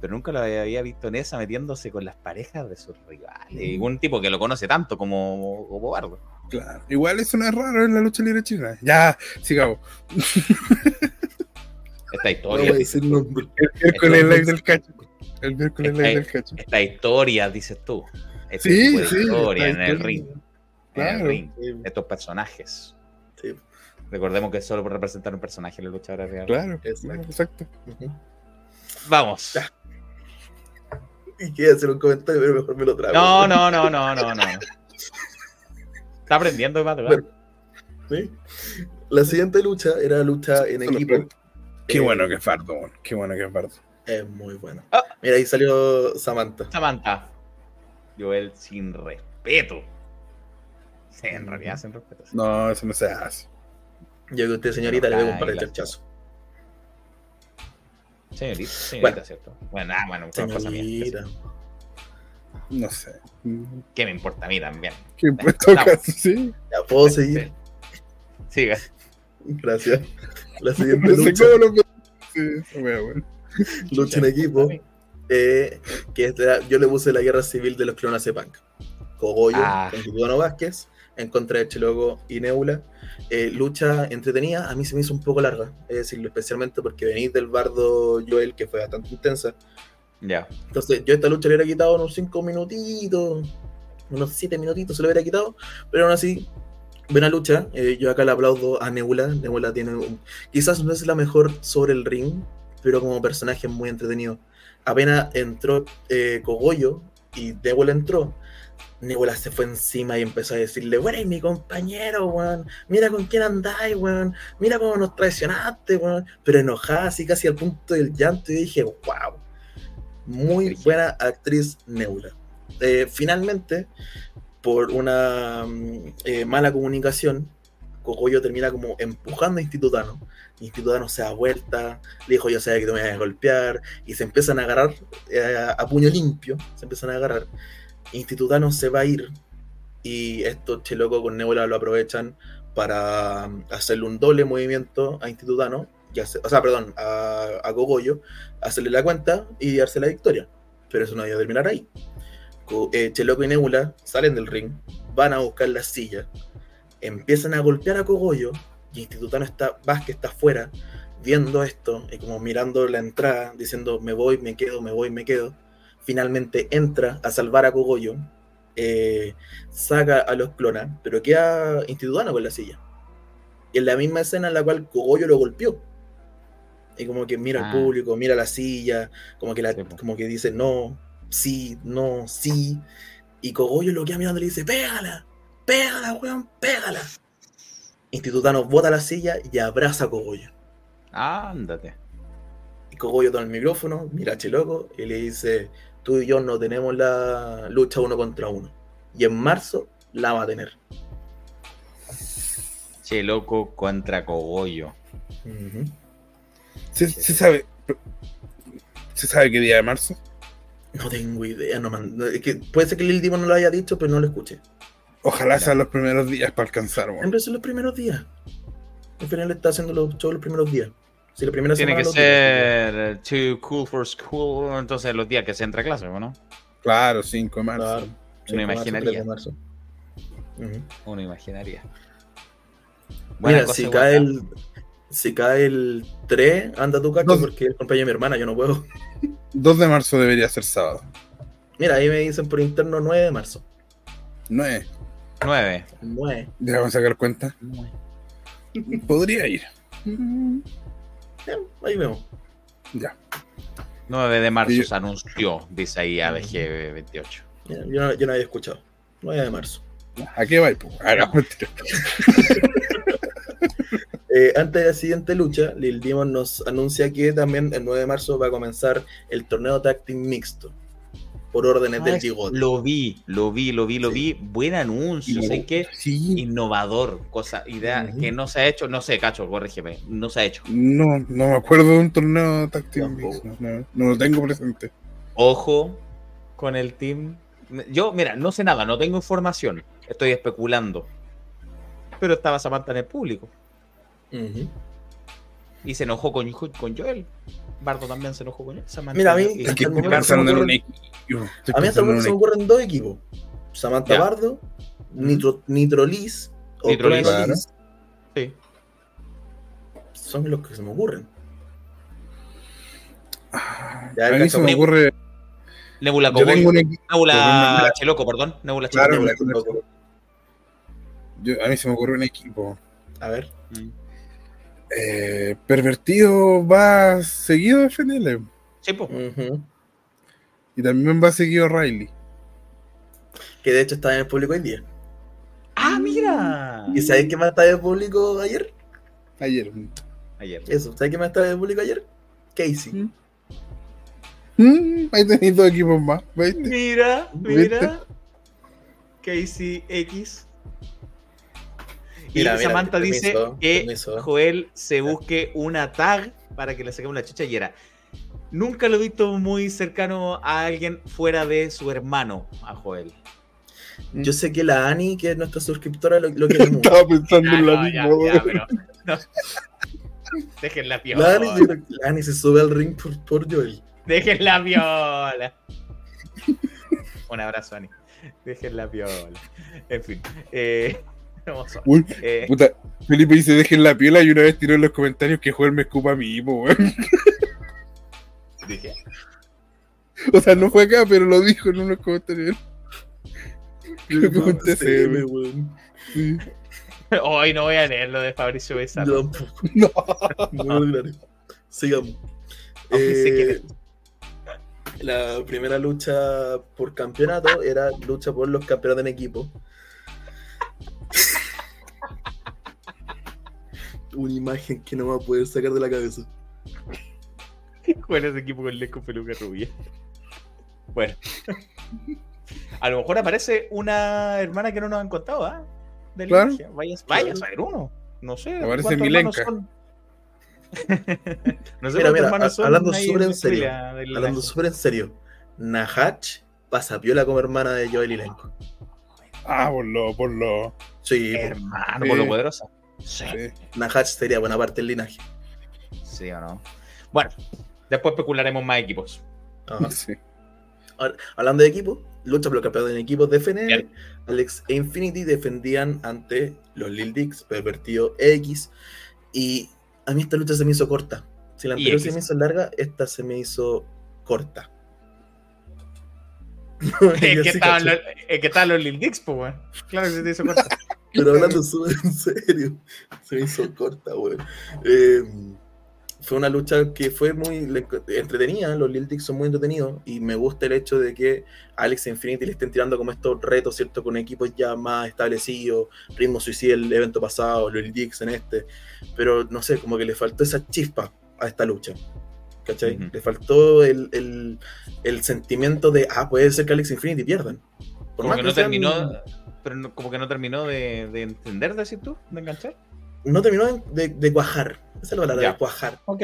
Pero nunca lo había visto en esa metiéndose con las parejas de sus rivales. Y un tipo que lo conoce tanto como, como Bardo. Claro. Igual eso no es raro en la lucha libre china. Ya, sigamos. Esta No historia, voy a decir nombre. El miércoles live del cacho. El miércoles live del cacho. esta historia, dices tú. Este Sí, tipo de sí. historia esta en el ring. En Claro. el ring. Sí, Estos personajes. sí, Recordemos que es solo por representar un personaje en la luchadora real. Claro, Exacto. Vamos. Ya. Y quiero hacer un comentario, pero mejor me lo trago. No, no, no, no, no, no. Está aprendiendo de madrugada. ¿Sí? La siguiente lucha era lucha en equipo. Qué Eh, bueno que es Fardo. Qué bueno que es Fardo. Es muy bueno. Ah. Mira, ahí salió Samantha. Samantha. Joel sin respeto. Sí, en realidad sin respeto. sí. No, eso no se hace. Yo que usted, señorita, le pego un par de charchazos. Señorita, señorita, Bueno. ¿cierto? Bueno, ah, bueno, son cosas mías. No sé. ¿Qué me importa a mí también? Vamos. caso, sí. Ya puedo seguir. Siga. Gracias. La siguiente No sé lucha, cómo lo. Sí, en equipo, eh, que es la- yo le puse la guerra civil de los clones de Punk. Cogollo Ah. con Vázquez en contra de Chilogo y Nebula. Eh, lucha entretenida, a mí se me hizo un poco larga, es decirlo, especialmente porque venís del bardo Joel, que fue bastante intensa. Ya. Entonces, yo esta lucha le hubiera quitado unos 5 minutitos, unos 7 minutitos se lo hubiera quitado, pero aún así Buena lucha, eh, yo acá le aplaudo a Nebula. Nebula tiene un- quizás no es la mejor sobre el ring, pero como personaje es muy entretenido. Apenas entró eh, Cogollo y Nebula entró, Nebula se fue encima y empezó a decirle, bueno, mi compañero, weón, mira con quién andáis, weón, mira cómo nos traicionaste, weón, pero enojada así casi al punto del llanto y dije, wow, muy buena actriz Nebula. Eh, finalmente, por una mm, eh, mala comunicación, Cogollo termina como empujando a Institutano. Institutano se da vuelta, le dijo yo sabía que te me a golpear, y se empiezan a agarrar eh, a puño limpio, se empiezan a agarrar. Institutano se va a ir, y estos chelocos con Nebula lo aprovechan para mm, hacerle un doble movimiento a Institutano, o sea, perdón, a, a Cogollo, hacerle la cuenta y darse la victoria. Pero eso no iba a terminar ahí. Eh, Cheloco y Nebula salen del ring, van a buscar la silla, empiezan a golpear a Cogollo y Institutano está, Vázquez está afuera viendo esto y como mirando la entrada, diciendo me voy, me quedo, me voy, me quedo. Finalmente entra a salvar a Cogollo, eh, saca a los clonas, pero queda Institutano con la silla. Y en la misma escena en la cual Cogollo lo golpeó. Y como que mira Ah. al público, mira la silla, como que, la, Sí, po. como que dice no, sí, no, sí. Y Cogollo lo queda mirando y le dice, pégala, pégala, weón, pégala. Institutano bota la silla y abraza a Cogollo. Ándate. Y Cogollo toma el micrófono, mira a Cheloco y le dice, tú y yo no tenemos la lucha uno contra uno. Y en marzo la va a tener. Che, loco contra Cogollo. ¿Se, se sabe? ¿Se sabe qué día de marzo? No tengo idea, no man- es que puede ser que Lil Demon no lo haya dicho, pero no lo escuché. Ojalá sean los primeros días para alcanzar, weón. Siempre son los primeros días. Al final está haciendo los shows los primeros días. Si la primera Tiene semana que ser eh, too cool for school, entonces los días que se entra a clase, ¿no? Claro, 5 de marzo. Claro. Uno imaginaría. 3 de marzo. Uno imaginaría. Buena Mira, si cae, ¿no? el, si cae el 3, anda tu cacho Dos. porque es el compañero de mi hermana, yo no puedo. 2 de marzo debería ser sábado. Mira, ahí me dicen por interno 9 de marzo. 9. Nueve. 9. Déjame sacar cuenta. Podría ir. Ya, ahí vemos. Ya. 9 de marzo Sí. se anunció, dice ahí ABG 28. Ya, Yo, no, yo no había escuchado. 9 de marzo. ¿A qué va? po? Ah, no. Eh, antes de la siguiente lucha, Lil Demon nos anuncia que también el 9 de marzo va a comenzar el torneo Team mixto. Por órdenes del Gigot. Lo vi, lo vi, lo vi, lo Sí. vi. Buen anuncio, sé que Sí. innovador, cosa, idea que no se ha hecho, no sé, cacho, corrígeme, no se ha hecho. No, no me acuerdo de un torneo táctico. No, no, no lo tengo presente. Ojo con el team. Yo, mira, no sé nada, no tengo información, estoy especulando. Pero estaba Samantha en el público Ujú. Y se enojó con, con Joel. Bardo también se enojó con él. Samantha Mira, a mí- y- Es que me A mí hasta el en momento se me ocurren dos equipos. Samantha Ya. Bardo, Nitro, Nitrolis o Nitrolis. Chronolis. Sí. Son los que se me ocurren. Ah, Ya, a mí se me ocurre. Nebula equipo. Nebula. Cheloco, perdón. Nebula Cheloco. yo- a mí se me ocurre un equipo. A ver. Mm. Eh, pervertido va seguido a FNL. Sí, po. Y también va seguido Riley. Que de hecho estaba en el público hoy día. Ah, mira. ¿Y sabes qué más estaba en el público ayer? Ayer. Ayer. Eso, ¿sabes qué más estaba en el público ayer? Casey. Mm, ahí tenéis dos equipos más. Mira, ¿Viste? mira. Casey X. Y Mira, mira, Samantha permiso, dice que permiso. Joel se busque una tag para que le saquemos la chucha y era. Nunca lo he visto muy cercano a alguien fuera de su hermano, a Joel. Yo sé que la Ani, que es nuestra suscriptora, lo, lo quiere mucho. Estaba pensando Ah, en la no, ya, misma. ya, weón. pero. no. Dejen la La piola. Ani, la Ani se sube al ring por, por Joel. Dejen la viola. Un abrazo, Ani. Dejen la viola. En fin. Eh, Uy, eh, puta, Felipe dice dejen la piola y una vez tiró en los comentarios que Joel me escupa a mí, po, weón. dije, O sea, no fue acá, pero lo dijo en unos comentarios. Que No sé, TCM. weón. Sí. Hoy no voy a leer lo de Fabricio Besar. Yo tampoco. No. Muy ordinario. Sigamos. Eh, la primera lucha por campeonato era lucha por los campeonatos en equipo. Una imagen que no va a poder sacar de la cabeza. Juega ese equipo con Lesco Peluca Rubia. Bueno. A lo mejor aparece una hermana que no nos han contado, ¿ah? De Claro. Vaya, vaya a saber uno. No sé. Aparece Milenka. no sé Mira, mira, hermanos a- son hablando súper en serio, Hablando súper en serio. Nahach pasa piola como hermana de Joel y Lenko. Ah, por lo, por lo. Sí. Hermano, por lo Sí. poderosa. Sí. sí. Nahach sería buena parte del linaje. Sí o no. Bueno, después especularemos más equipos. Ajá. Sí. Ahora, hablando de equipo, lucha por los campeonatos en equipos de FNL. Bien. Alex e Infinity defendían ante los Lil Dicks, Pervertido X. Y a mí esta lucha se me hizo corta. Si la anterior se me hizo larga, esta se me hizo corta. Es que, sí estaban los, es que estaban los Lil Dicks, pues. Claro que se te hizo corta. Pero hablando súper en serio, se me hizo corta, weón. Eh, fue una lucha que fue muy entretenida, los Lil Dicks son muy entretenidos y me gusta el hecho de que Alex Infinity le estén tirando como estos retos, ¿cierto? Con equipos ya más establecidos, Ritmo Suicida el evento pasado, Lil Dicks en este, pero no sé, como que le faltó esa chispa a esta lucha. ¿Cachai? Le faltó el, el- el sentimiento de, ah, puede ser que Alex Infinity pierdan. Por Como más que no sean- terminó, pero no- como que no terminó de, de entender, decir tú, de enganchar. no terminó de, de cuajar. Esa es la palabra, Ya. de cuajar. Ok.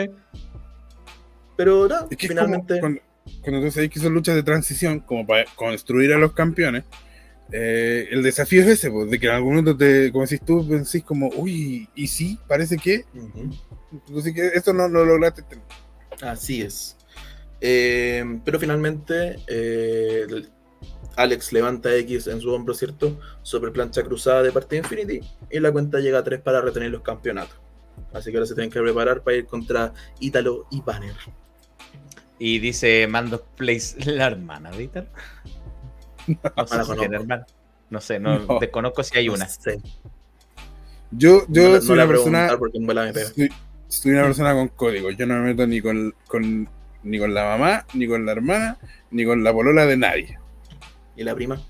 Pero no, Es que es finalmente. cuando, cuando tú sabes que son luchas de transición, como para construir a los campeones, eh, el desafío es ese, pues, de que en algún momento te, como decís tú, pensís como, uy, y sí, parece que, entonces que esto no lo lograste. Así es. Eh, pero finalmente, eh, Alex levanta X en su hombro, ¿cierto? Sobre plancha cruzada de parte de Infinity. Y la cuenta llega a 3 para retener los campeonatos. Así que ahora se tienen que preparar para ir contra Ítalo y Banner. Y dice Mando Place, la hermana de Ítalo. No sé la si tiene conozco. hermana. No sé, no, No. desconozco si hay una. No sé. Yo, yo no, la- soy una voy a persona, preguntar porque en bola me pega. soy, soy una persona con código, yo no me meto ni con, con- ni con la mamá, ni con la hermana, ni con la polola de nadie. ¿Y la prima?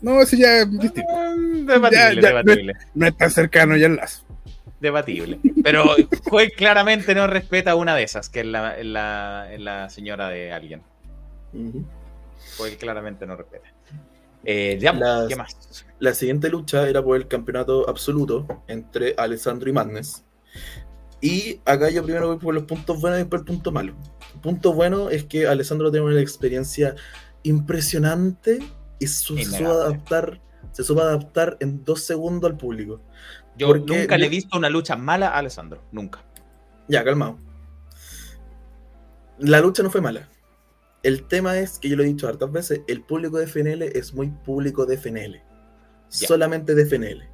No, eso ya es distinto. Mm, Debatible, Ya, ya, debatible. No es tan cercano ya el lazo. Debatible. Pero Joel claramente no respeta una de esas, que es la, la, la señora de alguien. Joel claramente no respeta. Eh, ya, Las- ¿qué más? La siguiente lucha era por el campeonato absoluto entre Alessandro y Madness. Y acá yo primero voy por los puntos buenos y por el punto malo. El punto bueno es que Alessandro tiene una experiencia impresionante y su- se supo adaptar, se supo adaptar en dos segundos al público. Yo porque- nunca le he visto una lucha mala a Alessandro. Nunca. Ya, calmado. La lucha no fue mala. El tema es que yo lo he dicho hartas veces, el público de FNL es muy público de FNL. Ya. Solamente de FNL.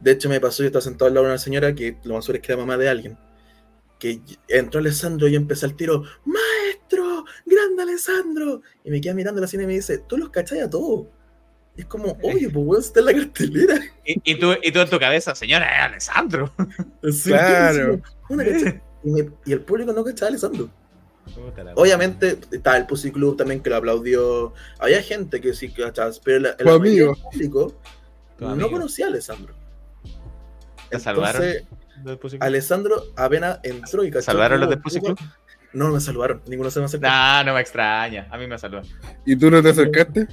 De hecho, me pasó, yo estaba sentado al lado de una señora que lo más seguro es que era mamá de alguien. Que entró Alessandro y empezó el tiro, ¡Maestro! ¡Grande Alessandro! Y me queda mirando la cine y me dice, tú los cachai a todos. Y es como, oye, pues weón, está en la cartelera. Y, y tú, y tú en tu cabeza, señora, es Alessandro. Así, Claro. una. Y, me- y el público no cachaba a Alessandro. Obviamente estaba el Pussy Club también que lo aplaudió. Había gente que sí cachaba, pero la, amigo. del público no amigo. conocía a Alessandro. ¿Te saludaron? Entonces, ¿Los Pussy Club? Alessandro apenas entró y cachó. ¿Saludaron los del Pussy Club? No, no me saludaron. Ninguno se me acercó. Nah, no me extraña. A mí me saludan. ¿Y tú no te acercaste?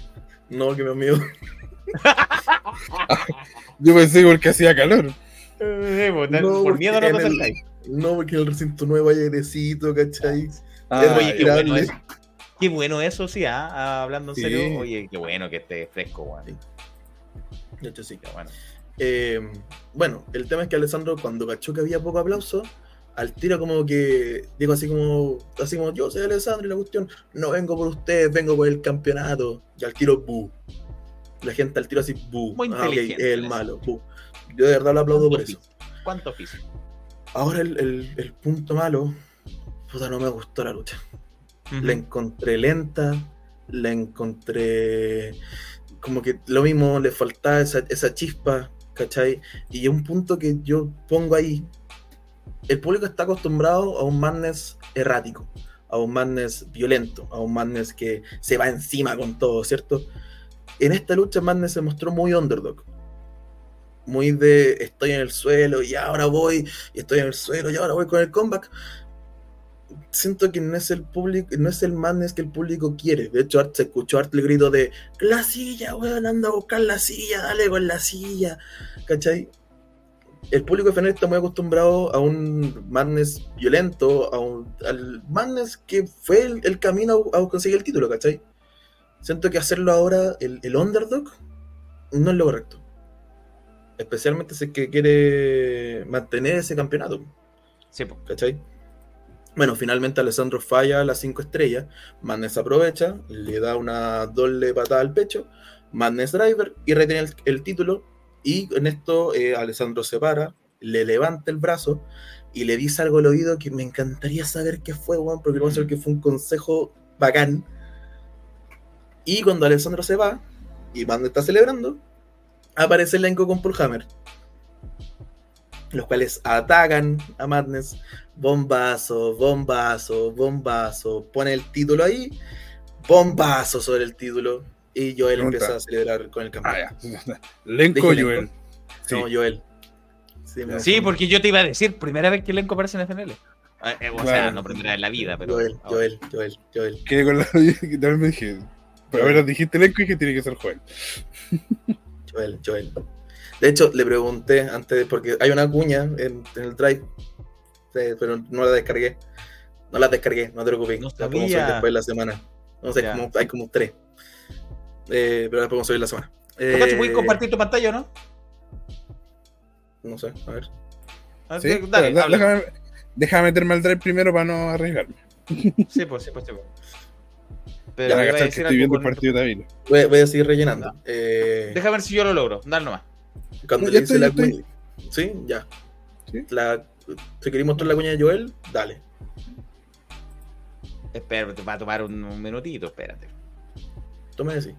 No, que me amigo. Yo pensé porque hacía calor. Eh, por, No, por miedo no te acercáis. No, porque en el recinto nuevo hay airecito, ¿cachai? Ah, Oye, qué bueno eso. Qué bueno eso, sí, ah, ah, hablando en Sí. serio. Oye, qué bueno que esté fresco, weón. Sí. De hecho, sí. Qué bueno. Eh, bueno, el tema es que Alessandro, cuando cachó que había poco aplauso, al tiro como que digo así como, así como yo soy Alessandro y la cuestión, no vengo por ustedes, vengo por el campeonato. Y al tiro, bu. La gente al tiro así, bu. Muy Ah, el malo, bu. Yo de verdad lo aplaudo por ¿Cuánto eso. ¿Cuánto oficio? Ahora el, el- el punto malo, puta, no me gustó la lucha. La encontré lenta, la encontré como que lo mismo, le faltaba esa, esa chispa, ¿cachai? Y un punto que yo pongo ahí, el público está acostumbrado a un madness errático, a un madness violento, a un madness que se va encima con todo, ¿cierto? En esta lucha madness se mostró muy underdog. Muy de estoy en el suelo y ahora voy, y estoy en el suelo y ahora voy con el comeback. Siento que no es el público, no es el madness que el público quiere. De hecho, se escuchó harto el grito de la silla, weón, anda a buscar la silla, dale con la silla. ¿Cachai? El público FNL está muy acostumbrado a un madness violento, a un, al madness que fue el, el camino a, a conseguir el título, ¿cachai? Siento que hacerlo ahora el, el underdog no es lo correcto. Especialmente si es que quiere mantener ese campeonato, Sí, po. ¿cachai? Bueno, finalmente Alessandro falla las 5 estrellas, Madness aprovecha, le da una doble patada al pecho, Madness Driver y retiene el, el título y en esto eh, Alessandro se para, le levanta el brazo y le dice algo al oído que me encantaría saber qué fue, weón, porque vamos a ver que fue un consejo bacán. Y cuando Alessandro se va y Madness está celebrando, aparece el elenco con Paul Hammer. Los cuales atacan a Madness. Bombazo, bombazo, bombazo. Pone el título ahí. Bombazo sobre el título. Y Joel Pregunta. empieza a celebrar con el Ah, campeón. ya. Lenko Dije Joel. Sí. No, Joel. Sí, me Sí, confundí. porque yo te iba a decir, primera vez que Elenco aparece en FNL. Eh, eh, o sea, Claro. no primera en la vida, pero. Joel, ahora. Joel, Joel, Joel. Quedé con la que también me dije. Pero a ver, dijiste Lenko y que tiene que ser Joel. Joel, Joel. De hecho, le pregunté antes, porque hay una cuña en, en el drive, pero no la descargué. No la descargué, no te preocupes. No la después de la semana. No sé, Ya. como- hay como tres. Eh, pero la podemos subir la semana. ¿Tú, Cacho, Eh, puedes compartir tu pantalla o no? No sé, a ver. Ah, Sí, Dale, habla. déjame, déjame meterme al drive primero para no arriesgarme. Sí, pues, sí, pues, sí, pues. Pero Ya, a que estoy viendo el partido de Ávila. Voy, voy a seguir rellenando. Eh, Déjame ver si yo lo logro. Dale nomás. cuando No, le ya dice estoy, la ya estoy. cuña. Sí, ya. Sí. La, si queréis mostrar la cuña de Joel, dale. Espera, te va a tomar un, un minutito, espérate. Tome así.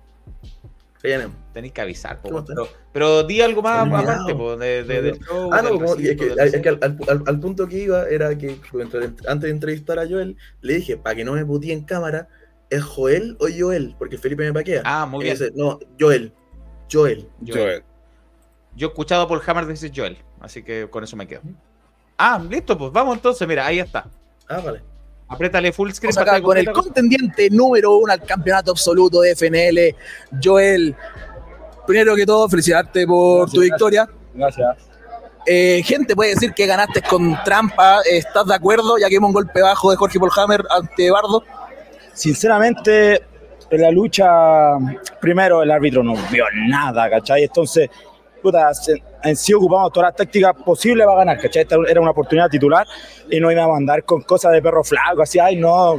Tenéis que avisar, pero, pero di algo más Olvidado. aparte po, de, de- del show. Ah, no, del como- recinto, es que, del es que al, al- al punto que iba era que antes de entrevistar a Joel, le dije, para que no me putee en cámara, ¿es Joel o Joel? Porque Felipe me paquea. Ah, muy Y bien. dice, no, Joel. Joel. Joel. Joel. Yo he escuchado a Paul Hammer decir Joel, así que con eso me quedo. Ah, listo, pues vamos entonces, mira, ahí está. Ah, vale. Apriétale full screen. Acá pantalla con el contendiente número uno al campeonato absoluto de FNL, Joel. Primero que todo, felicitarte por tu victoria. Gracias. Eh, gente puede decir que ganaste con trampa. ¿Estás de acuerdo? Ya que vimos un golpe bajo de Jorge Polhammer ante Bardo. Sinceramente, en la lucha, primero el árbitro no vio nada, ¿cachai? Entonces, puta, en sí ocupamos todas las tácticas posibles para ganar, ¿cachai? Esta era una oportunidad titular y no íbamos a andar con cosas de perro flaco, así, ay, no.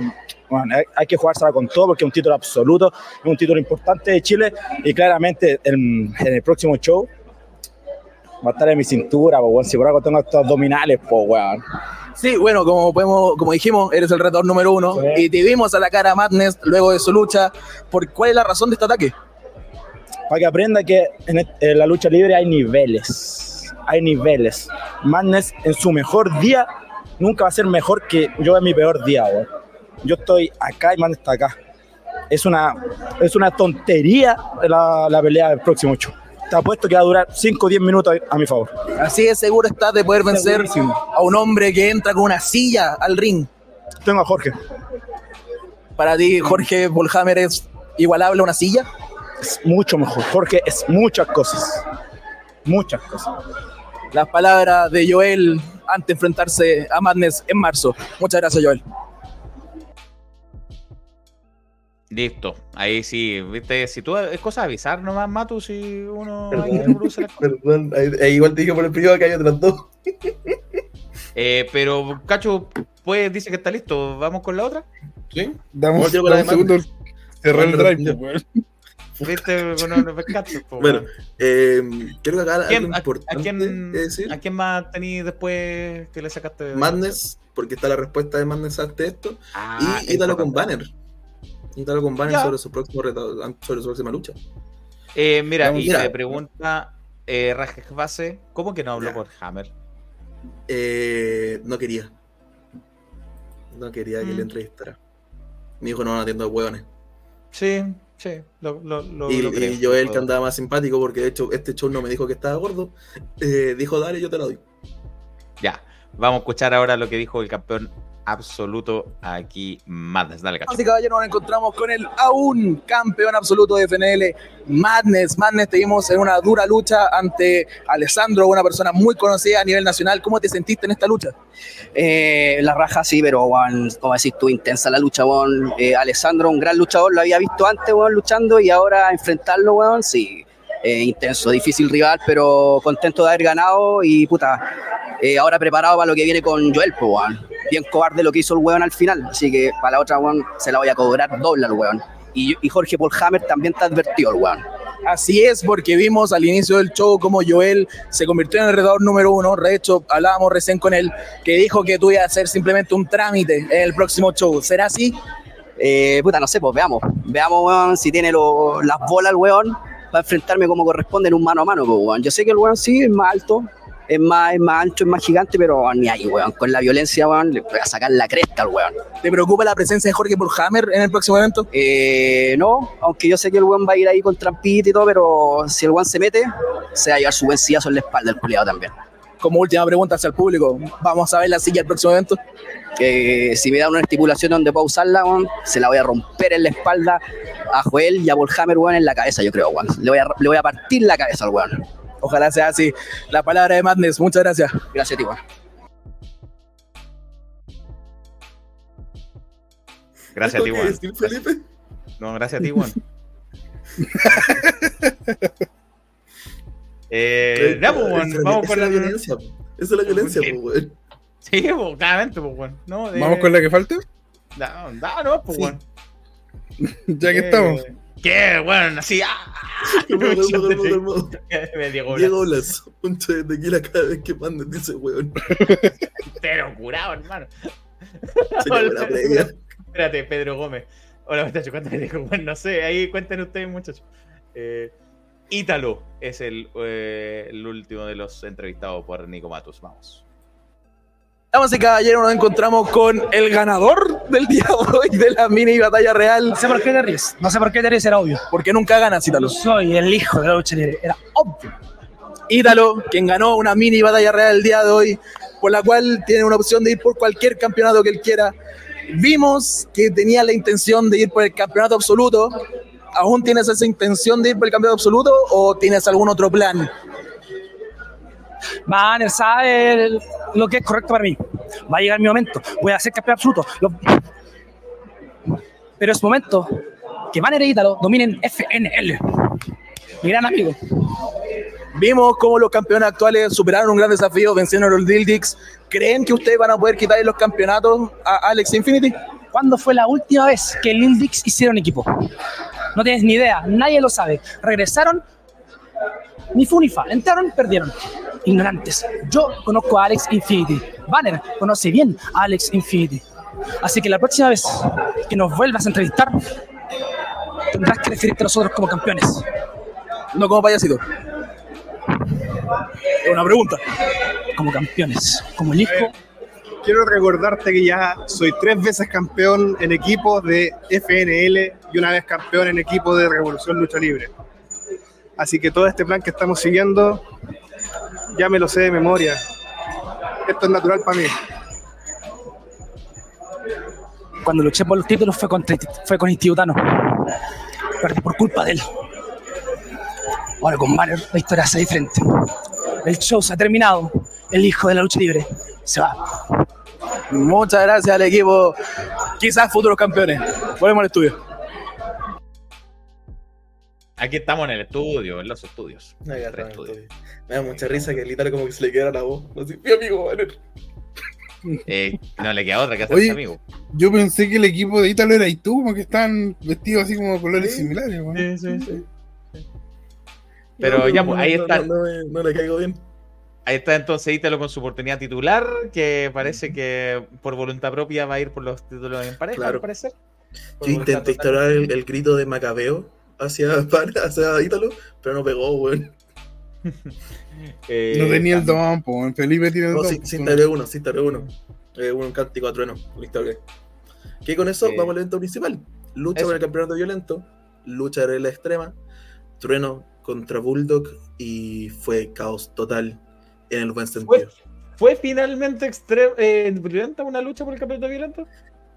Bueno, hay- hay que jugársela con todo porque es un título absoluto, es un título importante de Chile y claramente en, en el próximo show va a estar en mi cintura, pues, weón. Si por algo tengo estos abdominales, pues, weón. Sí, bueno, como podemos, como dijimos, eres el retador número uno Sí. y te vimos atacar a Madness luego de su lucha. ¿Por cuál es la razón de este ataque? Para que aprenda que en, et- en la lucha libre hay niveles. Hay niveles. Madness en su mejor día nunca va a ser mejor que yo en mi peor día. Yo estoy acá y Madness está acá. Es una, es una tontería la, la pelea del próximo show. Te apuesto que va a durar 5 o 10 minutos a, mi favor. Así de seguro estás de poder vencer Segurísimo. a un hombre que entra con una silla al ring. Tengo a Jorge. Para ti, Jorge Volhammer es igualable a una silla. Es mucho mejor. Jorge es muchas cosas. Muchas cosas. Las palabras de Joel antes de enfrentarse a Madness en marzo. Muchas gracias, Joel. Listo, ahí sí, viste, si tú es cosa de avisar nomás, Matu, si uno Perdón. ahí ahí- igual te dije por el privado que hay otras dos. Eh, pero Cacho, pues dice que está listo, vamos con la otra. ¿Sí? Damos, un segundo. Cerrar el drive, pues. Viste, bueno, no ves Cacho, pues, Bueno, eh, creo que acá ¿Quién- algo a, importante a quién, decir. ¿A quién más tenías después que le sacaste? de- Madness, porque está la respuesta de Madness ante esto. Ah, y Ítalo con. Banner. Ítalo con Banner Ya. sobre su próximo reto, sobre su próxima lucha. Eh, mira, Vamos, y mira. pregunta eh, Rajbase, ¿cómo que no habló por Hammer? Eh, no quería. No quería que Mm. le entrevistara. Me dijo, no, no atiendo a hueones. Sí, sí, lo, lo, lo- Y, lo creo. y Joel, que andaba más simpático, porque de hecho este show no me dijo que estaba gordo, eh, dijo, dale, yo te lo doy. Ya, vamos a escuchar ahora lo que dijo el campeón absoluto aquí, Madness. Dale, cacho. Damas y caballeros, nos encontramos con el aún campeón absoluto de FNL, Madness. Madness, te vimos en una dura lucha ante Alessandro, una persona muy conocida a nivel nacional. ¿Cómo te sentiste en esta lucha? Eh, la raja sí, pero weón, como decís tú, intensa la lucha, weón. Eh, Alessandro, un gran luchador, lo había visto antes, weón, luchando y ahora enfrentarlo, weón, sí. Eh, intenso, difícil rival, pero contento de haber ganado y puta, eh, ahora preparado para lo que viene con Joel, pues, weón. Bien cobarde lo que hizo el weón al final, así que para la otra, weón, se la voy a cobrar doble al weón. Y, y Jorge Paul Hammer también te advertido el weón. Así es, porque vimos al inicio del show como Joel se convirtió en el retador número uno. De hecho, hablábamos recién con él que dijo que tú ibas a hacer simplemente un trámite en el próximo show. ¿Será así? Eh, puta, no sé, pues veamos. Veamos, weón, si tiene lo- las bolas el weón para enfrentarme como corresponde en un mano a mano, pues, weón. Yo sé que el weón sí es más alto, es más, es más ancho, es más gigante, pero weón, ni ahí, weón. Con la violencia, weón, le voy a sacar la cresta al weón. ¿Te preocupa la presencia de Jorge Paul Hammer en el próximo evento? Eh, no, aunque yo sé que el weón va a ir ahí con trampita y todo, pero si el weón se mete, se va a llevar su buen sillazo en la espalda el culiado también. Como última pregunta hacia el público, ¿vamos a ver la silla el próximo evento? Que si me da una estipulación donde puedo usarla, weón, se la voy a romper en la espalda a Joel y a Paul Hammer, weón, en la cabeza, yo creo, weón. Le voy a, le voy a partir la cabeza al weón. Ojalá sea así. La palabra de Madness, muchas gracias. Gracias a ti, weón. Gracias a ti, ¿Algo que Juan. decir, Felipe? No, gracias a ti, Juan. eh, ya, pues, vamos con la la violencia. Esa es la violencia, Sí. po, weón. Sí, pues, claramente, pues, Juan. No, de- ¿Vamos con la que falta? No, no, no, pues, Sí. Juan. Ya que Eh, estamos. ¿Qué? Bueno, así. ¡ah! Diego Blas, un de tequila cada vez que mandes, dice weón. Pero curado, hermano. Espérate, Pedro Gómez. Hola, muchachos, cuéntame, bueno, no sé, ahí cuenten ustedes, muchachos. Eh, Ítalo es el, eh, el último de los entrevistados por Nico Matus. Vamos. Damas y caballeros, nos encontramos con el ganador del día de hoy de la mini batalla real. No sé por qué te ríes. No sé por qué te ríes, era obvio. Porque nunca ganas, Ítalo. soy el hijo de la lucha libre. Era obvio. Ítalo, quien ganó una mini batalla real el día de hoy, por la cual tiene una opción de ir por cualquier campeonato que él quiera. Vimos que tenía la intención de ir por el campeonato absoluto. ¿Aún tienes esa intención de ir por el campeonato absoluto o tienes algún otro plan? Banner sabe el- lo que es correcto para mí. Va a llegar mi momento. Voy a ser campeón absoluto. Lo- Pero es momento que Banner e Ítalo dominen FNL. Mi gran amigo. Vimos cómo los campeones actuales superaron un gran desafío, vencieron a los Dildix. ¿Creen que ustedes van a poder quitarle los campeonatos a Alex Infinity? ¿Cuándo fue la última vez que Lil Dix hicieron equipo? No tienes ni idea, nadie lo sabe. Regresaron, ni fu ni fa. Entraron, perdieron. Ignorantes. Yo conozco a Alex Infinity. Banner conoce bien a Alex Infinity. Así que la próxima vez que nos vuelvas a entrevistar, tendrás que referirte a nosotros como campeones. No como payasito. Es una pregunta. Como campeones. Como el hijo. Quiero recordarte que ya soy tres veces campeón en equipo de FNL y una vez campeón en equipo de Revolución Lucha Libre. Así que todo este plan que estamos siguiendo ya me lo sé de memoria. Esto es natural para mí. Cuando luché por los títulos fue, contra, fue con Institutano. Perdí por culpa de él. Ahora con Banner la historia se diferente. El show se ha terminado. El hijo de la lucha libre se va. Muchas gracias al equipo. Quizás futuros campeones. Volvemos al estudio. Aquí estamos en el estudio, en los estudios. Tres atrás, estudios. Me da mucha risa que literal como que se le quedara la voz. Así, mi amigo, Banner. Eh, no le queda otra que hacerse Oye, amigo. yo pensé que el equipo de Ítalo era y tú, como que están vestidos así como colores Sí. similares. Sí, sí, sí. Pero No, ya, no, pues ahí no, está. No, no, me- no le caigo bien. Ahí está entonces Ítalo con su oportunidad titular, que parece que por voluntad propia va a ir por los títulos en pareja, Claro. al parecer. Por Yo intenté instalar el, el grito de Macabeo hacia, hacia Ítalo, pero no pegó, weón. Eh, No tenía el don, po. en Felipe tiene el No, don. sí, po. sí, te uno, sí, te uno. Eh, un cántico a trueno. Listo, ok. Que con eso Eh, vamos al evento principal. Lucha eso. por el campeonato violento, lucha de la extrema, trueno contra Bulldog y fue caos total en el buen ¿Fue, sentido. fue finalmente extre- eh, violenta una lucha por el campeonato violento?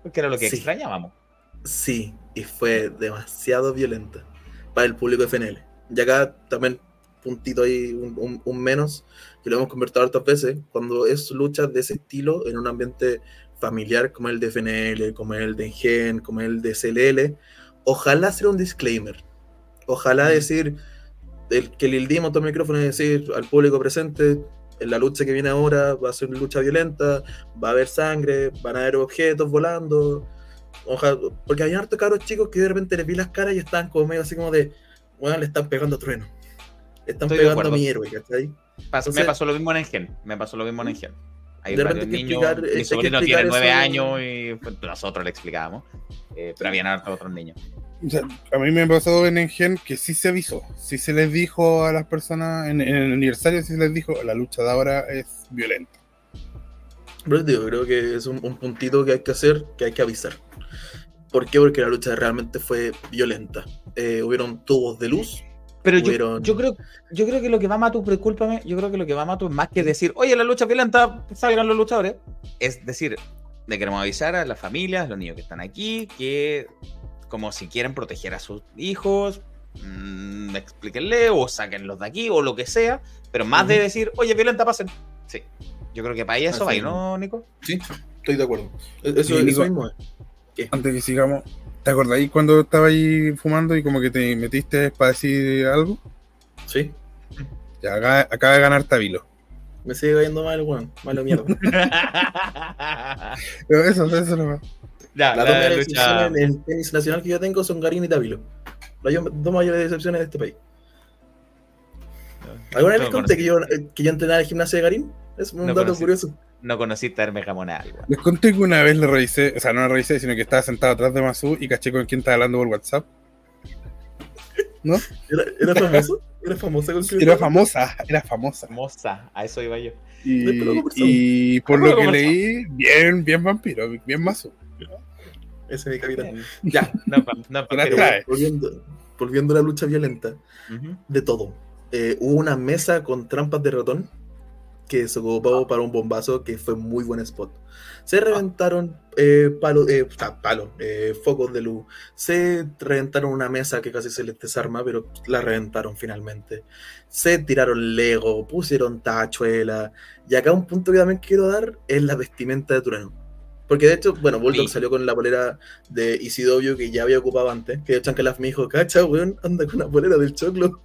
Porque era lo que Sí. extrañábamos. Sí, y fue demasiado violenta para el público FNL. Y acá también, puntito ahí, un, un- un menos, que lo hemos convertido hartas veces, cuando es lucha de ese estilo en un ambiente familiar como el de FNL, como el de Engen, como el de CLL, ojalá hacer un disclaimer. Ojalá decir el, que le dimos todo el micrófono y decir al público presente, en la lucha que viene ahora va a ser una lucha violenta, va a haber sangre, van a haber objetos volando, Ojalá, porque había hartos cabros chicos que de repente les vi las caras y estaban como medio así como de, bueno, le están pegando a trueno. Le están Estoy pegando a mi héroe, ¿cachai? Pas- Entonces- me pasó lo mismo en Engen. Me pasó lo mismo en Engen. Hay De varios repente niños. explicar- mi que sobrino tiene nueve eso. años y pues, nosotros le explicábamos. Eh, pero habían otros niños. O sea, a mí me pasó en Engen que sí se avisó, sí se les dijo a las personas en, en el aniversario, sí se les dijo, la lucha de ahora es violenta. Pero digo, creo que es un, un puntito que hay que hacer, que hay que avisar. ¿Por qué? Porque la lucha realmente fue violenta. Eh, hubieron tubos de luz. Pero yo, hubieron- yo creo, yo creo que lo que va Matu, discúlpame, yo creo que lo que va Matu es más que decir, oye, la lucha es violenta, salgan los luchadores. Es decir, le queremos avisar a las familias, los niños que están aquí, que como si quieren proteger a sus hijos, mm, explíquenle o sáquenlos de aquí o lo que sea, pero más de Ujú. decir, oye, violenta, pasen. Sí, yo creo que para eso va. ¿no, Nico? Sí, estoy de acuerdo. E- Eso, Sí, eso Nico. mismo es. Antes que sigamos, ¿te acordáis cuando estaba ahí fumando y como que te metiste para decir algo? Sí, Ya acaba, acaba de ganar Tabilo. me sigue cayendo mal, weón. Malo mierda. Pero eso, eso no va. Ya, Las la dos mayores lucha- decepciones en el tenis nacional que yo tengo son Garín y Tavilo. Las dos mayores decepciones de este país. ¿Alguna vez les conté que yo, eh, que yo entrenaba en el gimnasio de Garín? Es un No dato conocí. curioso. No conociste a Hermes Gamonal. Les conté que una vez le revisé, o sea, no le revisé, sino que estaba sentado atrás de Masu y caché con quién estaba hablando por WhatsApp. ¿No? ¿Era, era famoso? ¿Era famosa con quién Era famosa, era famosa. Hermosa, a eso iba yo. Y, por lo que leí, bien, bien vampiro, bien Masu. Ese es mi capitán. Ya, no, no, pero-. Volviendo, volviendo a la lucha violenta, de todo. Eh, hubo una mesa con trampas de ratón que se ocupó para un bombazo que fue muy buen spot. Se reventaron eh, palos, eh, o sea, palos, eh, focos de luz. Se reventaron una mesa que casi se les desarma, pero la reventaron finalmente. Se tiraron Lego, pusieron tachuela. Y acá un punto que también quiero dar es la vestimenta de Trueno. Porque de hecho, bueno, Bulldog Sí. salió con la polera de Isidobio que ya había ocupado antes. Que de hecho Ancalaf me dijo, cacha, weón, anda con una polera del choclo.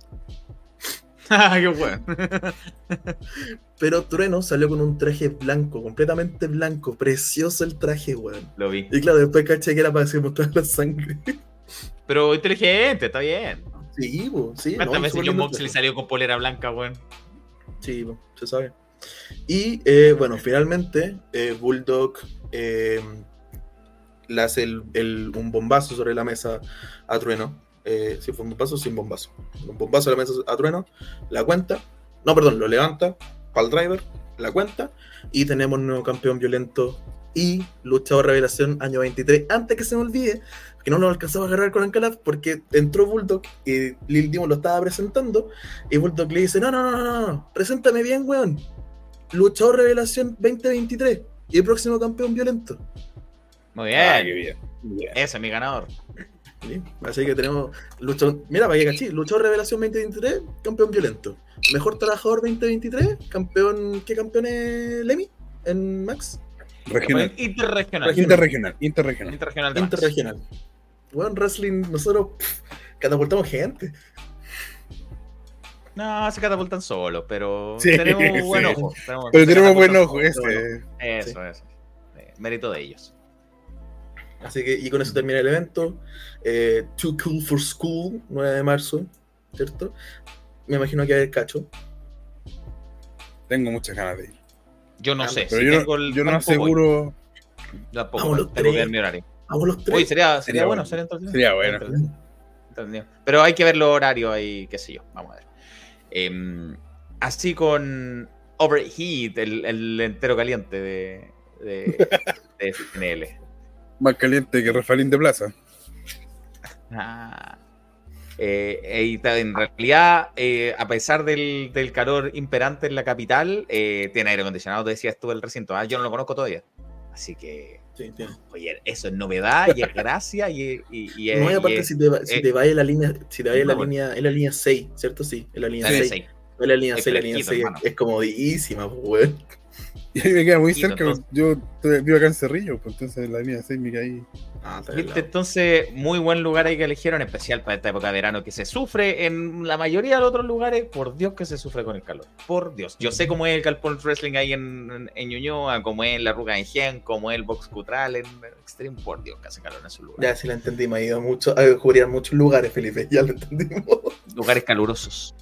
Qué bueno. Pero Trueno salió con un traje blanco, completamente blanco, precioso el traje, weón. Lo vi. Y claro, después caché que era para decir mostrar la sangre. Pero inteligente, está bien. Sí, po, sí. ¿Cuántas no, veces John Moxley salió con polera blanca, weón? Sí, po, se sabe. Y eh, bueno, finalmente eh, Bulldog eh, le hace el- el- un bombazo sobre la mesa a Trueno. Eh, si fue un bombazo, sin bombazo. Un bombazo a la mesa a Trueno, la cuenta. No, perdón, lo levanta, para driver, la cuenta. Y tenemos nuevo campeón violento y luchador revelación año 23. Antes que se me olvide, que no lo alcanzaba a agarrar con Ancalaf porque entró Bulldog y Lil Dimo lo estaba presentando. Y Bulldog le dice: No, no, no, no, no, preséntame bien, weón. Luchador revelación 2023 y el próximo campeón violento. Muy bien. Ah, qué bien. bien. Ese es mi ganador. ¿Sí? Así que tenemos luchador, mira, para que cachí, luchador revelación 2023, campeón violento. Mejor trabajador 2023, campeón, ¿qué campeón es Lemmy? En Max, Regional. Interregional. Interregional, interregional. Interregional de Max. interregional. Bueno, wrestling, nosotros pff, catapultamos gente. No, se catapultan solos, pero Sí, tenemos buen sí. ojo. Tenemos, Pero tenemos buen catapultan ojo ese. Eso, eso. Eh, Mérito de ellos. Así que, y con eso termina el evento. Eh, Too Cool for School, 9 de marzo, ¿cierto? Me imagino que hay el cacho. Tengo muchas ganas de ir. Yo no Ah, sé. Pero si yo, tengo no, el yo no campo, voy. aseguro. Tampoco, Vamos los tengo que tres. ver mi horario. Vamos los tres. Uy, sería, sería, Sería bueno, bueno. sería entretenido. Sería bueno. Entretenido. Pero hay que ver los horarios ahí, qué sé yo. Vamos a ver. Em, así con Overheat, el, el entero caliente de, de, de FNL. Más caliente que Rafaelín de Plaza. Ah. Eh, eh, en realidad, eh, a pesar del, del calor imperante en la capital, eh, tiene aire acondicionado, te decías tú el recinto. Ah, yo no lo conozco todavía. Así que, Sí, oye, eso es novedad y es gracia y, y, y es- No, y aparte, si te, va- si te vayas a la línea, si te vayas a la línea, es la línea 6, ¿cierto? Sí, es la línea la 6. seis. Es la línea Es 6, la línea fresquito, 6 hermano. es comodísima, pues, weón. Y ahí me queda muy cerca. entonces- Yo vivo acá en Cerrillo, pues entonces en la línea 6 me caí. Ah, ¿Viste? Entonces, muy buen lugar ahí que eligieron, especial para esta época de verano que se sufre en la mayoría de los otros lugares. Por Dios que se sufre con el calor. Por Dios. Yo sé cómo es el Calpón Wrestling ahí en, en, en Ñuñoa, cómo es la Ruga en Gen, cómo es el Box Cutral en Extreme. Por Dios que hace calor en esos lugares. Ya, sí la entendí, me ha ido mucho, a cubrir muchos lugares, Felipe, ya lo entendimos. Lugares calurosos.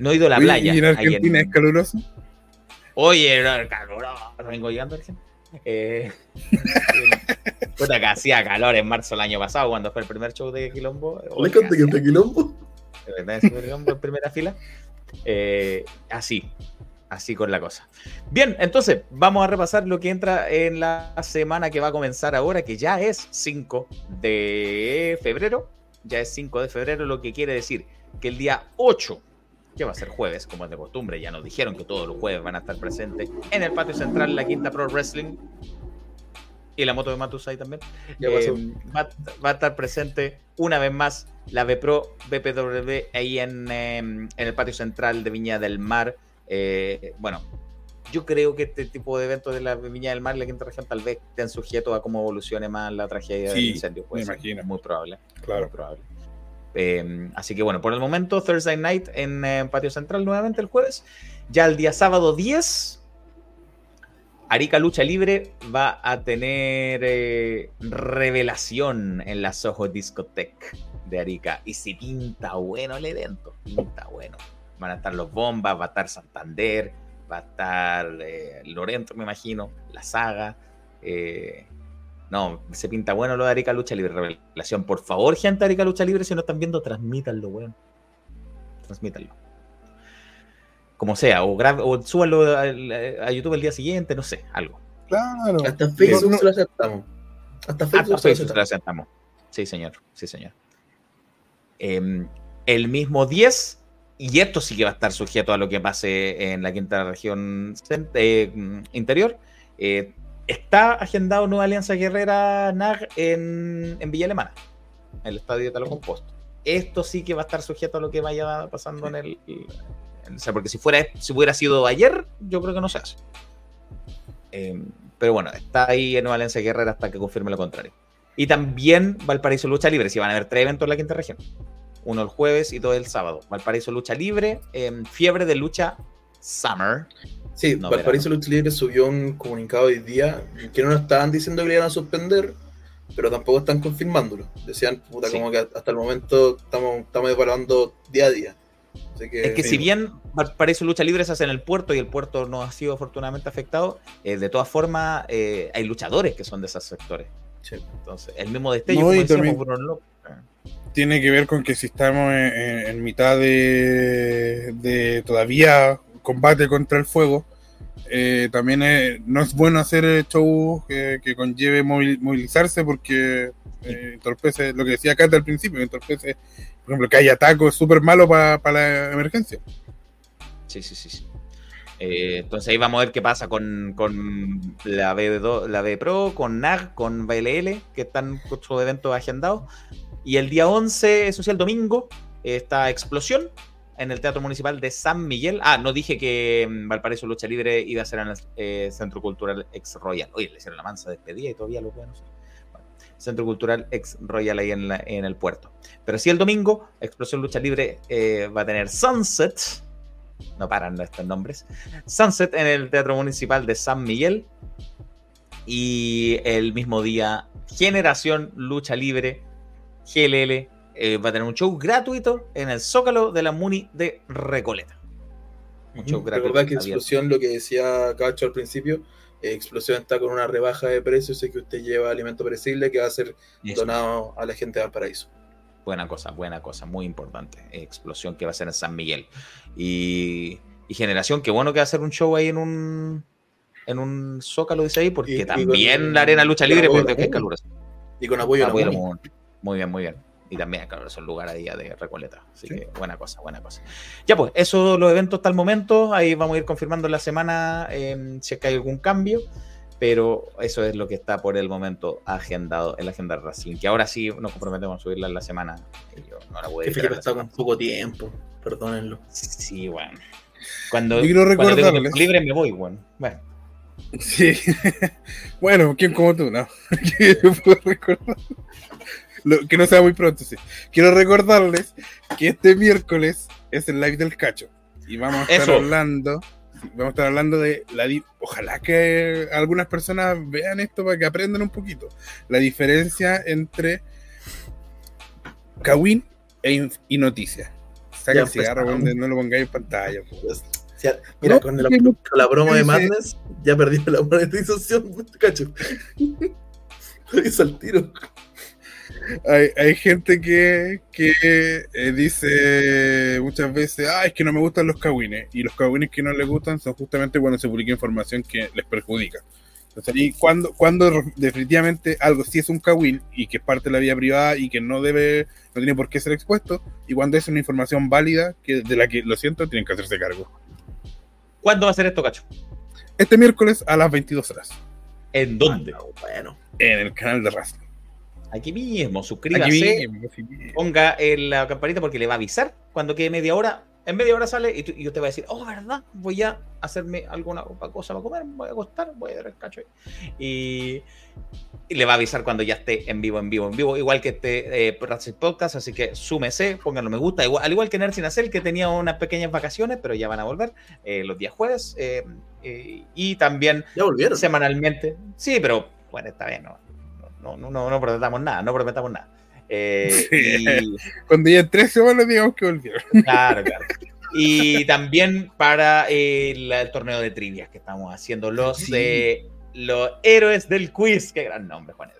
No he ido a la playa. ¿Y en ahí Argentina en- es caluroso? Oye, caluroso. Vengo llegando, Argentina. Eh, puta que hacía calor en marzo del año pasado cuando fue el primer show de Quilombo. ¿Le conté que está quilombo? de verdad, ese Quilombo en primera fila. Eh, así, así con la cosa. Bien, entonces vamos a repasar lo que entra en la semana que va a comenzar ahora, que ya es 5 de febrero. Ya es 5 de febrero, lo que quiere decir que el día 8, que va a ser jueves, como es de costumbre, ya nos dijeron que todos los jueves van a estar presentes en el patio central, la Quinta Pro Wrestling. Y la moto de Matus ahí también. Eh, va, va a estar presente una vez más la BPRO BPW ahí en, eh, en el patio central de Viña del Mar. Eh, bueno, yo creo que este tipo de eventos de la Viña del Mar, la quinta región, tal vez estén sujetos a cómo evolucione más la tragedia del Sí, incendio. Puede me ser, imagino. Muy probable. Claro. Muy probable. Eh, así que bueno, por el momento, Thursday night en eh, Patio Central nuevamente el jueves. Ya el día sábado 10, Arica Lucha Libre va a tener eh, revelación en la Soho Discotech de Arica. Y si pinta bueno el evento, pinta bueno. Van a estar los Bombas, va a estar Santander, va a estar eh, Lorento, me imagino, la saga. eh, no, se pinta bueno lo de Arica Lucha Libre Revelación. Por favor, gente de Arica Lucha Libre, si no están viendo, transmítanlo, weón. Transmítanlo. Como sea, o, o súbanlo a, a YouTube el día siguiente, no sé, algo. Claro. Hasta Facebook No, se lo aceptamos. Hasta Facebook Hasta se lo Facebook se aceptamos. lo aceptamos. Sí, señor, sí, señor. Em, el mismo 10, y esto sí que va a estar sujeto a lo que pase en la quinta región eh, interior. eh, está agendado Nueva Alianza Guerrera NAG en, en Villa Alemana, en el estadio de Talo Composto. Esto sí que va a estar sujeto a lo que vaya pasando en el. o sea, porque si fuera si hubiera sido ayer, yo creo que no se hace. Em, pero bueno, está ahí en Nueva Alianza Guerrera hasta que confirme lo contrario. Y también Valparaíso Lucha Libre, si van a haber tres eventos en la quinta región. Uno el jueves y todo el sábado. Valparaíso Lucha Libre, em, Fiebre de Lucha Summer. Sí, No, Valparaíso Lucha Libre subió un comunicado hoy día que no estaban diciendo que le iban a suspender, pero tampoco están confirmándolo. Decían, puta, Sí. como que hasta el momento estamos, estamos evaluando día a día. Así que, Es que si bien Valparaíso Lucha Libre se hace en el puerto y el puerto no ha sido afortunadamente afectado, eh, de todas formas eh, hay luchadores que son de esos sectores. Sí. Entonces, el mismo destello, No, como decíamos, Bruno López. Tiene que ver con que si estamos en, en- en mitad de, de todavía combate contra el fuego, eh, también es- no es bueno hacer shows que, que conlleve movil- movilizarse porque eh, entorpece, lo que decía Cata al principio, entorpece, por ejemplo, que haya tacos es súper malo para la emergencia. Sí, sí, sí. sí. Eh, entonces ahí vamos a ver qué pasa con, con la, B2, la B Pro, con NAG, con BLL, que están con sus eventos agendados. Y el día 11, eso sí, el domingo, eh, está Explosión en el Teatro Municipal de San Miguel. Ah, no dije que mm, Valparaíso Lucha Libre iba a ser en el eh, Centro Cultural Ex Royal. Oye, le hicieron la mansa despedida y todavía lo pueden Centro Cultural Ex Royal ahí en el puerto. Pero sí el domingo, Explosión Lucha Libre eh, va a tener Sunset. No paran estos nombres. Sunset en el Teatro Municipal de San Miguel. Y el mismo día, Generación Lucha Libre, GLL, eh, va a tener un show gratuito en el Zócalo de la Muni de Recoleta. Un show gratuito. Recuerda que. Explosión, lo que decía Cacho al principio, eh, Explosión está con una rebaja de precios, es que usted lleva alimento perecible que va a ser Eso. donado a la gente de Valparaíso. Buena cosa, buena cosa, muy importante. Explosión que va a ser en San Miguel. Y, y Generación, qué bueno que va a hacer un show ahí en un en un zócalo, dice ahí, porque Y- y también con- la arena lucha libre, porque es caluroso. Y con apoyo Apoyo. Muy bien, muy bien. Y también, claro, es un lugar ahí ya de Recoleta. Así que buena cosa, buena cosa. Ya pues, eso los eventos hasta el momento. Ahí vamos a ir confirmando en la semana eh, si es que hay algún cambio. Pero eso es lo que está por el momento agendado en la agenda Racing. Que ahora sí nos comprometemos a subirla en la semana. yo no la voy a Que está con poco tiempo, perdónenlo. Sí, bueno. Cuando, Yo cuando tengo libre me voy, bueno. Bueno, Sí. bueno, ¿quién como tú? No. Lo- que no sea muy pronto, sí. Quiero recordarles que este miércoles es el live del cacho. Y vamos a estar Eso. hablando. Vamos a estar hablando de la di- ojalá que algunas personas vean esto para que aprendan un poquito. La diferencia entre Kawin e y noticias. Saca el cigarro, weón, no lo pongáis en pantalla. Pues, mira, No, con, la, que no- con la promo de Madness ya perdí la monetización, cacho. Lo hizo al tiro. Hay, hay gente que, que eh, dice muchas veces, ah, es que no me gustan los cagüines. Y los cagüines que no les gustan son justamente cuando se publica información que les perjudica. Entonces, ahí cuando, cuando definitivamente algo sí es un cagüín y que es parte de la vida privada y que no debe, no tiene por qué ser expuesto, y cuando es una información válida que de la que, lo siento, tienen que hacerse cargo. ¿cuándo va a ser esto, Cacho? Este miércoles a las 22 horas, ¿En dónde? Bueno, en el canal de Racing. Aquí mismo, suscríbase. Aquí mismo, ponga la campanita porque le va a avisar cuando quede media hora. En media hora sale y, tú- y usted va a decir, oh, ¿verdad? Voy a hacerme alguna cosa para comer, voy a acostar, voy a dar el cacho ahí. Y, y le va a avisar cuando ya esté en vivo, en vivo, en vivo. Igual que este eh, Podcast, así que súmese, pónganlo me gusta. Igual, al igual que Nerd Sin Hacer, que tenía unas pequeñas vacaciones, pero ya van a volver eh, los días jueves. eh, eh, y también ya volvieron. semanalmente. Sí, pero bueno, está bien, no, no, no, no, no prometamos nada, no prometamos nada. Eh, Sí. y, Cuando ya en tres semanas digamos que volvieron. Claro, claro. Y también para el, el torneo de trivias que estamos haciendo, los, Sí. eh, los héroes del quiz. Qué gran nombre, Juan.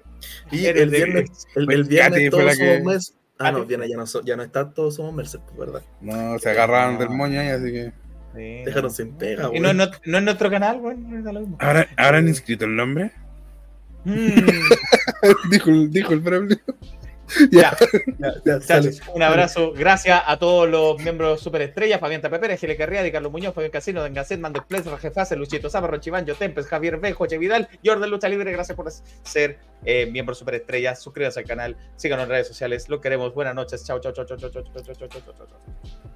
Y el viernes, el, el viernes todos somos que- Mercer. Ah, no, Katy. viernes ya no, so- ya no está todos somos Mercer, pues, ¿verdad? No, se agarraron del moño ahí, así que. Sí, Dejaron no. sin pega, no, güey. es not- no es nuestro canal, lo mismo. ¿Ahora, ¿ahora han inscrito el nombre? Mm, dijo, el- dijo el Braulio. ya, Ya, ya, sale. muchachos, un abrazo. Gracias a todos los miembros superestrellas: Fabián Tapepera, Gile Carriadi, Carlos Muñoz, Fabián Casino, Dengacet, Mando Express, Rajefase, Luchito Zapa, Rochiván, Tempes, Javier B, Joche Vidal, Jordan Lucha Libre. Gracias por ser eh, miembros superestrellas. Suscríbanse al canal, síganos en redes sociales. Lo queremos. Buenas noches. Chao, chao, chao, chao, chao, chao, chao, chao, chao, chao.